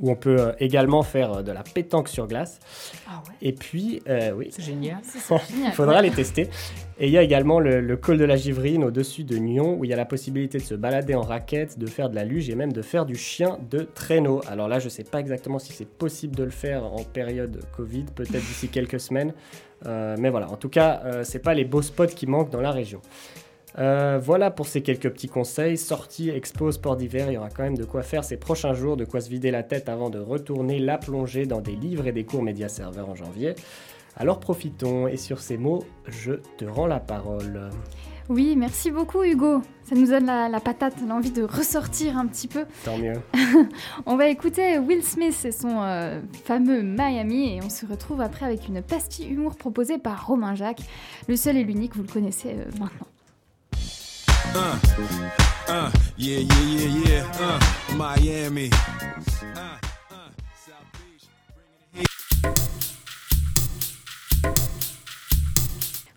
où on peut euh, également faire euh, de la pétanque sur glace. Et puis, euh, oui. C'est génial. Il faudra les tester. Et il y a également le, le col de la Givrine au-dessus de Nyon où il y a la possibilité de se balader en raquette, de faire de la luge et même de faire du chien de traîneau. Alors là, je ne sais pas exactement si c'est possible de le faire en période Covid, peut-être d'ici quelques semaines. Euh, mais voilà, en tout cas, euh, c'est pas les beaux spots qui manquent dans la région. Euh, voilà pour ces quelques petits conseils. Sortie, expo, sport d'hiver, il y aura quand même de quoi faire ces prochains jours, de quoi se vider la tête avant de retourner la plonger dans des livres et des cours médias serveurs en janvier. Alors profitons, et sur ces mots, je te rends la parole. Oui, merci beaucoup Hugo. Ça nous donne la, la patate, l'envie de ressortir un petit peu. Tant mieux. On va écouter Will Smith et son euh, fameux Miami et on se retrouve après avec une pastille humour proposée par Romain Jacques. Le seul et l'unique, vous le connaissez euh, maintenant. Uh, uh, yeah, yeah, yeah, yeah. Uh, Miami.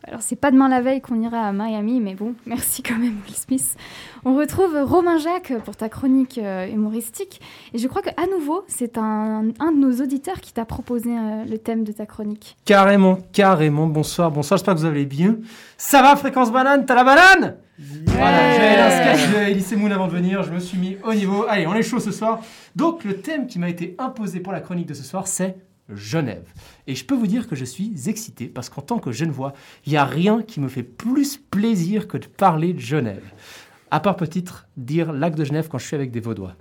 Alors c'est pas demain la veille qu'on ira à Miami, mais bon, merci quand même Will Smith. On retrouve Romain Jacques pour ta chronique euh, humoristique. Et je crois qu'à nouveau, c'est un, un de nos auditeurs qui t'a proposé euh, le thème de ta chronique. Carrément, carrément. Bonsoir, bonsoir, j'espère que vous allez bien. Ça va, Fréquence Banane? T'as la banane? Voilà, j'avais un sketch de Elise Moon avant de venir, je me suis mis au niveau. Allez, on est chaud ce soir. Donc, le thème qui m'a été imposé pour la chronique de ce soir, c'est Genève. Et je peux vous dire que je suis excité parce qu'en tant que Genevois, il n'y a rien qui me fait plus plaisir que de parler de Genève. À part peut-être dire lac de Genève quand je suis avec des Vaudois.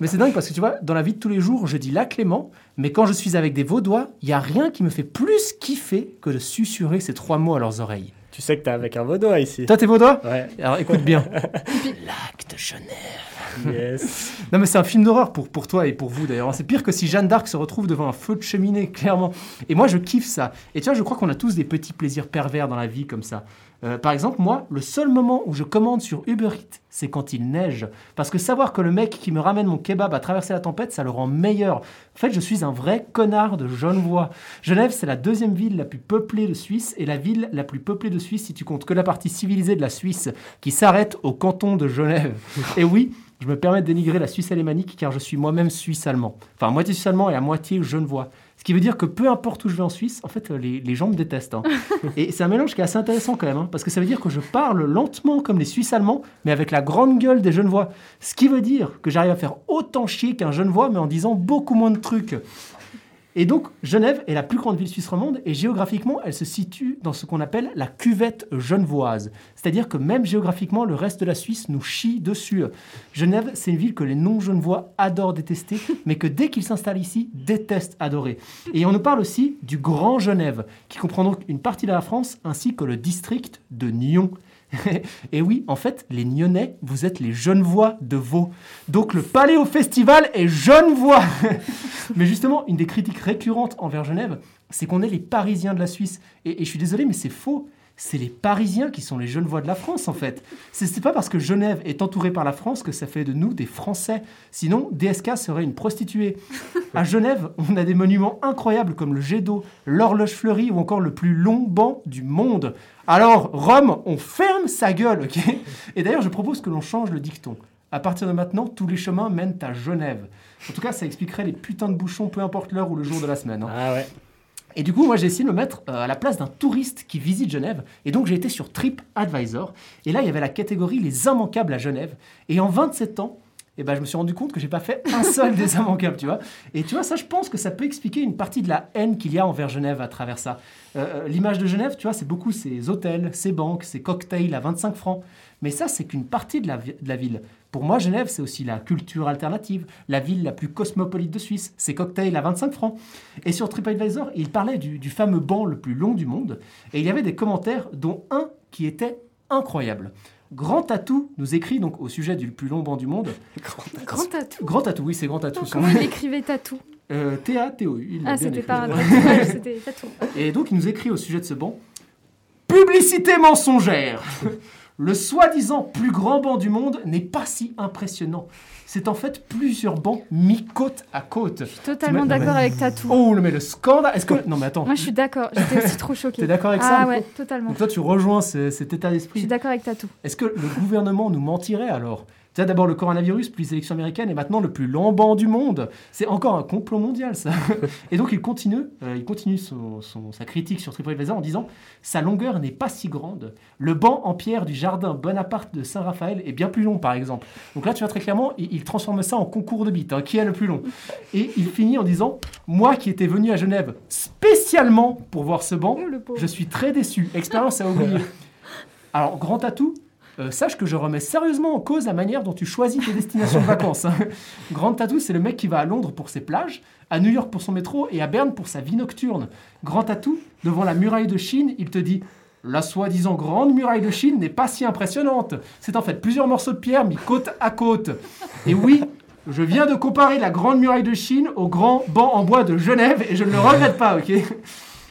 Mais c'est dingue parce que tu vois, dans la vie de tous les jours, je dis lac Léman, mais quand je suis avec des Vaudois, il n'y a rien qui me fait plus kiffer que de susurrer ces trois mots à leurs oreilles. Tu sais que t'es avec un vaudois ici. Toi, t'es Vaudois Ouais. Alors écoute bien. Lac de Genève. Yes. Non mais c'est un film d'horreur pour, pour toi et pour vous d'ailleurs. C'est pire que si Jeanne d'Arc se retrouve devant un feu de cheminée, clairement. Et moi je kiffe ça. Et tu vois, je crois qu'on a tous des petits plaisirs pervers dans la vie comme ça. Euh, par exemple, moi, le seul moment où je commande sur Uber Eats, c'est quand il neige. Parce que savoir que le mec qui me ramène mon kebab a traversé la tempête, ça le rend meilleur. En fait, je suis un vrai connard de Genevois. Genève, c'est la deuxième ville la plus peuplée de Suisse et la ville la plus peuplée de Suisse si tu comptes que la partie civilisée de la Suisse qui s'arrête au canton de Genève. et oui, je me permets de dénigrer la Suisse alémanique car je suis moi-même suisse-allemand. Enfin, à moitié suisse-allemand et à moitié genevois. Ce qui veut dire que peu importe où je vais en Suisse, en fait, euh, les, les gens me détestent. hein. et c'est un mélange qui est assez intéressant quand même, hein, parce que ça veut dire que je parle lentement comme les Suisses allemands, mais avec la grande gueule des Genevois. Ce qui veut dire que j'arrive à faire autant chier qu'un Genevois, mais en disant beaucoup moins de trucs. Et donc, Genève est la plus grande ville suisse romande et géographiquement, elle se situe dans ce qu'on appelle la cuvette genevoise. C'est-à-dire que même géographiquement, le reste de la Suisse nous chie dessus. Genève, c'est une ville que les non-genevois adorent détester, mais que dès qu'ils s'installent ici, détestent adorer. Et on nous parle aussi du Grand Genève, qui comprend donc une partie de la France ainsi que le district de Nyon. Et oui, en fait, les Nyonnais, vous êtes les Genevois de Vaud. Donc le Paléo Festival est Genevois. mais justement, une des critiques récurrentes envers Genève, c'est qu'on est les Parisiens de la Suisse. Et je suis désolé, mais c'est faux. C'est les Parisiens qui sont les Genevois de la France, en fait. C'est pas parce que Genève est entourée par la France que ça fait de nous des Français. Sinon, DSK serait une prostituée. À Genève, on a des monuments incroyables comme le jet d'eau, l'horloge fleurie ou encore le plus long banc du monde. Alors, Rome, on ferme sa gueule, ok? Et d'ailleurs, je propose que l'on change le dicton. À partir de maintenant, tous les chemins mènent à Genève. En tout cas, ça expliquerait les putains de bouchons, peu importe l'heure ou le jour de la semaine. hein. Ah ouais. Et du coup, moi, j'ai essayé de me mettre euh, à la place d'un touriste qui visite Genève. Et donc, j'ai été sur TripAdvisor. Et là, il y avait la catégorie Les immanquables à Genève. Et en 27 ans, eh ben, je me suis rendu compte que j'ai pas fait un seul des immanquables, tu vois. Et tu vois, ça, je pense que ça peut expliquer une partie de la haine qu'il y a envers Genève à travers ça. Euh, euh, L'image de Genève, tu vois, c'est beaucoup ces hôtels, ces banques, ces cocktails à 25 francs. Mais ça, c'est qu'une partie de la, vi- de la ville. Pour moi, Genève, c'est aussi la culture alternative, la ville la plus cosmopolite de Suisse, ces cocktails à 25 francs. Et sur TripAdvisor, il parlait du, du fameux banc le plus long du monde, et il y avait des commentaires, dont un qui était incroyable. Grand Tatou nous écrit donc au sujet du plus long banc du monde. Grand tatou. Grand Tatou, oui, c'est Grand Tatou. Comment il écrivait tatou? Euh, T-A-T-O-U. Ah, c'était pas un c'était tatou. Et donc, il nous écrit au sujet de ce banc Publicité mensongère Le soi-disant plus grand banc du monde n'est pas si impressionnant. C'est en fait plusieurs bancs mis côte à côte. Je suis Totalement d'accord avec tatou. Oh, mais le scandale Est-ce que. Non, mais attends. Moi, je suis d'accord. J'étais aussi trop choquée. T'es d'accord avec ça Ah ouais, totalement. Donc, toi, tu rejoins ce- cet état Je d'esprit. suis d'accord avec tatou. Est-ce que le gouvernement nous mentirait alors? Tu as d'abord le coronavirus, puis les élections américaines, et maintenant le plus long banc du monde. C'est encore un complot mondial, ça. Et donc il continue, euh, il continue son- son- sa critique sur TripAdvisor en disant sa longueur n'est pas si grande. Le banc en pierre du jardin Bonaparte de Saint-Raphaël est bien plus long, par exemple. Donc là, tu vois très clairement, il, il transforme ça en concours de bites. hein. Qui est le plus long? Et il finit en disant moi qui étais venu à Genève spécialement pour voir ce banc, je suis très déçu. Expérience à oublier. Alors, grand atout, euh, sache que je remets sérieusement en cause la manière dont tu choisis tes destinations de vacances. hein. Grand Tatou, c'est le mec qui va à Londres pour ses plages, à New York pour son métro et à Berne pour sa vie nocturne. Grand Tatou, devant la muraille de Chine, il te dit la soi-disant grande muraille de Chine n'est pas si impressionnante. C'est en fait plusieurs morceaux de pierre mis côte à côte. Et oui, je viens de comparer la grande muraille de Chine au grand banc en bois de Genève et je ne le regrette pas, ok?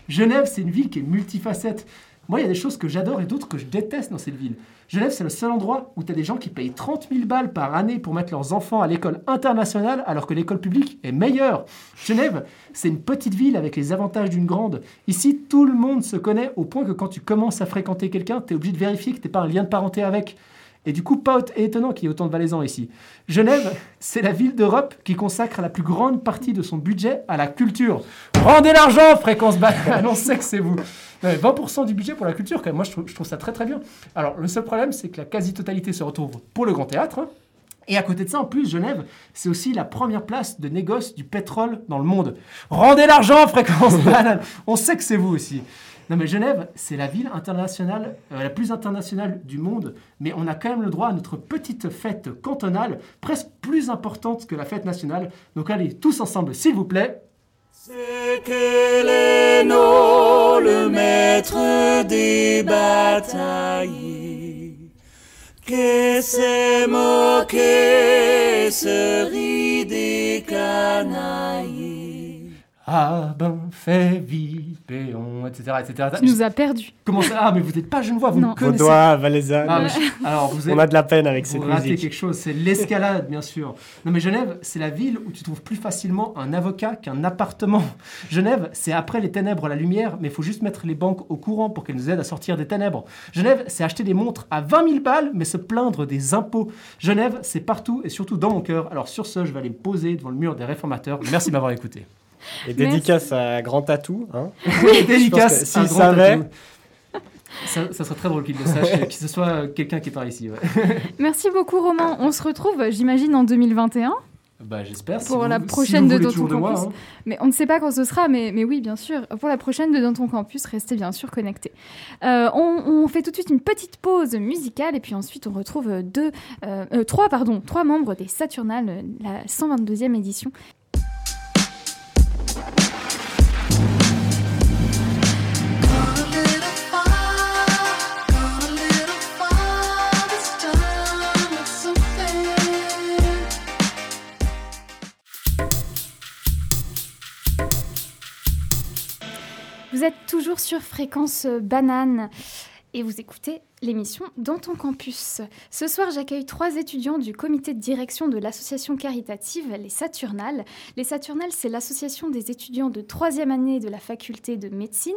Genève, c'est une ville qui est multifacette. Moi, il y a des choses que j'adore et d'autres que je déteste dans cette ville. Genève, c'est le seul endroit où tu as des gens qui payent 30 000 balles par année pour mettre leurs enfants à l'école internationale alors que l'école publique est meilleure. Genève, c'est une petite ville avec les avantages d'une grande. Ici, tout le monde se connaît au point que quand tu commences à fréquenter quelqu'un, tu es obligé de vérifier que tu pas un lien de parenté avec. Et du coup, pas étonnant qu'il y ait autant de Valaisans ici. Genève, c'est la ville d'Europe qui consacre la plus grande partie de son budget à la culture. Rendez l'argent, fréquence banane, on sait que c'est vous. Non, mais 20% du budget pour la culture, quand même, moi je trouve, ça très très bien. Alors, le seul problème, c'est que la quasi-totalité se retrouve pour le Grand Théâtre. Et à côté de ça, en plus, Genève, c'est aussi la première place de négoce du pétrole dans le monde. Rendez l'argent, fréquence banane On sait que c'est vous aussi. Non mais Genève, c'est la ville internationale, euh, la plus internationale du monde, mais on a quand même le droit à notre petite fête cantonale, presque plus importante que la fête nationale. Donc allez, tous ensemble, s'il vous plaît. C'est qu'elle est non, le maître des batailles, que s'est moqué, se rit des canailles. Ah ben, Péon, etc. etc. Tu nous as perdus. Comment ça? Ah, mais vous n'êtes pas genevois, vous Non. me connaissez. Vaudois, valaisanne. Ah, je- alors, vous On a de la peine avec vous cette ratez musique. quelque chose, c'est l'escalade, bien sûr. Non, mais Genève, c'est la ville où tu trouves plus facilement un avocat qu'un appartement. Genève, c'est après les ténèbres la lumière, mais il faut juste mettre les banques au courant pour qu'elles nous aident à sortir des ténèbres. Genève, c'est acheter des montres à 20 000 balles, mais se plaindre des impôts. Genève, c'est partout et surtout dans mon cœur. Alors sur ce, je vais aller me poser devant le mur des réformateurs. Merci de m'avoir écouté. Et dédicace à Grand Tatou. Hein. Oui, dédicace. S'il un grand savait. tatou. Ça, ça serait très drôle qu'il le sache, que ce soit quelqu'un qui est par ici. ouais. Merci beaucoup Romain. On se retrouve, j'imagine, en 2021 Bah, j'espère. si pour vous- la si prochaine vous de Dans ton moi, campus. hein. Mais on ne sait pas quand ce sera, mais, mais oui, bien sûr. Pour la prochaine de Dans ton campus, restez bien sûr connectés. Euh, on, on fait tout de suite une petite pause musicale et puis ensuite on retrouve deux, euh, euh, trois, pardon, trois membres des Saturnales, la 122e édition. Vous êtes toujours sur Fréquence Banane et vous écoutez l'émission Dans ton campus. Ce soir, j'accueille trois étudiants du comité de direction de l'association caritative Les Saturnales. Les Saturnales, c'est l'association des étudiants de troisième année de la faculté de médecine.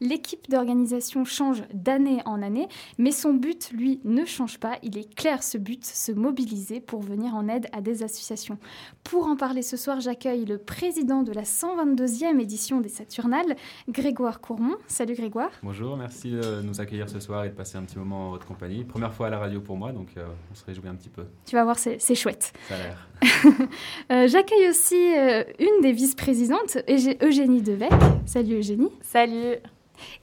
L'équipe d'organisation change d'année en année, mais son but, lui, ne change pas. Il est clair ce but, se mobiliser pour venir en aide à des associations. Pour en parler ce soir, j'accueille le président de la 122e édition des Saturnales, Grégoire Courmont. Salut Grégoire. Bonjour, merci de nous accueillir ce soir et de passer un petit moment en votre compagnie. Première fois à la radio pour moi, donc euh, on se réjouit un petit peu. Tu vas voir, c'est c'est chouette. Ça a l'air. Euh, J'accueille aussi euh, une des vice-présidentes, Eugé- Eugénie Devec. Salut Eugénie. Salut.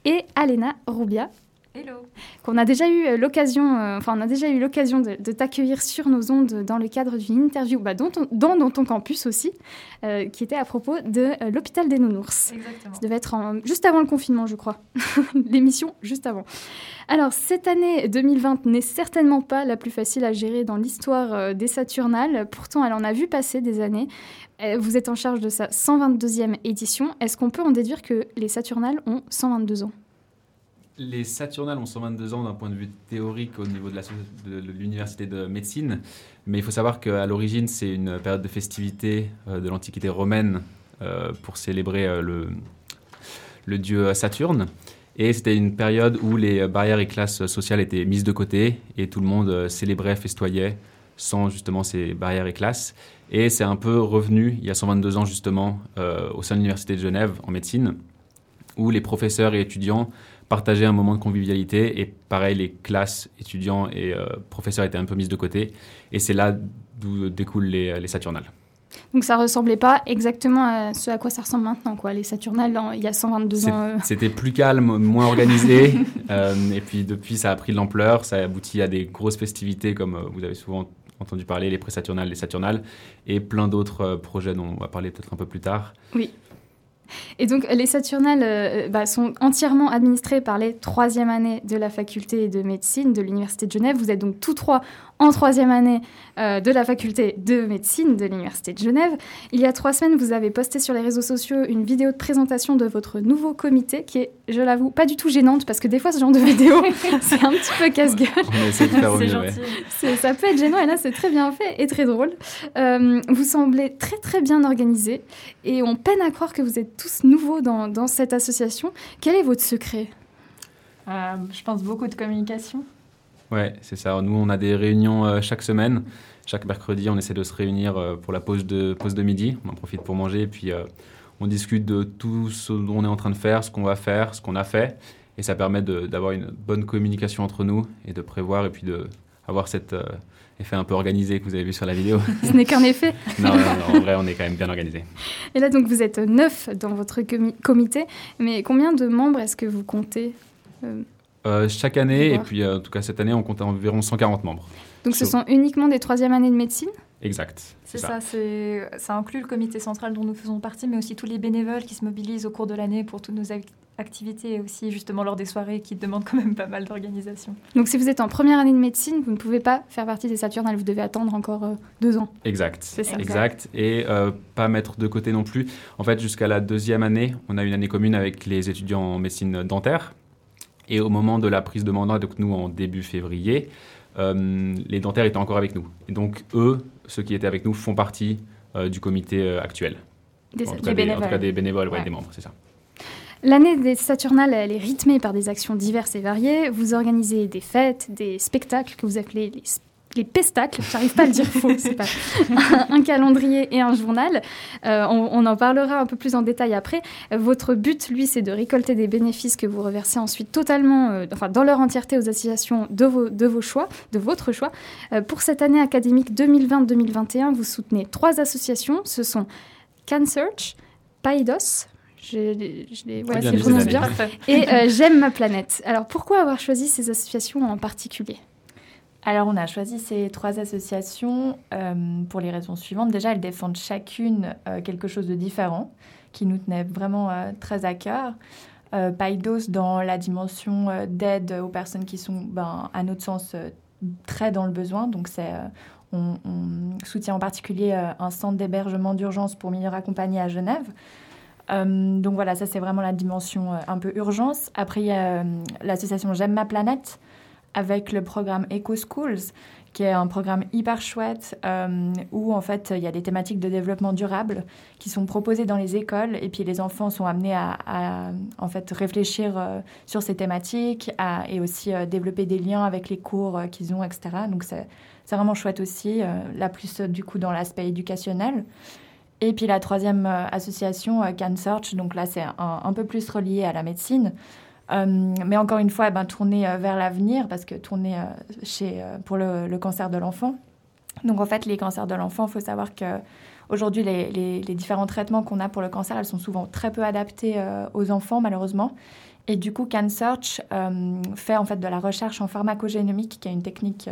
Et Alena Roubia. Hello. Qu'on a déjà eu euh, l'occasion, euh, enfin on a déjà eu l'occasion de, de t'accueillir sur nos ondes dans le cadre d'une interview, bah, ton- dans, dans ton campus aussi, euh, qui était à propos de euh, l'hôpital des nounours. Exactement. Ça devait être en- juste avant le confinement, je crois. L'émission juste avant. Alors, cette année 2020 n'est certainement pas la plus facile à gérer dans l'histoire des Saturnales. Pourtant, elle en a vu passer des années. Vous êtes en charge de sa 122e édition. Est-ce qu'on peut en déduire que les Saturnales ont 122 ans? Les Saturnales ont 122 ans d'un point de vue théorique au niveau de l'université de médecine, mais il faut savoir qu'à l'origine, c'est une période de festivité euh, de l'Antiquité romaine euh, pour célébrer euh, le, dieu Saturne. Et c'était une période où les barrières et classes sociales étaient mises de côté et tout le monde célébrait, festoyait sans justement ces barrières et classes. Et c'est un peu revenu il y a 122 ans justement au sein de l'Université de Genève en médecine, où les professeurs et étudiants partageaient un moment de convivialité et pareil les classes étudiants et euh, professeurs étaient un peu mises de côté. Et c'est là d'où découlent les, les Saturnales. Donc ça ressemblait pas exactement à ce à quoi ça ressemble maintenant, quoi. Les Saturnales, il y a 122 C'est- ans. euh, C'était plus calme, moins organisé. euh, et puis depuis, ça a pris de l'ampleur. Ça a abouti à des grosses festivités, comme euh, vous avez souvent entendu parler, les pré-saturnales, les saturnales, et plein d'autres euh, projets dont on va parler peut-être un peu plus tard. Oui. Et donc, les Saturnales euh, bah, sont entièrement administrées par les troisième années de la faculté de médecine de l'Université de Genève. Vous êtes donc tous trois en troisième année euh, de la faculté de médecine de l'Université de Genève. Il y a trois semaines, vous avez posté sur les réseaux sociaux une vidéo de présentation de votre nouveau comité qui est, je l'avoue, pas du tout gênante parce que des fois, ce genre de vidéo, c'est un petit peu casse-gueule. On essaie de faire au C'est mieux, ouais. Ça peut être gênant et là, c'est très bien fait et très drôle. Euh, vous semblez très très bien organisé et on peine à croire que vous êtes tous nouveaux dans, dans cette association. Quel est votre secret? Euh, je pense beaucoup de communication. Ouais, c'est ça. Nous, on a des réunions euh, chaque semaine. Chaque mercredi, on essaie de se réunir euh, pour la pause de, pause de midi. On en profite pour manger et puis euh, on discute de tout ce dont on est en train de faire, ce qu'on va faire, ce qu'on a fait. Et ça permet d'avoir une bonne communication entre nous et de prévoir et puis d'avoir cet effet un peu organisé que vous avez vu sur la vidéo. Ce n'est qu'un effet. non, non, non, en vrai, on est quand même bien organisé. Et là, donc, vous êtes neuf dans votre comi- comité, mais combien de membres est-ce que vous comptez Euh, chaque année, et puis euh, en tout cas cette année, on compte environ 140 membres. Donc, ce sont uniquement des troisième années de médecine? Exact. C'est ça, ça inclut le comité central dont nous faisons partie, mais aussi tous les bénévoles qui se mobilisent au cours de l'année pour toutes nos ac- activités et aussi justement lors des soirées qui demandent quand même pas mal d'organisation. Donc si vous êtes en première année de médecine, vous ne pouvez pas faire partie des Saturnales, vous devez attendre encore euh, deux ans. Exact. C'est ça. Exact. Et euh, pas mettre de côté non plus. En fait, jusqu'à la deuxième année, on a une année commune avec les étudiants en médecine dentaire. Et au moment de la prise de mandat, donc nous en début février, euh, les dentaires étaient encore avec nous. Et donc eux, ceux qui étaient avec nous, font partie euh, du comité euh, actuel. Des- en, tout des cas, des, en tout cas, des bénévoles, ouais, Ouais. des membres, c'est ça. L'année des Saturnales, elle est rythmée par des actions diverses et variées. Vous organisez des fêtes, des spectacles que vous appelez les, les pestacles. J'arrive pas à le dire faux, c'est pas un, calendrier et un journal. Euh, on, on en parlera un peu plus en détail après. Votre but, lui, c'est de récolter des bénéfices que vous reversez ensuite totalement, euh, enfin dans leur entièreté aux associations de vos, de vos choix, de votre choix. Euh, pour cette année académique 2020-2021, vous soutenez trois associations. Ce sont CanSearch, Paidos, je, les- je ouais, bien prononce bien, et euh, J'aime ma planète. Alors pourquoi avoir choisi ces associations en particulier? Alors, on a choisi ces trois associations euh, pour les raisons suivantes. Déjà, elles défendent chacune euh, quelque chose de différent qui nous tenait vraiment euh, très à cœur. Paidos dans la dimension d'aide aux personnes qui sont, ben, à notre sens, très dans le besoin. Donc, c'est, on, on soutient en particulier un centre d'hébergement d'urgence pour mineurs accompagnés à Genève. Donc voilà, ça c'est vraiment la dimension un peu urgence. Après, il y a l'association J'aime ma planète avec le programme Eco Schools, qui est un programme hyper chouette euh, où en fait il y a des thématiques de développement durable qui sont proposées dans les écoles et puis les enfants sont amenés à, en fait réfléchir euh, sur ces thématiques et aussi euh, développer des liens avec les cours qu'ils ont, etc. Donc c'est vraiment chouette aussi, là plus du coup dans l'aspect éducationnel. Et puis la troisième association, CanSearch, donc là c'est un peu plus relié à la médecine. Euh, mais encore une fois, eh ben, tourner euh, vers l'avenir, parce que tourner euh, chez, pour le, cancer de l'enfant. Donc en fait, les cancers de l'enfant, il faut savoir que aujourd'hui, les, les- différents traitements qu'on a pour le cancer, elles sont souvent très peu adaptés euh, aux enfants, malheureusement. Et du coup, CanSearch euh, fait en fait de la recherche en pharmacogénomique, qui est une technique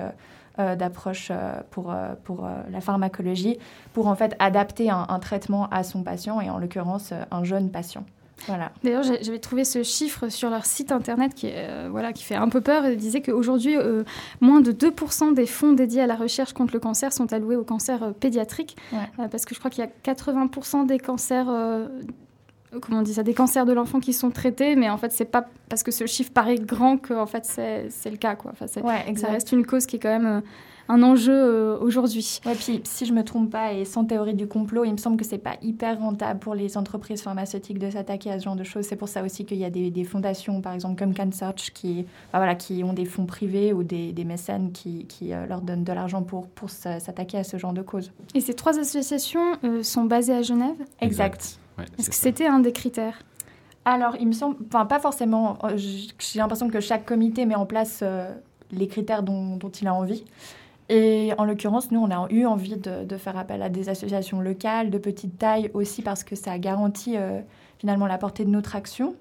d'approche pour, pour la pharmacologie, pour en fait adapter un, traitement à son patient, et en l'occurrence, un jeune patient. Voilà. D'ailleurs, j'avais trouvé ce chiffre sur leur site internet qui, euh, voilà, qui fait un peu peur. Il disait qu'aujourd'hui, euh, moins de 2% des fonds dédiés à la recherche contre le cancer sont alloués au cancer euh, pédiatrique. Euh, parce que je crois qu'il y a 80% des cancers. Comment on dit ça Des cancers de l'enfant qui sont traités, mais en fait, c'est pas parce que ce chiffre paraît grand que en fait, c'est le cas. Quoi. Enfin, Ouais, ça reste une cause qui est quand même un enjeu euh, aujourd'hui. Ouais, puis si je me trompe pas et sans théorie du complot, il me semble que c'est pas hyper rentable pour les entreprises pharmaceutiques de s'attaquer à ce genre de choses. C'est pour ça aussi qu'il y a des, des fondations, par exemple comme CanSearch, qui, enfin, voilà, qui ont des fonds privés ou des, des mécènes qui, qui euh, leur donnent de l'argent pour, pour s'a- s'attaquer à ce genre de causes. Et ces trois associations euh, sont basées à Genève? Exact. Est-ce que c'était un des critères? Alors, il me semble, enfin pas forcément, j'ai l'impression que chaque comité met en place euh, les critères dont, dont il a envie. Et en l'occurrence, nous, on a eu envie de, de faire appel à des associations locales de petite taille aussi parce que ça garantit euh, finalement la portée de notre action.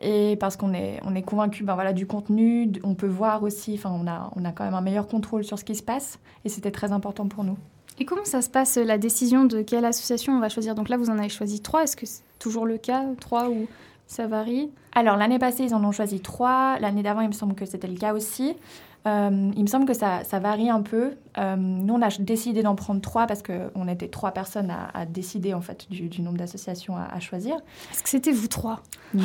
Et parce qu'on est, on est convaincu ben voilà, du contenu, on peut voir aussi, enfin, on a, on a quand même un meilleur contrôle sur ce qui se passe. Et c'était très important pour nous. Et comment ça se passe, la décision de quelle association on va choisir? Donc là, vous en avez choisi trois. Est-ce que c'est toujours le cas, trois, ou ça varie? Alors, l'année passée, ils en ont choisi trois. L'année d'avant, il me semble que c'était le cas aussi. Euh, il me semble que ça, ça varie un peu. Euh, nous, on a décidé d'en prendre trois parce qu'on était trois personnes à, à décider en fait du, du nombre d'associations à, à choisir. Est-ce que c'était vous trois? Non,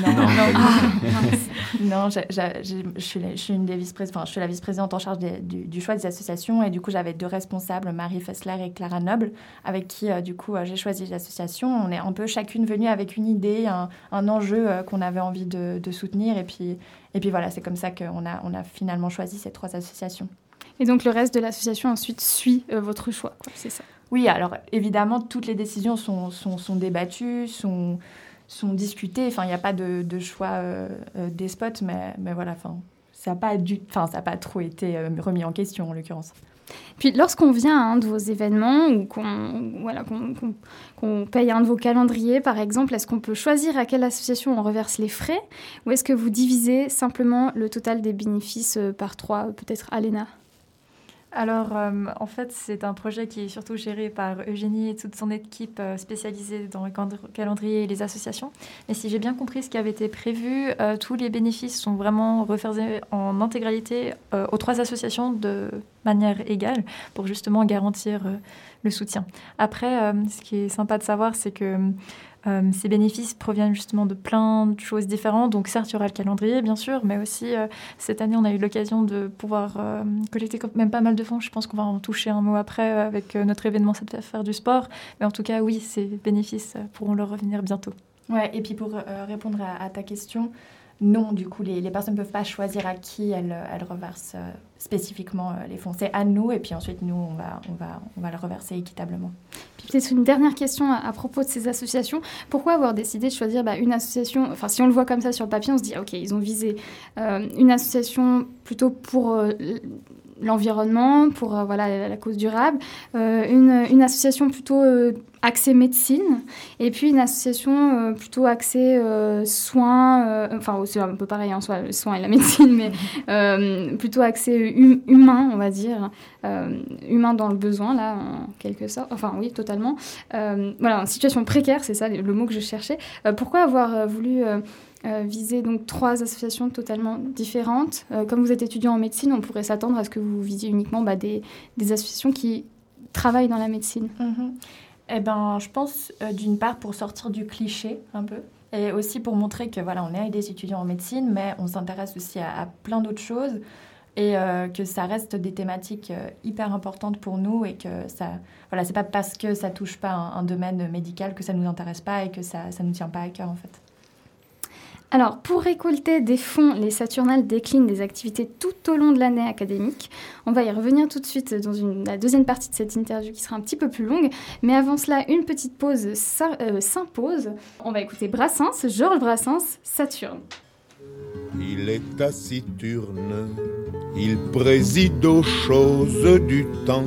Non, non. Ah, je suis, une des vice enfin, je suis la vice-présidente en charge des- du, du choix des associations et du coup, j'avais deux responsables, Marie Fessler et Clara Noble, avec qui euh, du coup euh, j'ai choisi l'association. On est un peu chacune venue avec une idée, un, un enjeu euh, qu'on avait envie de, de soutenir et puis et puis voilà, c'est comme ça qu'on a on a finalement choisi ces trois associations. Et donc le reste de l'association ensuite suit euh, votre choix, c'est ça Oui, alors évidemment, toutes les décisions sont, sont, sont débattues, sont, sont discutées. Enfin, il n'y a pas de, de choix euh, euh, des spots, mais, mais voilà, enfin, ça n'a pas, du- enfin, ça a pas trop été euh, remis en question en l'occurrence. Puis lorsqu'on vient à un de vos événements ou qu'on voilà, qu'on paye un de vos calendriers, par exemple, est-ce qu'on peut choisir à quelle association on reverse les frais ou est-ce que vous divisez simplement le total des bénéfices par trois, peut-être Alena? Alors, euh, en fait, c'est un projet qui est surtout géré par Eugénie et toute son équipe euh, spécialisée dans le calendrier et les associations. Mais si j'ai bien compris ce qui avait été prévu, euh, tous les bénéfices sont vraiment refaisés en intégralité aux trois associations de manière égale pour justement garantir le soutien. Après, ce qui est sympa de savoir, c'est que euh, ces bénéfices proviennent justement de plein de choses différentes. Donc certes, il y aura le calendrier, bien sûr, mais aussi euh, cette année, on a eu l'occasion de pouvoir euh, collecter même pas mal de fonds. Je pense qu'on va en toucher un mot après avec notre événement Ça fait faire du sport. Mais en tout cas, oui, ces bénéfices pourront leur revenir bientôt. Ouais, et puis pour répondre à, ta question, non, du coup, les, personnes ne peuvent pas choisir à qui elles, reversent spécifiquement les fonds. C'est à nous, et puis ensuite, nous, on va, on va, on va le reverser équitablement. Peut-être une dernière question à, propos de ces associations. Pourquoi avoir décidé de choisir bah, une association Enfin, si on le voit comme ça sur le papier, on se dit, ok, ils ont visé euh, une association plutôt pour euh, l'environnement, pour euh, voilà, la, cause durable, une, une, association plutôt axée médecine, et puis une association plutôt axée soins, enfin c'est un peu pareil en soi, le soin et la médecine, mais plutôt axée hum, humain, on va dire, humain dans le besoin, là, en quelque sorte. Enfin oui, totalement. voilà, situation précaire, c'est ça le mot que je cherchais. pourquoi avoir voulu euh, viser donc trois associations totalement différentes. Euh, comme vous êtes étudiant en médecine, on pourrait s'attendre à ce que vous visiez uniquement bah, des, associations qui travaillent dans la médecine. Mhm. Eh ben, je pense euh, d'une part pour sortir du cliché un peu. Et aussi pour montrer que voilà, on est des étudiants en médecine, mais on s'intéresse aussi à, plein d'autres choses et que ça reste des thématiques hyper importantes pour nous et que ça voilà c'est pas parce que ça touche pas un, un, domaine médical que ça nous intéresse pas et que ça ça nous tient pas à cœur en fait. Alors, pour récolter des fonds, les Saturnales déclinent des activités tout au long de l'année académique. On va y revenir tout de suite dans la deuxième partie de cette interview qui sera un petit peu plus longue. Mais avant cela, une petite pause euh, s'impose. On va écouter Brassens, Georges Brassens, Saturne. Il est taciturne, il préside aux choses du temps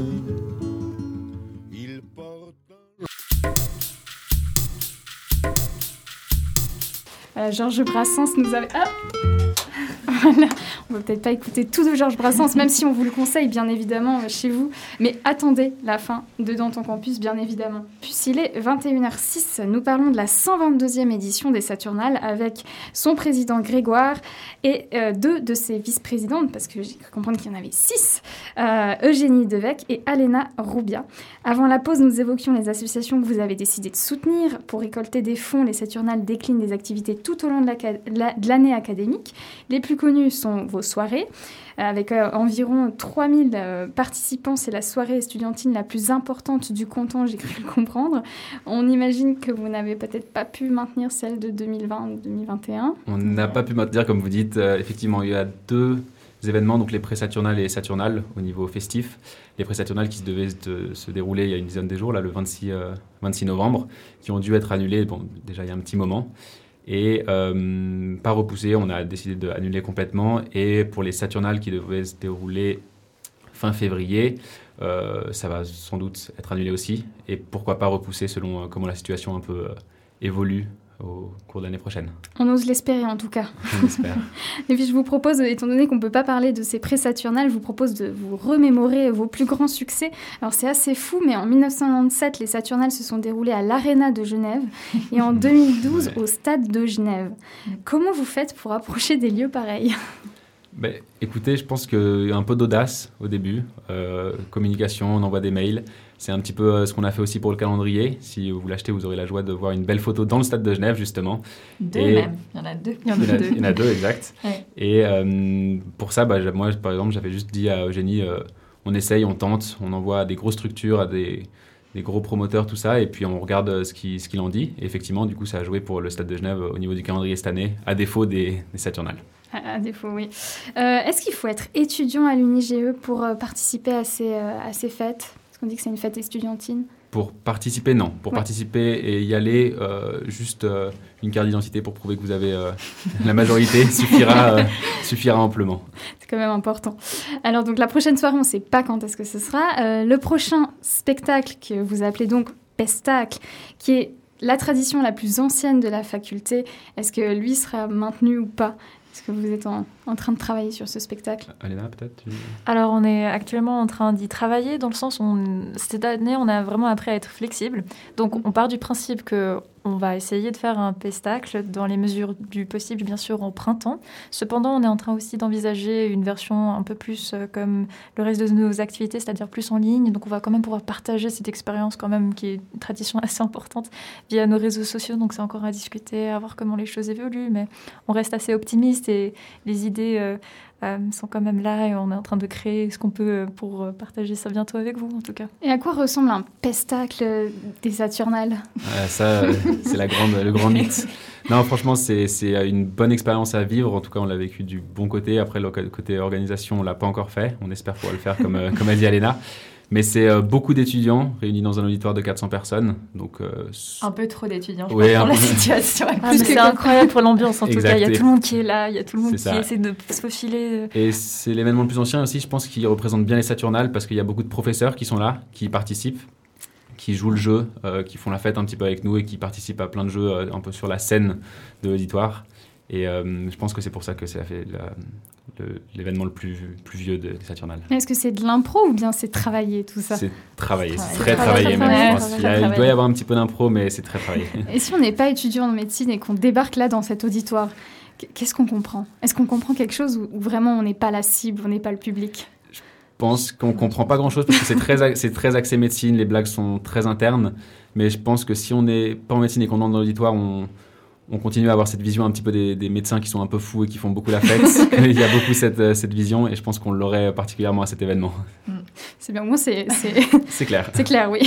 Georges Brassens nous avait... Ah voilà. On va peut-être pas écouter tout de Georges Brassens, même si on vous le conseille, bien évidemment, euh, chez vous. Mais attendez la fin de Dans ton campus, bien évidemment. Puisqu'il est 21h06, nous parlons de la 122e édition des Saturnales avec son président Grégoire et euh, deux de ses vice-présidentes, parce que j'ai cru comprendre qu'il y en avait six, Eugénie Devec et Alena Roubia. Avant la pause, nous évoquions les associations que vous avez décidé de soutenir. Pour récolter des fonds, les Saturnales déclinent des activités tout au long de l'année académique. Les plus connues sont vos soirées. Euh, avec euh, environ 3000 euh, participants, c'est la soirée estudiantine la plus importante du canton, j'ai cru le comprendre. On imagine que vous n'avez peut-être pas pu maintenir celle de 2020 ou 2021. On n'a pas pu maintenir, comme vous dites. effectivement, il y a deux événements, donc les pré-saturnales et saturnales au niveau festif. Les pré-saturnales qui devaient se dérouler il y a une dizaine de jours, là, le 26, 26 novembre, qui ont dû être annulés, bon, déjà il y a un petit moment. Et euh, pas repoussé, on a décidé d'annuler complètement. Et pour les Saturnales qui devaient se dérouler fin février, euh, ça va sans doute être annulé aussi. Et pourquoi pas repousser selon euh, comment la situation un peu évolue au cours de l'année prochaine. On ose l'espérer en tout cas. On espère. et puis je vous propose, étant donné qu'on ne peut pas parler de ces pré-saturnales, je vous propose de vous remémorer vos plus grands succès. Alors c'est assez fou, mais en 1997, les Saturnales se sont déroulées à l'Arena de Genève et en 2012 au Stade de Genève. Comment vous faites pour approcher des lieux pareils? Ben, écoutez, je pense qu'il y a un peu d'audace au début. Euh, communication, on envoie des mails. C'est un petit peu euh, ce qu'on a fait aussi pour le calendrier. Si vous l'achetez, vous aurez la joie de voir une belle photo dans le stade de Genève, justement. Deux même. Il y en a deux. Il y en a, deux. Il y en a deux, exact. Et euh, pour ça, bah, moi, par exemple, j'avais juste dit à Eugénie, on essaye, on tente, on envoie des grosses structures, à des, des gros promoteurs, tout ça, et puis on regarde ce qu'il ce en dit. Et effectivement, du coup, ça a joué pour le stade de Genève au niveau du calendrier cette année, à défaut des, des Saturnales. À, défaut, oui. Euh, est-ce qu'il faut être étudiant à l'UNIGE pour euh, participer à ces, euh, à ces fêtes? Qu'on dit que c'est une fête estudiantine. Pour participer, non. Pour participer et y aller, juste une carte d'identité pour prouver que vous avez la majorité suffira, suffira amplement. C'est quand même important. Alors, donc, la prochaine soirée, on ne sait pas quand est-ce que ce sera. le prochain spectacle que vous appelez donc Pestacle, qui est la tradition la plus ancienne de la faculté, est-ce que lui sera maintenu ou pas? Est-ce que vous êtes en, en train de travailler sur ce spectacle? Aléna, peut-être tu... Alors, on est actuellement en train d'y travailler dans le sens où on, cette année, on a vraiment appris à être flexible. Donc, on part du principe que on va essayer de faire un pestacle dans les mesures du possible, bien sûr, en printemps. Cependant, on est en train aussi d'envisager une version un peu plus euh, comme le reste de nos activités, c'est-à-dire plus en ligne. Donc, on va quand même pouvoir partager cette expérience, quand même, qui est une tradition assez importante, via nos réseaux sociaux. Donc, c'est encore à discuter, à voir comment les choses évoluent. Mais on reste assez optimiste et les idées euh, sont quand même là et on est en train de créer ce qu'on peut euh, pour euh, partager ça bientôt avec vous, en tout cas. Et à quoi ressemble un pestacle des Saturnales? Ah, Ça, c'est la grande, le grand mythe. Non, franchement, c'est c'est une bonne expérience à vivre. En tout cas, on l'a vécu du bon côté. Après, le côté organisation, on l'a pas encore fait. On espère pouvoir le faire, comme, comme a dit Alena. Mais c'est euh, beaucoup d'étudiants réunis dans un auditoire de 400 personnes. Donc, euh, Un peu trop d'étudiants, je Ouais, pense, pour la situation. Ah, c'est incroyable pour l'ambiance, en tout cas. Il y a tout le monde qui est là, il y a tout le monde qui ça. essaie de se faufiler. Et c'est l'événement le plus ancien aussi, je pense, qui représente bien les Saturnales parce qu'il y a beaucoup de professeurs qui sont là, qui participent, qui jouent le jeu, euh, qui font la fête un petit peu avec nous et qui participent à plein de jeux euh, un peu sur la scène de l'auditoire. Et euh, je pense que c'est pour ça que ça fait la- l'événement le plus, plus vieux de- des Saturnales. Est-ce que c'est de l'impro ou bien c'est travaillé tout ça? C'est travaillé, c'est très Travaillé, travaillé même. travaillé, je pense. travaillé, Il, doit y avoir un petit peu d'impro, mais c'est très travaillé. Et si on n'est pas étudiant en médecine et qu'on débarque là dans cet auditoire, qu'est-ce qu'on comprend? Est-ce qu'on comprend quelque chose ou ou vraiment on n'est pas la cible, on n'est pas le public? Je pense qu'on comprend pas grand-chose parce que c'est très, c'est très axé médecine, les blagues sont très internes. Mais je pense que si on n'est pas en médecine et qu'on entre dans l'auditoire, on, on continue à avoir cette vision un petit peu des, des médecins qui sont un peu fous et qui font beaucoup la fête. Il y a beaucoup cette, euh, cette vision et je pense qu'on l'aurait particulièrement à cet événement. C'est bien, moi c'est c'est C'est clair. c'est clair, oui.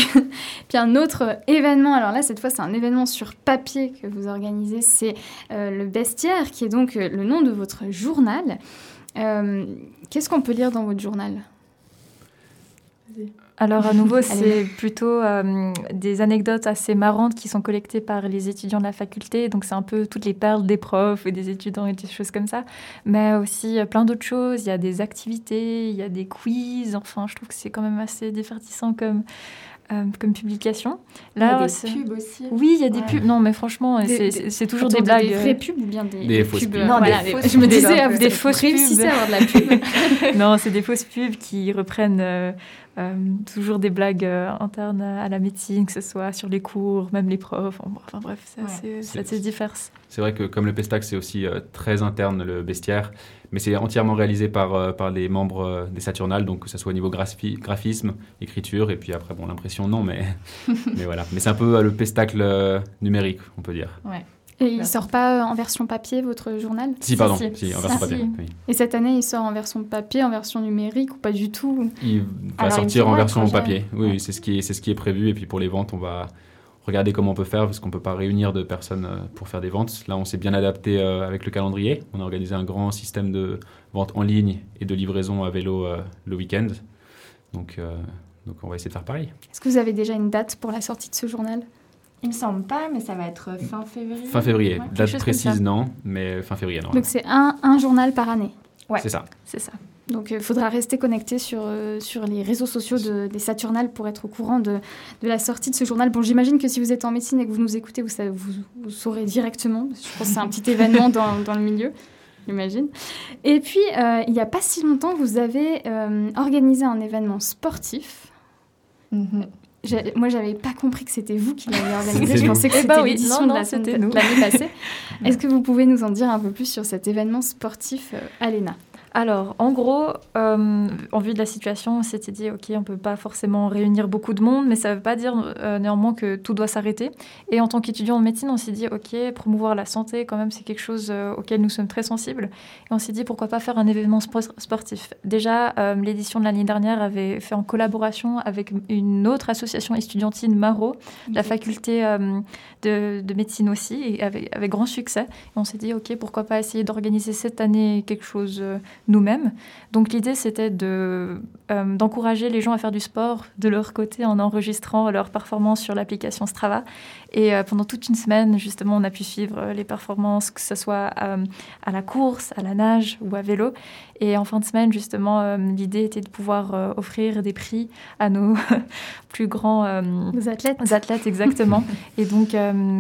Puis un autre événement, alors là cette fois c'est un événement sur papier que vous organisez, c'est euh, le Bestiaire, qui est donc euh, le nom de votre journal. Euh, Qu'est-ce qu'on peut lire dans votre journal? Alors à nouveau, c'est plutôt euh, des anecdotes assez marrantes qui sont collectées par les étudiants de la faculté. Donc c'est un peu toutes les perles des profs et des étudiants et des choses comme ça. Mais aussi euh, plein d'autres choses. Il y a des activités, il y a des quiz. Enfin, je trouve que c'est quand même assez divertissant comme, euh, comme publication. Il y a des pubs aussi. Oui, il y a des Ouais. pubs. Non, mais franchement, c'est- toujours Attends, des blagues. Des vraies pubs ou bien des, Des fausses pubs pubs. Non, voilà, des des- fausses Je me disais, Des ah, fausses pubs. à avoir de la pub. non, c'est des fausses pubs qui reprennent euh, euh, toujours des blagues euh, internes à la médecine, que ce soit sur les cours, même les profs. Enfin, bref, c'est assez, c'est assez divers. C'est vrai que comme le Pestac, c'est aussi euh, très interne le bestiaire, mais c'est entièrement réalisé par, euh, par les membres euh, des Saturnales, donc que ce soit au niveau graphi- graphisme, écriture, et puis après, bon, l'impression, non, mais, mais voilà. Mais c'est un peu euh, le Pestacle numérique, on peut dire. Ouais. Et il sort pas en version papier, votre journal Si, pardon, si, en version Ah, papier. si. oui. Et cette année, il sort en version papier, en version numérique ou pas du tout? Il va Alors, sortir il en version projet. papier. Oui, c'est ce, qui est- c'est ce qui est prévu. Et puis pour les ventes, on va regarder comment on peut faire, parce qu'on ne peut pas réunir de personnes euh, pour faire des ventes. Là, on s'est bien adapté euh, avec le calendrier. On a organisé un grand système de vente en ligne et de livraison à vélo euh, le week-end. Donc, euh, donc on va essayer de faire pareil. Est-ce que vous avez déjà une date pour la sortie de ce journal? Il me semble pas, mais ça va être fin février. Fin février. Ouais, Date précise, non, mais fin février, non. Donc c'est un, un journal par année. Ouais. C'est ça. C'est ça. Donc il faudra rester connecté sur, euh, sur les réseaux sociaux de- des Saturnales pour être au courant de, de la sortie de ce journal. Bon, j'imagine que si vous êtes en médecine et que vous nous écoutez, vous, savez- vous, vous saurez directement. Je pense que c'est un petit événement dans, dans le milieu, j'imagine. Et puis, euh, il n'y a pas si longtemps, vous avez euh, organisé un événement sportif. J'ai- Moi, j'avais pas compris que c'était vous qui l'aviez organisé. Je pensais que Eh c'était ben oui, l'édition de la l'année passée. Est-ce que vous pouvez nous en dire un peu plus sur cet événement sportif, euh, Alena? Alors, en gros, euh, en vue de la situation, on s'était dit, OK, on ne peut pas forcément réunir beaucoup de monde, mais ça ne veut pas dire euh, néanmoins que tout doit s'arrêter. Et en tant qu'étudiant en médecine, on s'est dit, OK, promouvoir la santé, quand même, c'est quelque chose euh, auquel nous sommes très sensibles. Et on s'est dit, pourquoi pas faire un événement spo- sportif Déjà, l'édition de l'année dernière avait fait en collaboration avec une autre association estudiantine, Maro, la faculté de, de médecine aussi, et avec, avec grand succès. Et on s'est dit, OK, pourquoi pas essayer d'organiser cette année quelque chose nous-mêmes. Donc l'idée, c'était de, euh, d'encourager les gens à faire du sport de leur côté en enregistrant leurs performances sur l'application Strava. Et euh, pendant toute une semaine, justement, on a pu suivre les performances, que ce soit euh, à la course, à la nage ou à vélo. Et en fin de semaine, justement, l'idée était de pouvoir offrir des prix à nos plus grands athlètes. athlètes, exactement. et donc,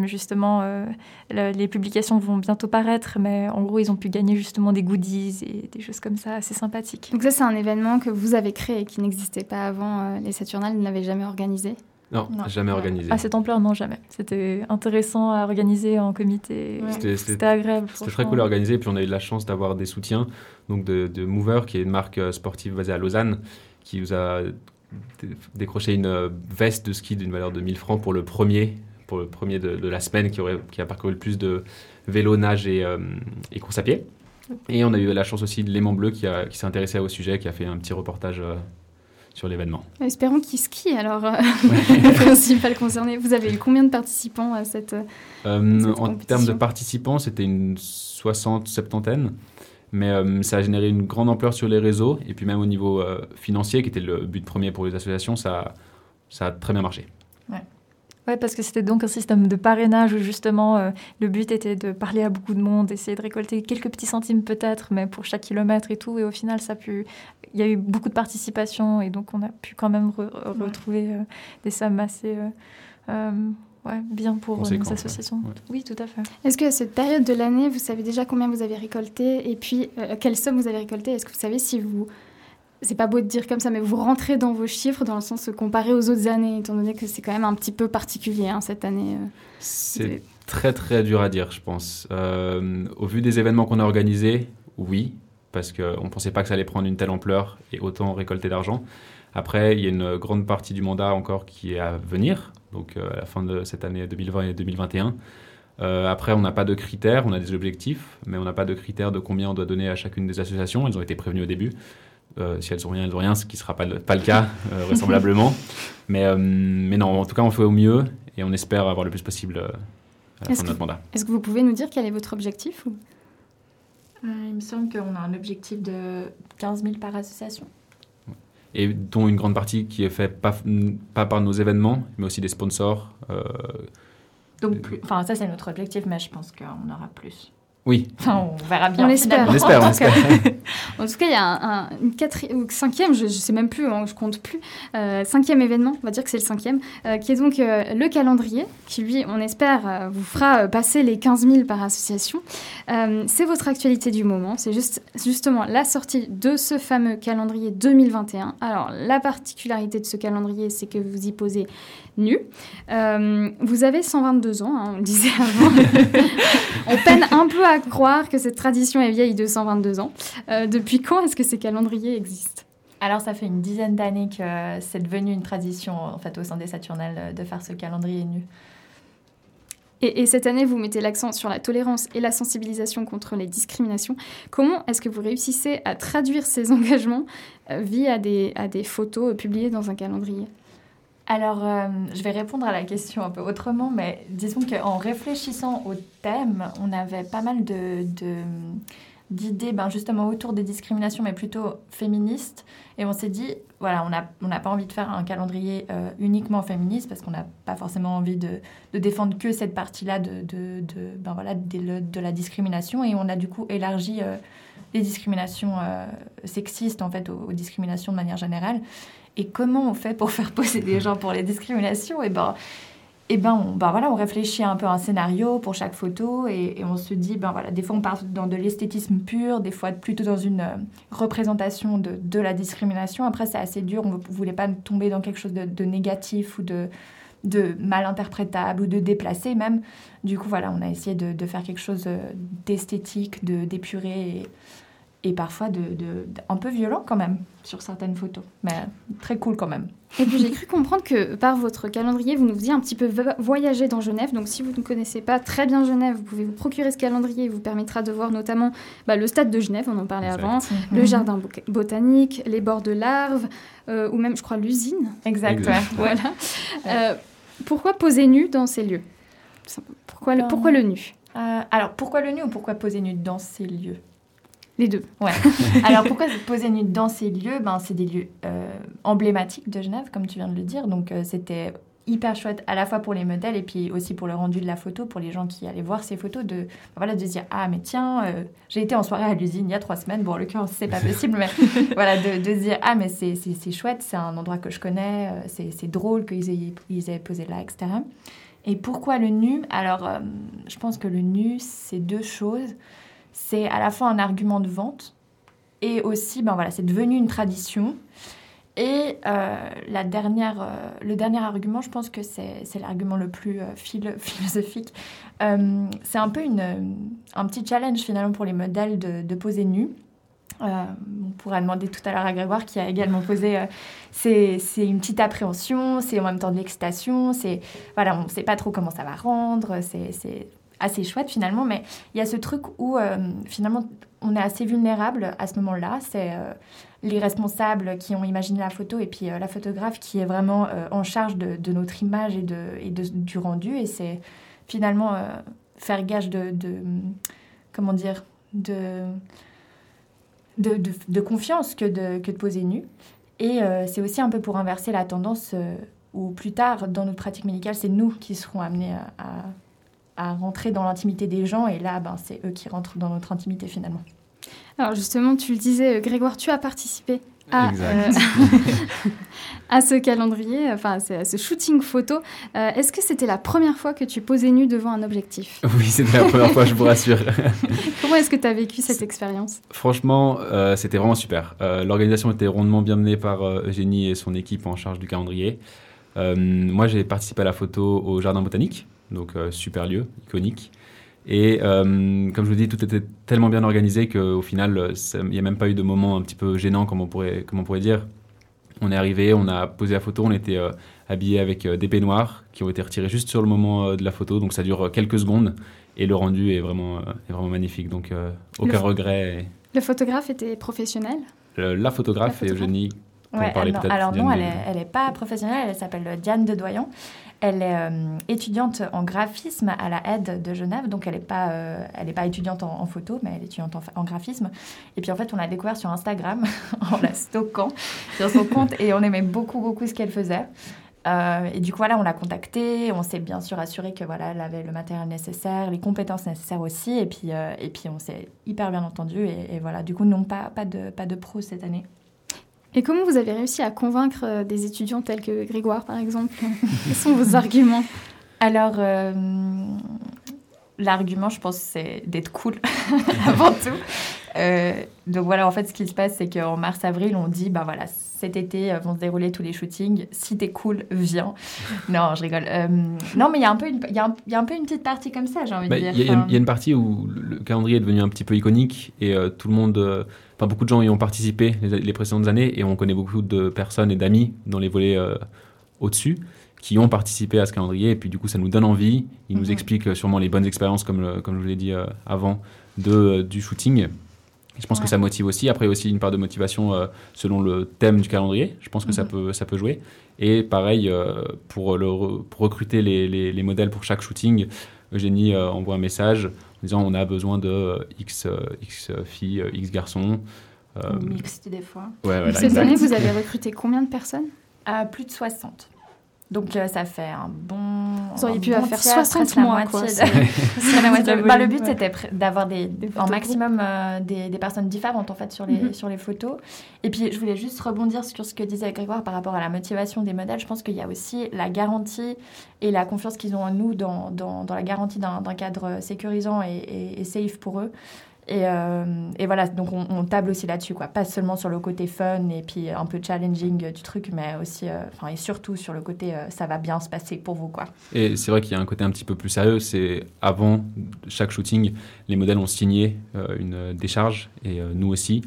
justement, les publications vont bientôt paraître, mais en gros, ils ont pu gagner justement des goodies et des choses comme ça assez sympathiques. Donc ça, c'est un événement que vous avez créé, qui n'existait pas avant. Euh, les Saturnales ne l'avaient jamais organisé? Non, jamais organisé. À cette ampleur, non, jamais. C'était intéressant à organiser en comité. C'était agréable. C'était très cool à organiser. Puis on a eu la chance d'avoir des soutiens donc de, de Mover, qui est une marque euh, sportive basée à Lausanne, qui nous a décroché une euh, veste de ski d'une valeur de 1000 francs pour le premier, pour le premier de, la semaine qui, aurait, qui a parcouru le plus de vélo, nage et, et course à pied. Et on a eu la chance aussi de Léman Bleu qui, qui s'est intéressé au sujet, qui a fait un petit reportage euh, sur l'événement. Espérons qu'il skie alors, euh, le principal concerné. Vous avez eu combien de participants à cette, euh, En termes de participants, c'était une soixante, septantaine. Mais ça a généré une grande ampleur sur les réseaux. Et puis même au niveau financier, qui était le but premier pour les associations, ça, ça a très bien marché. Oui, parce que c'était donc un système de parrainage où justement euh, le but était de parler à beaucoup de monde, essayer de récolter quelques petits centimes peut-être, mais pour chaque kilomètre et tout. Et au final, ça a pu... il y a eu beaucoup de participation et donc on a pu quand même retrouver euh, des sommes assez euh, ouais, bien pour nos associations. Oui, tout à fait. Est-ce que cette période de l'année, vous savez déjà combien vous avez récolté et puis quelle somme vous avez récolté Est-ce que vous savez si vous c'est pas beau de dire comme ça, mais vous rentrez dans vos chiffres dans le sens comparé aux autres années, étant donné que c'est quand même un petit peu particulier hein, cette année. Euh. c'est très très dur à dire, je pense. Euh, au vu des événements qu'on a organisés, oui, parce qu'on ne pensait pas que ça allait prendre une telle ampleur et autant récolter d'argent. Après, il y a une grande partie du mandat encore qui est à venir, donc euh, à la fin de cette année 2020 et 2021. après, on n'a pas de critères, on a des objectifs, mais on n'a pas de critères de combien on doit donner à chacune des associations. Elles ont été prévenues au début. Euh, si elles ont rien, elles ont rien, ce qui ne sera pas le, pas le cas, euh, vraisemblablement. mais, euh, mais non, en tout cas, on fait au mieux et on espère avoir le plus possible à la fin de notre mandat. Est-ce que vous pouvez nous dire quel est votre objectif ou... Il me semble qu'on a un objectif de 15 000 par association. Et dont une grande partie qui est faite pas, pas par nos événements, mais aussi des sponsors. Donc, enfin, ça c'est notre objectif, mais je pense qu'on aura plus. Oui. Enfin, on verra bien. On espère. On espère, on espère. en tout cas, il y a un, une quatrième, ou cinquième, je ne sais même plus, hein, je compte plus, euh, cinquième événement, on va dire que c'est le cinquième, euh, qui est donc euh, le calendrier, qui lui, on espère, vous fera passer les 15 000 par association. c'est votre actualité du moment, c'est juste, justement la sortie de ce fameux calendrier 2021. Alors, la particularité de ce calendrier, c'est que vous y posez nu. vous avez 122 ans, hein, on le disait avant. on peine un peu à croire que cette tradition est vieille de 122 ans. Euh, depuis quand est-ce que ces calendriers existent? Alors, ça fait une dizaine d'années que c'est devenu une tradition en fait, au sein des Saturnales de faire ce calendrier nu. Et, cette année, vous mettez l'accent sur la tolérance et la sensibilisation contre les discriminations. Comment est-ce que vous réussissez à traduire ces engagements euh, via des, à des photos publiées dans un calendrier? Alors, euh, je vais répondre à la question un peu autrement, mais disons qu'en réfléchissant au thème, on avait pas mal d'idées ben, justement autour des discriminations, mais plutôt féministes. Et on s'est dit, voilà, on n'a pas envie de faire un calendrier euh, uniquement féministe parce qu'on n'a pas forcément envie de, défendre que cette partie-là de, ben, voilà, de, la discrimination. Et on a du coup élargi euh, les discriminations sexistes en fait aux, discriminations de manière générale. Et comment on fait pour faire poser des gens pour les discriminations eh ben, eh ben, on, ben voilà, on réfléchit un peu à un scénario pour chaque photo et, on se dit, ben voilà, des fois on part dans de l'esthétisme pur, des fois plutôt dans une euh, représentation de, de, la discrimination. Après, c'est assez dur, on ne voulait pas tomber dans quelque chose de, négatif ou de, de mal interprétable ou de déplacé même. Du coup, voilà, on a essayé de, de faire quelque chose euh, d'esthétique, d'épuré et, parfois de, un peu violent quand même sur certaines photos, mais très cool quand même. Et puis j'ai cru comprendre que par votre calendrier, vous nous faisiez un petit peu voyager dans Genève. Donc si vous ne connaissez pas très bien Genève, vous pouvez vous procurer ce calendrier. Il vous permettra de voir notamment bah, le stade de Genève, on en parlait avant, le jardin botanique, les bords de larves, euh, ou même, je crois, l'usine. Exact, voilà. Euh, pourquoi poser nu dans ces lieux? Pourquoi le, pourquoi le nu? Euh, Alors, pourquoi le nu ou pourquoi poser nu dans ces lieux? Les deux. Ouais. Alors pourquoi se poser nu dans ces lieux? Ben, C'est des lieux euh, emblématiques de Genève, comme tu viens de le dire. Donc euh, c'était hyper chouette à la fois pour les modèles et puis aussi pour le rendu de la photo, pour les gens qui allaient voir ces photos, de, ben voilà, de se dire Ah, mais tiens, euh, j'ai été en soirée à l'usine il y a trois semaines. Bon, en l'occurrence, c'est pas possible, mais voilà, de, de se dire Ah, mais c'est chouette, c'est un endroit que je connais, c'est drôle qu'ils aient, ils aient posé là, etc. Et pourquoi le nu? Alors, je pense que le nu, c'est deux choses c'est à la fois un argument de vente et aussi, ben voilà, c'est devenu une tradition. Et euh, la dernière, euh, le dernier argument, je pense que c'est l'argument le plus euh, philosophique. c'est un peu une, un petit challenge finalement pour les modèles de, poser nu. on pourrait demander tout à l'heure à Grégoire qui a également posé. c'est une petite appréhension, c'est en même temps de l'excitation. C'est voilà, on ne sait pas trop comment ça va rendre. C'est assez chouette finalement, mais il y a ce truc où euh, finalement on est assez vulnérable à ce moment-là. C'est euh, les responsables qui ont imaginé la photo et puis euh, la photographe qui est vraiment en charge de, notre image et, de, du rendu. Et c'est finalement faire gage de, comment dire, de, de, confiance que de, que de poser nu. Et c'est aussi un peu pour inverser la tendance où plus tard, dans notre pratique médicale, c'est nous qui serons amenés à rentrer dans l'intimité des gens et là, ben, c'est eux qui rentrent dans notre intimité finalement. Alors justement, tu le disais, euh, Grégoire, tu as participé à, euh, à ce calendrier, enfin à ce shooting photo. Euh, est-ce que c'était la première fois que tu posais nu devant un objectif? Oui, c'était la première fois, je vous rassure. Comment est-ce que tu as vécu cette expérience? Franchement, c'était vraiment super. L'organisation était rondement bien menée par Eugénie et son équipe en charge du calendrier. moi, j'ai participé à la photo au Jardin botanique donc euh, super lieu, iconique. Et euh, comme je vous dis, tout était tellement bien organisé qu'au final, il n'y a même pas eu de moment un petit peu gênant, comme on pourrait, comme on pourrait dire. On est arrivé, on a posé la photo, on était euh, habillé avec des peignoirs qui ont été retirés juste sur le moment de la photo, donc ça dure quelques secondes et le rendu est vraiment, est vraiment magnifique, donc aucun regret. Le photographe était professionnel? La photographe, est Eugénie. Ouais, alors non, elle n'est est pas professionnelle, elle s'appelle Diane de Doyon. Elle est euh, étudiante en graphisme à la aide de Genève, donc elle n'est pas, euh, pas étudiante en, photo, mais elle est étudiante en, graphisme. Et puis en fait, on l'a découvert sur Instagram en la stockant sur son compte et on aimait beaucoup, beaucoup ce qu'elle faisait. Euh, et du coup, voilà, on l'a contactée, on s'est bien sûr assuré que voilà, elle avait le matériel nécessaire, les compétences nécessaires aussi, et puis, et puis on s'est hyper bien entendu. Et, et, voilà, du coup, non, pas, pas, de, pas de pro cette année. Et comment vous avez réussi à convaincre euh, des étudiants tels que Grégoire, par exemple Quels sont vos arguments? Alors, euh, l'argument, je pense, c'est d'être cool avant tout. Euh, donc voilà, en fait, ce qui se passe, c'est qu'en mars-avril, on dit, ben voilà, cet été vont se dérouler tous les shootings. Si t'es cool, viens. non, je rigole. non, mais il y, a un peu une, y, a y a un peu une petite partie comme ça, j'ai envie de bah, dire. Il y, a une partie où le calendrier est devenu un petit peu iconique et tout le monde Enfin, beaucoup de gens y ont participé les, précédentes années et on connaît beaucoup de personnes et d'amis dans les volets euh, au-dessus qui ont participé à ce calendrier et puis du coup ça nous donne envie. Ils nous mhm. expliquent sûrement les bonnes expériences comme, comme je vous l'ai dit euh, avant de, euh, du shooting. je pense que ça motive aussi. Après, aussi une part de motivation selon le thème du calendrier. Je pense que ça, mhm. peut, ça peut jouer. Et pareil, pour, le, pour recruter les, les, les, modèles pour chaque shooting, Eugénie envoie un message en disant on a besoin de euh, X, euh, X filles, euh, X garçons. Mixte des fois. Cette année, vous avez recruté combien de personnes? Plus de 60. Donc ça fait un bon. Vous auriez pu faire 60 mois. Quoi, bah, le but c'était d'avoir des, un maximum des, des, personnes différentes en fait sur les, mhm. sur les photos. Et puis je voulais juste rebondir sur ce que disait Grégoire par rapport à la motivation des modèles. Je pense qu'il y a aussi la garantie et la confiance qu'ils ont en nous dans, dans, dans la garantie d'un cadre sécurisant et, et, safe pour eux. Et, euh, et, voilà, donc on, table aussi là-dessus, quoi. Pas seulement sur le côté fun et puis un peu challenging du truc, mais aussi, euh, enfin, et surtout sur le côté euh, ça va bien se passer pour vous, quoi. Et c'est vrai qu'il y a un côté un petit peu plus sérieux. C'est avant chaque shooting, les modèles ont signé une décharge et nous aussi.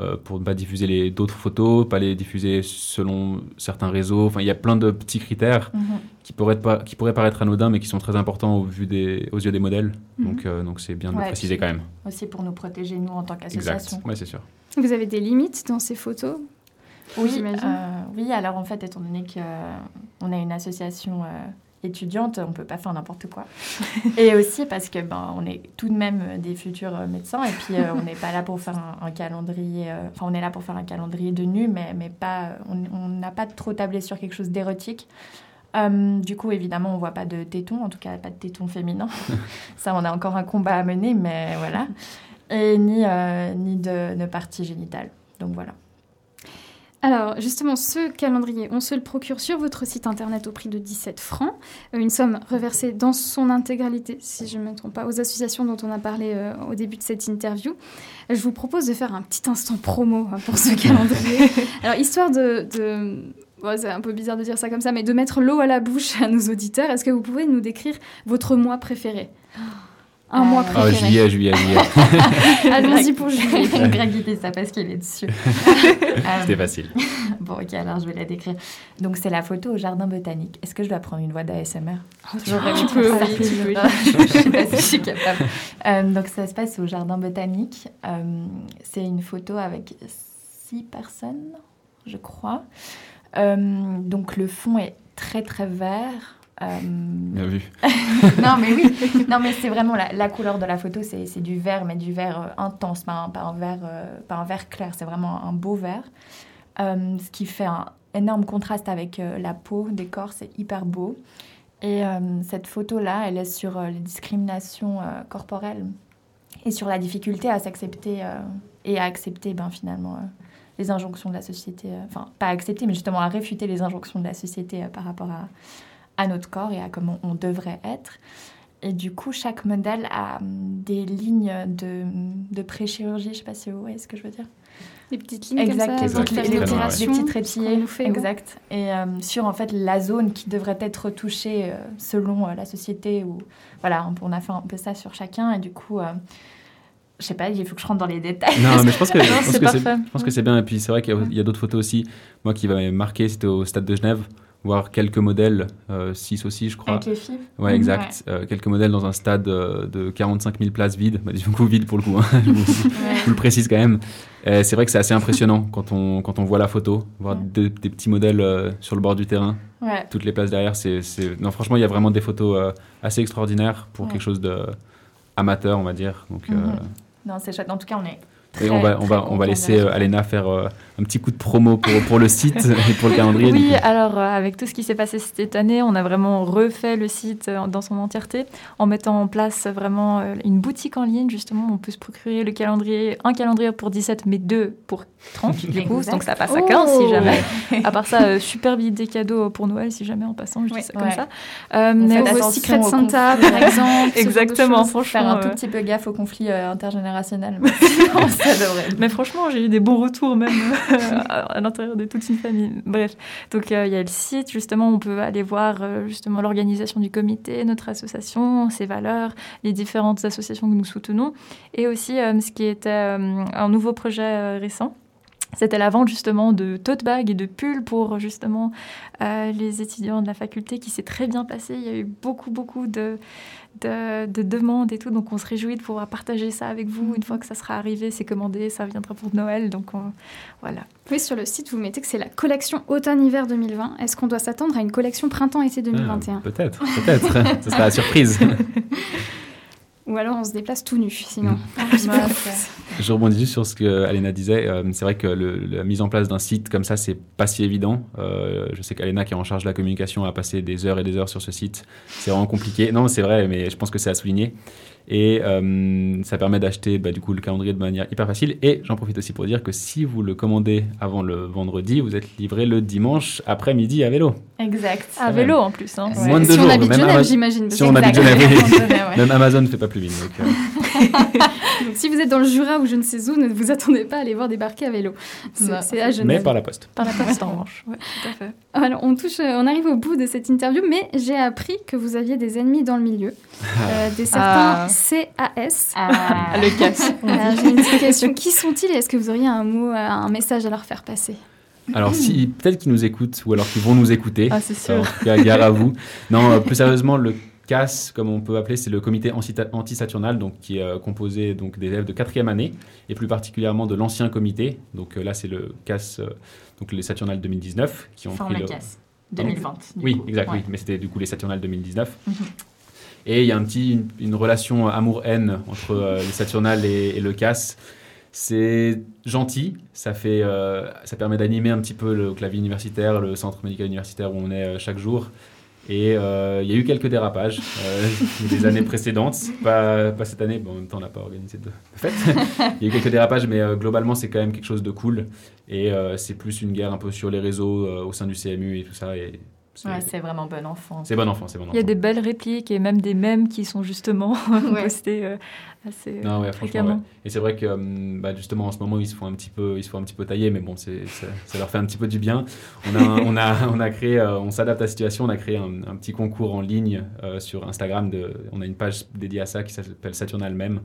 Euh, pour ne pas diffuser d'autres photos, pas les diffuser selon certains réseaux. Enfin, il y a plein de petits critères mhm. qui, pourraient qui pourraient paraître anodins, mais qui sont très importants au vu des, aux yeux des modèles. Mhm. Donc, euh, donc c'est bien de le préciser quand même. Aussi pour nous protéger, nous, en tant qu'association. Exact, oui, c'est sûr. Vous avez des limites dans ces photos oui, euh, oui, alors en fait, étant donné qu'on a une association étudiante, on peut pas faire n'importe quoi. et aussi parce que ben, on est tout de même des futurs médecins et puis on n'est pas là pour faire un, calendrier. Enfin, on est là pour faire un calendrier de nu, mais, mais pas. On n'a pas trop tablé sur quelque chose d'érotique. du coup, évidemment, on voit pas de tétons, en tout cas pas de tétons féminins. Ça, on a encore un combat à mener, mais voilà. Et ni, ni de, de partie génitale. Donc voilà. Alors, justement, ce calendrier, on se le procure sur votre site internet au prix de 17 francs. Euh, une somme reversée dans son intégralité, si je ne me trompe pas, aux associations dont on a parlé euh, au début de cette interview. Je vous propose de faire un petit instant promo hein, pour ce calendrier. Alors, histoire de... c'est un peu bizarre de dire ça comme ça, mais de mettre l'eau à la bouche à nos auditeurs, est-ce que vous pouvez nous décrire votre mois préféré? Un mois ah, préféré. juillet, juillet, juillet. Allons-y pour juillet. Greg dit ça parce qu'il est dessus. C'était facile. bon, ok, alors je vais la décrire. Donc, c'est la photo au jardin botanique. Est-ce que je dois prendre une voix d'ASMR oh, Tu peux, oui, tu peux. je sais pas si je suis capable. Euh, donc, ça se passe au jardin botanique. Euh, c'est une photo avec six personnes, je crois. Euh, donc, le fond est très, très vert. Euh, Bien vu. non, mais oui. Non, mais c'est vraiment la, couleur de la photo, c'est du vert, mais du vert euh, intense, pas un, pas un vert, euh, pas un vert clair. C'est vraiment un beau vert. ce qui fait un énorme contraste avec la peau des corps, c'est hyper beau. Et cette photo-là, elle est sur les discriminations corporelles et sur la difficulté à s'accepter et à accepter ben, finalement les injonctions de la société. Enfin, pas accepter, mais justement à réfuter les injonctions de la société par rapport à, à notre corps et à comment on devrait être. Et du coup, chaque modèle a hum, des lignes de, de pré-chirurgie, je ne sais pas si vous voyez ce que je veux dire. Des petites lignes comme ça, exact. Les, les, petits Fait, exact. Et hum, sur en fait la zone qui devrait être touchée euh, selon euh, la société. Ou, voilà, on a fait un peu ça sur chacun. Et du coup, euh, je sais pas, il faut que je rentre dans les détails. Non, mais je pense que, je pense que c'est bien. Et puis c'est vrai qu'il y a, d'autres photos aussi. Moi qui m'avait marqué, c'était au stade de Genève voir quelques modèles, 6 euh, aussi je crois. Avec les filles Ouais, exact. Euh, quelques modèles dans un stade euh, de 45 000 places vides, bah, du coup vide pour le coup, hein. je, vous, le précise quand même. c'est vrai que c'est assez impressionnant quand on, quand on voit la photo, voir des petits modèles sur le bord du terrain, toutes les places derrière. c'est Non, franchement, il y a vraiment des photos assez extraordinaires pour quelque chose de amateur, on va dire. Donc, mhm. Non, c'est chouette. En tout cas, on est et on va, on va, on va laisser euh, Alena faire euh, un petit coup de promo pour, pour le site et pour le calendrier. Oui, alors euh, avec tout ce qui s'est passé cette année, on a vraiment refait le site dans son entièreté en mettant en place vraiment une boutique en ligne. Justement, on peut se procurer le calendrier, un calendrier pour 17, mais deux pour 30 les donc ça passe à 15 si jamais. à part ça, super vite des cadeaux pour Noël si jamais en passant, je dis ça comme ça. mais vos Secret Santa, par exemple. Exactement, franchement. Faire un tout petit peu gaffe aux conflits intergénérationnels. Mais franchement, j'ai eu des bons retours même euh, à, l'intérieur de toute une famille. Bref, donc euh, il y a le site, justement, on peut aller voir euh, justement l'organisation du comité, notre association, ses valeurs, les différentes associations que nous soutenons, et aussi ce qui était un nouveau projet récent c'était la vente justement de tote bags et de pulls pour justement les étudiants de la faculté qui s'est très bien passé. Il y a eu beaucoup, beaucoup de, de, demandes et tout. Donc on se réjouit de pouvoir partager ça avec vous une fois que ça sera arrivé, c'est commandé, ça viendra pour Noël. Donc voilà. Oui, sur le site, vous mettez que c'est la collection automne-hiver 2020. Est-ce qu'on doit s'attendre à une collection printemps-été 2021 ah, Peut-être, peut-être. Ce sera la surprise. Ou alors on se déplace tout nu, sinon. Je rebondis juste sur ce que Alena disait. Euh, c'est vrai que la mise en place d'un site comme ça, c'est pas si évident. Euh, je sais qu'Alena, qui est en charge de la communication, a passé des heures et des heures sur ce site. C'est vraiment compliqué. Non, c'est vrai, mais je pense que c'est à souligner. Et euh, ça permet d'acheter bah, du coup le calendrier de manière hyper facile. Et j'en profite aussi pour dire que si vous le commandez avant le vendredi, vous êtes livré le dimanche après-midi à vélo. Exact. À vélo en plus. Hein. Moins de si jours. On habite Genève, j'imagine. Si on habite Genève, même Amazon ne fait pas plus vite. Donc, donc, si vous êtes dans le Jura ou je ne sais où, ne vous attendez pas à les voir débarquer à vélo. C'est à Genève. Mais par la poste. Par la poste en revanche. Ouais, tout à fait. Alors on touche, on arrive au bout de cette interview, mais j'ai appris que vous aviez des ennemis dans le milieu, euh, des certains. Ah. CAS. Ah, le casse. J'ai une question. Qui sont-ils et est-ce que vous auriez un mot, un message à leur faire passer? Alors, si, peut-être qu'ils nous écoutent ou alors qu'ils vont nous écouter. Ah, c'est sûr. Alors, gare à vous. Non, euh, plus sérieusement, le CAS, comme on peut appeler, c'est le comité anti-saturnal, donc qui est euh, composé donc des élèves de quatrième année et plus particulièrement de l'ancien comité. Donc euh, là, c'est le CAS, donc les Saturnales 2019 qui ont pris le. CAS. 2020. Oui, coup. exact, Ouais. oui, mais c'était du coup les Saturnales 2019. Mhm. Et il y a un petit, une, une relation amour-haine entre euh, les Saturnales et, et le CAS. C'est gentil, ça, fait, euh, ça permet d'animer un petit peu le clavier universitaire, le centre médical universitaire où on est euh, chaque jour. Et euh, il y a eu quelques dérapages des années précédentes, pas, pas cette année, bon, en même temps on n'a pas organisé de fête. il y a eu quelques dérapages, mais globalement c'est quand même quelque chose de cool. Et c'est plus une guerre un peu sur les réseaux au sein du CMU et tout ça. Et c'est Ouais, c'est vraiment bon enfant. c'est bon enfant, c'est bon enfant. Il y a des belles répliques et même des mèmes qui sont justement postés euh, assez Non, ouais, fréquemment. ouais. Et c'est vrai que hum, bah, justement en ce moment ils se font un petit peu, ils se font un petit peu tailler, mais bon, c'est, ça, ça leur fait un petit peu du bien. On a, on a, on a créé, euh, on s'adapte à la situation. On a créé un, un petit concours en ligne euh, sur Instagram. De, on a une page dédiée à ça qui s'appelle Saturnal Meme.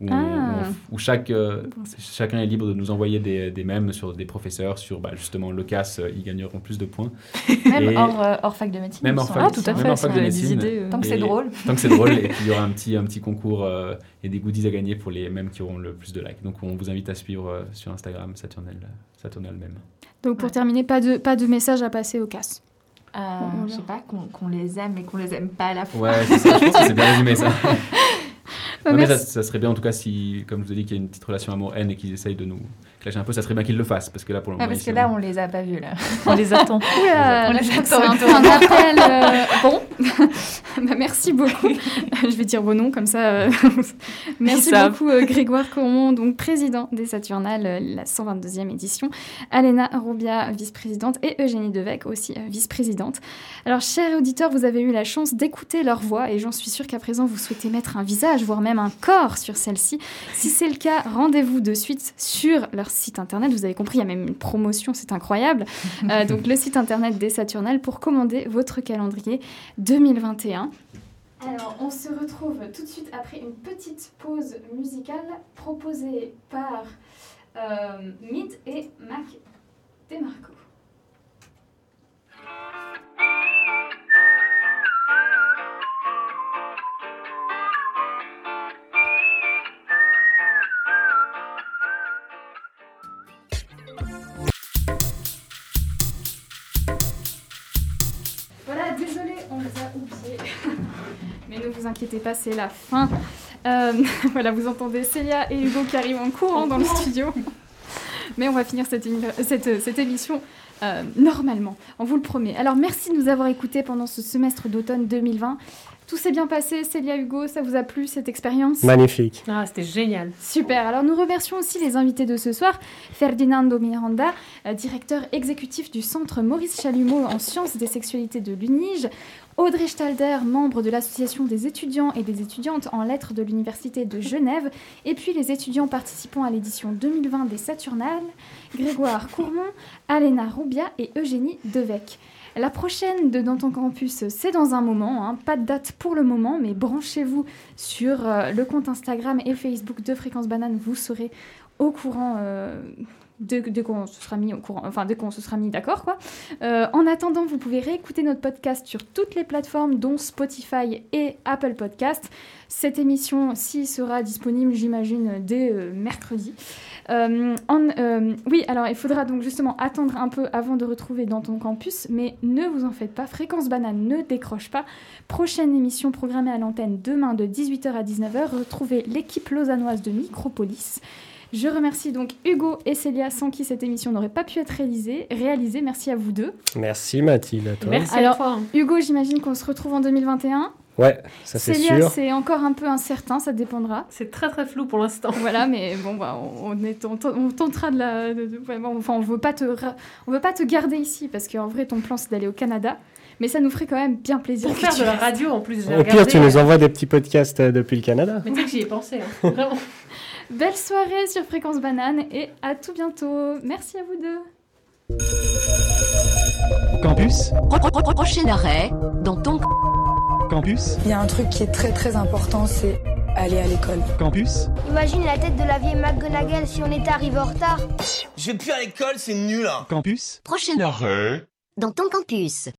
Où, Ah. où on- où chaque, euh, chacun est libre de nous envoyer des, des mèmes sur des professeurs, sur bah, justement le CAS, euh, ils gagneront plus de points. Même Et- hors, euh, hors fac de médecine. même me fac. Ah, tout à fait, fac de médecine. idées, euh. Tant que c'est drôle. Tant que c'est drôle. Et puis il y aura un petit, un petit concours euh, et des goodies à gagner pour les mêmes qui auront le plus de likes. Donc on vous invite à suivre euh, sur Instagram Saturnal, Saturnal même. Donc pour terminer, pas de, pas de message à passer au casse. Euh, je sais pas, qu'on les aime et qu'on les aime pas à la fois. Ouais, c'est ça, je pense que c'est bien résumé ça. Non, mais ça serait bien en tout cas si, comme je vous ai dit, qu'il y a une petite relation amour-haine et qu'ils essayent de nous clasher un peu, ça serait bien qu'ils le fassent parce que là pour le Ah, moment. parce que là, on les a pas vus là. On les attend. Oula, On les que c'est attend un appel. euh, bon, Bah, merci beaucoup. je vais dire vos noms comme ça. euh, merci beaucoup euh, Grégoire Cormon, donc président des Saturnales, euh, la 122e édition. Alena Roubia, vice-présidente, et Eugénie Devec, aussi euh, vice-présidente. Alors, chers auditeurs, vous avez eu la chance d'écouter leur voix et j'en suis sûre qu'à présent, vous souhaitez mettre un visage, voire même un corps sur celle-ci. Si c'est le cas, rendez-vous de suite sur leur site internet. Vous avez compris, il y a même une promotion, c'est incroyable. Euh, donc, le site internet des Saturnales pour commander votre calendrier 2021. Alors, on se retrouve tout de suite après une petite pause musicale proposée par euh, Mid et Mac Demarco. Inquiétez pas, c'est la fin. Euh, voilà, vous entendez Célia et Hugo qui arrivent en courant dans le studio. Mais on va finir cette, univers- cette, cette émission euh, normalement, on vous le promet. Alors merci de nous avoir écoutés pendant ce semestre d'automne 2020. Tout s'est bien passé, Célia, Hugo, ça vous a plu cette expérience? Magnifique. Ah, c'était génial. Super. Alors nous remercions aussi les invités de ce soir. Ferdinando Miranda, euh, directeur exécutif du Centre Maurice Chalumeau en sciences des sexualités de l'UNIGE. Audrey Stalder, membre de l'Association des étudiants et des étudiantes en lettres de l'Université de Genève. Et puis les étudiants participant à l'édition 2020 des Saturnales, Grégoire Courmont, Alena Roubia et Eugénie Devec. La prochaine de Dans ton campus, c'est dans un moment. hein. Pas de date pour le moment, mais branchez-vous sur euh, le compte Instagram et Facebook de Fréquence Banane. Vous serez au courant euh, dès, qu'on se sera mis au courant, enfin dès qu'on se sera mis d'accord quoi. Euh, en attendant, vous pouvez réécouter notre podcast sur toutes les plateformes, dont Spotify et Apple Podcast. Cette émission ci sera disponible, j'imagine, dès euh, mercredi. Euh, oui, alors il faudra donc justement attendre un peu avant de retrouver dans ton campus, mais ne vous en faites pas, Fréquence Banane ne décroche pas. Prochaine émission programmée à l'antenne demain de 18h à 19h, retrouvez l'équipe lausannoise de Micropolis. Je remercie donc Hugo et Célia, sans qui cette émission n'aurait pas pu être réalisée. réalisée. Merci à vous deux. Merci Mathilde, à toi. Alors, Hugo, j'imagine qu'on se retrouve en 2021. Ouais, ça c'est Célia, sûr. c'est encore un peu incertain, ça dépendra. C'est très très flou pour l'instant. Voilà, mais bon, bah, on, on est, on, on tentera de la. de- de- ouais, bon, enfin, on veut pas te, on veut pas te garder ici parce qu'en vrai, ton plan c'est d'aller au Canada. Mais ça nous ferait quand même bien plaisir. Pour faire de la radio en plus. Au pire, tu nous euh, envoies des petits podcasts euh, depuis le Canada. Mais tu sais que j'y ai pensé, hein. vraiment. Belle soirée sur Fréquence Banane et à tout bientôt. Merci à vous deux. Campus. Prochain arrêt dans ton Campus. Il y a un truc qui est très très important, c'est aller à l'école. Campus. Imagine la tête de la vieille McGonagall si on était arrivé en retard. Je vais plus à l'école, c'est nul. hein. Campus. Prochain arrêt dans ton campus.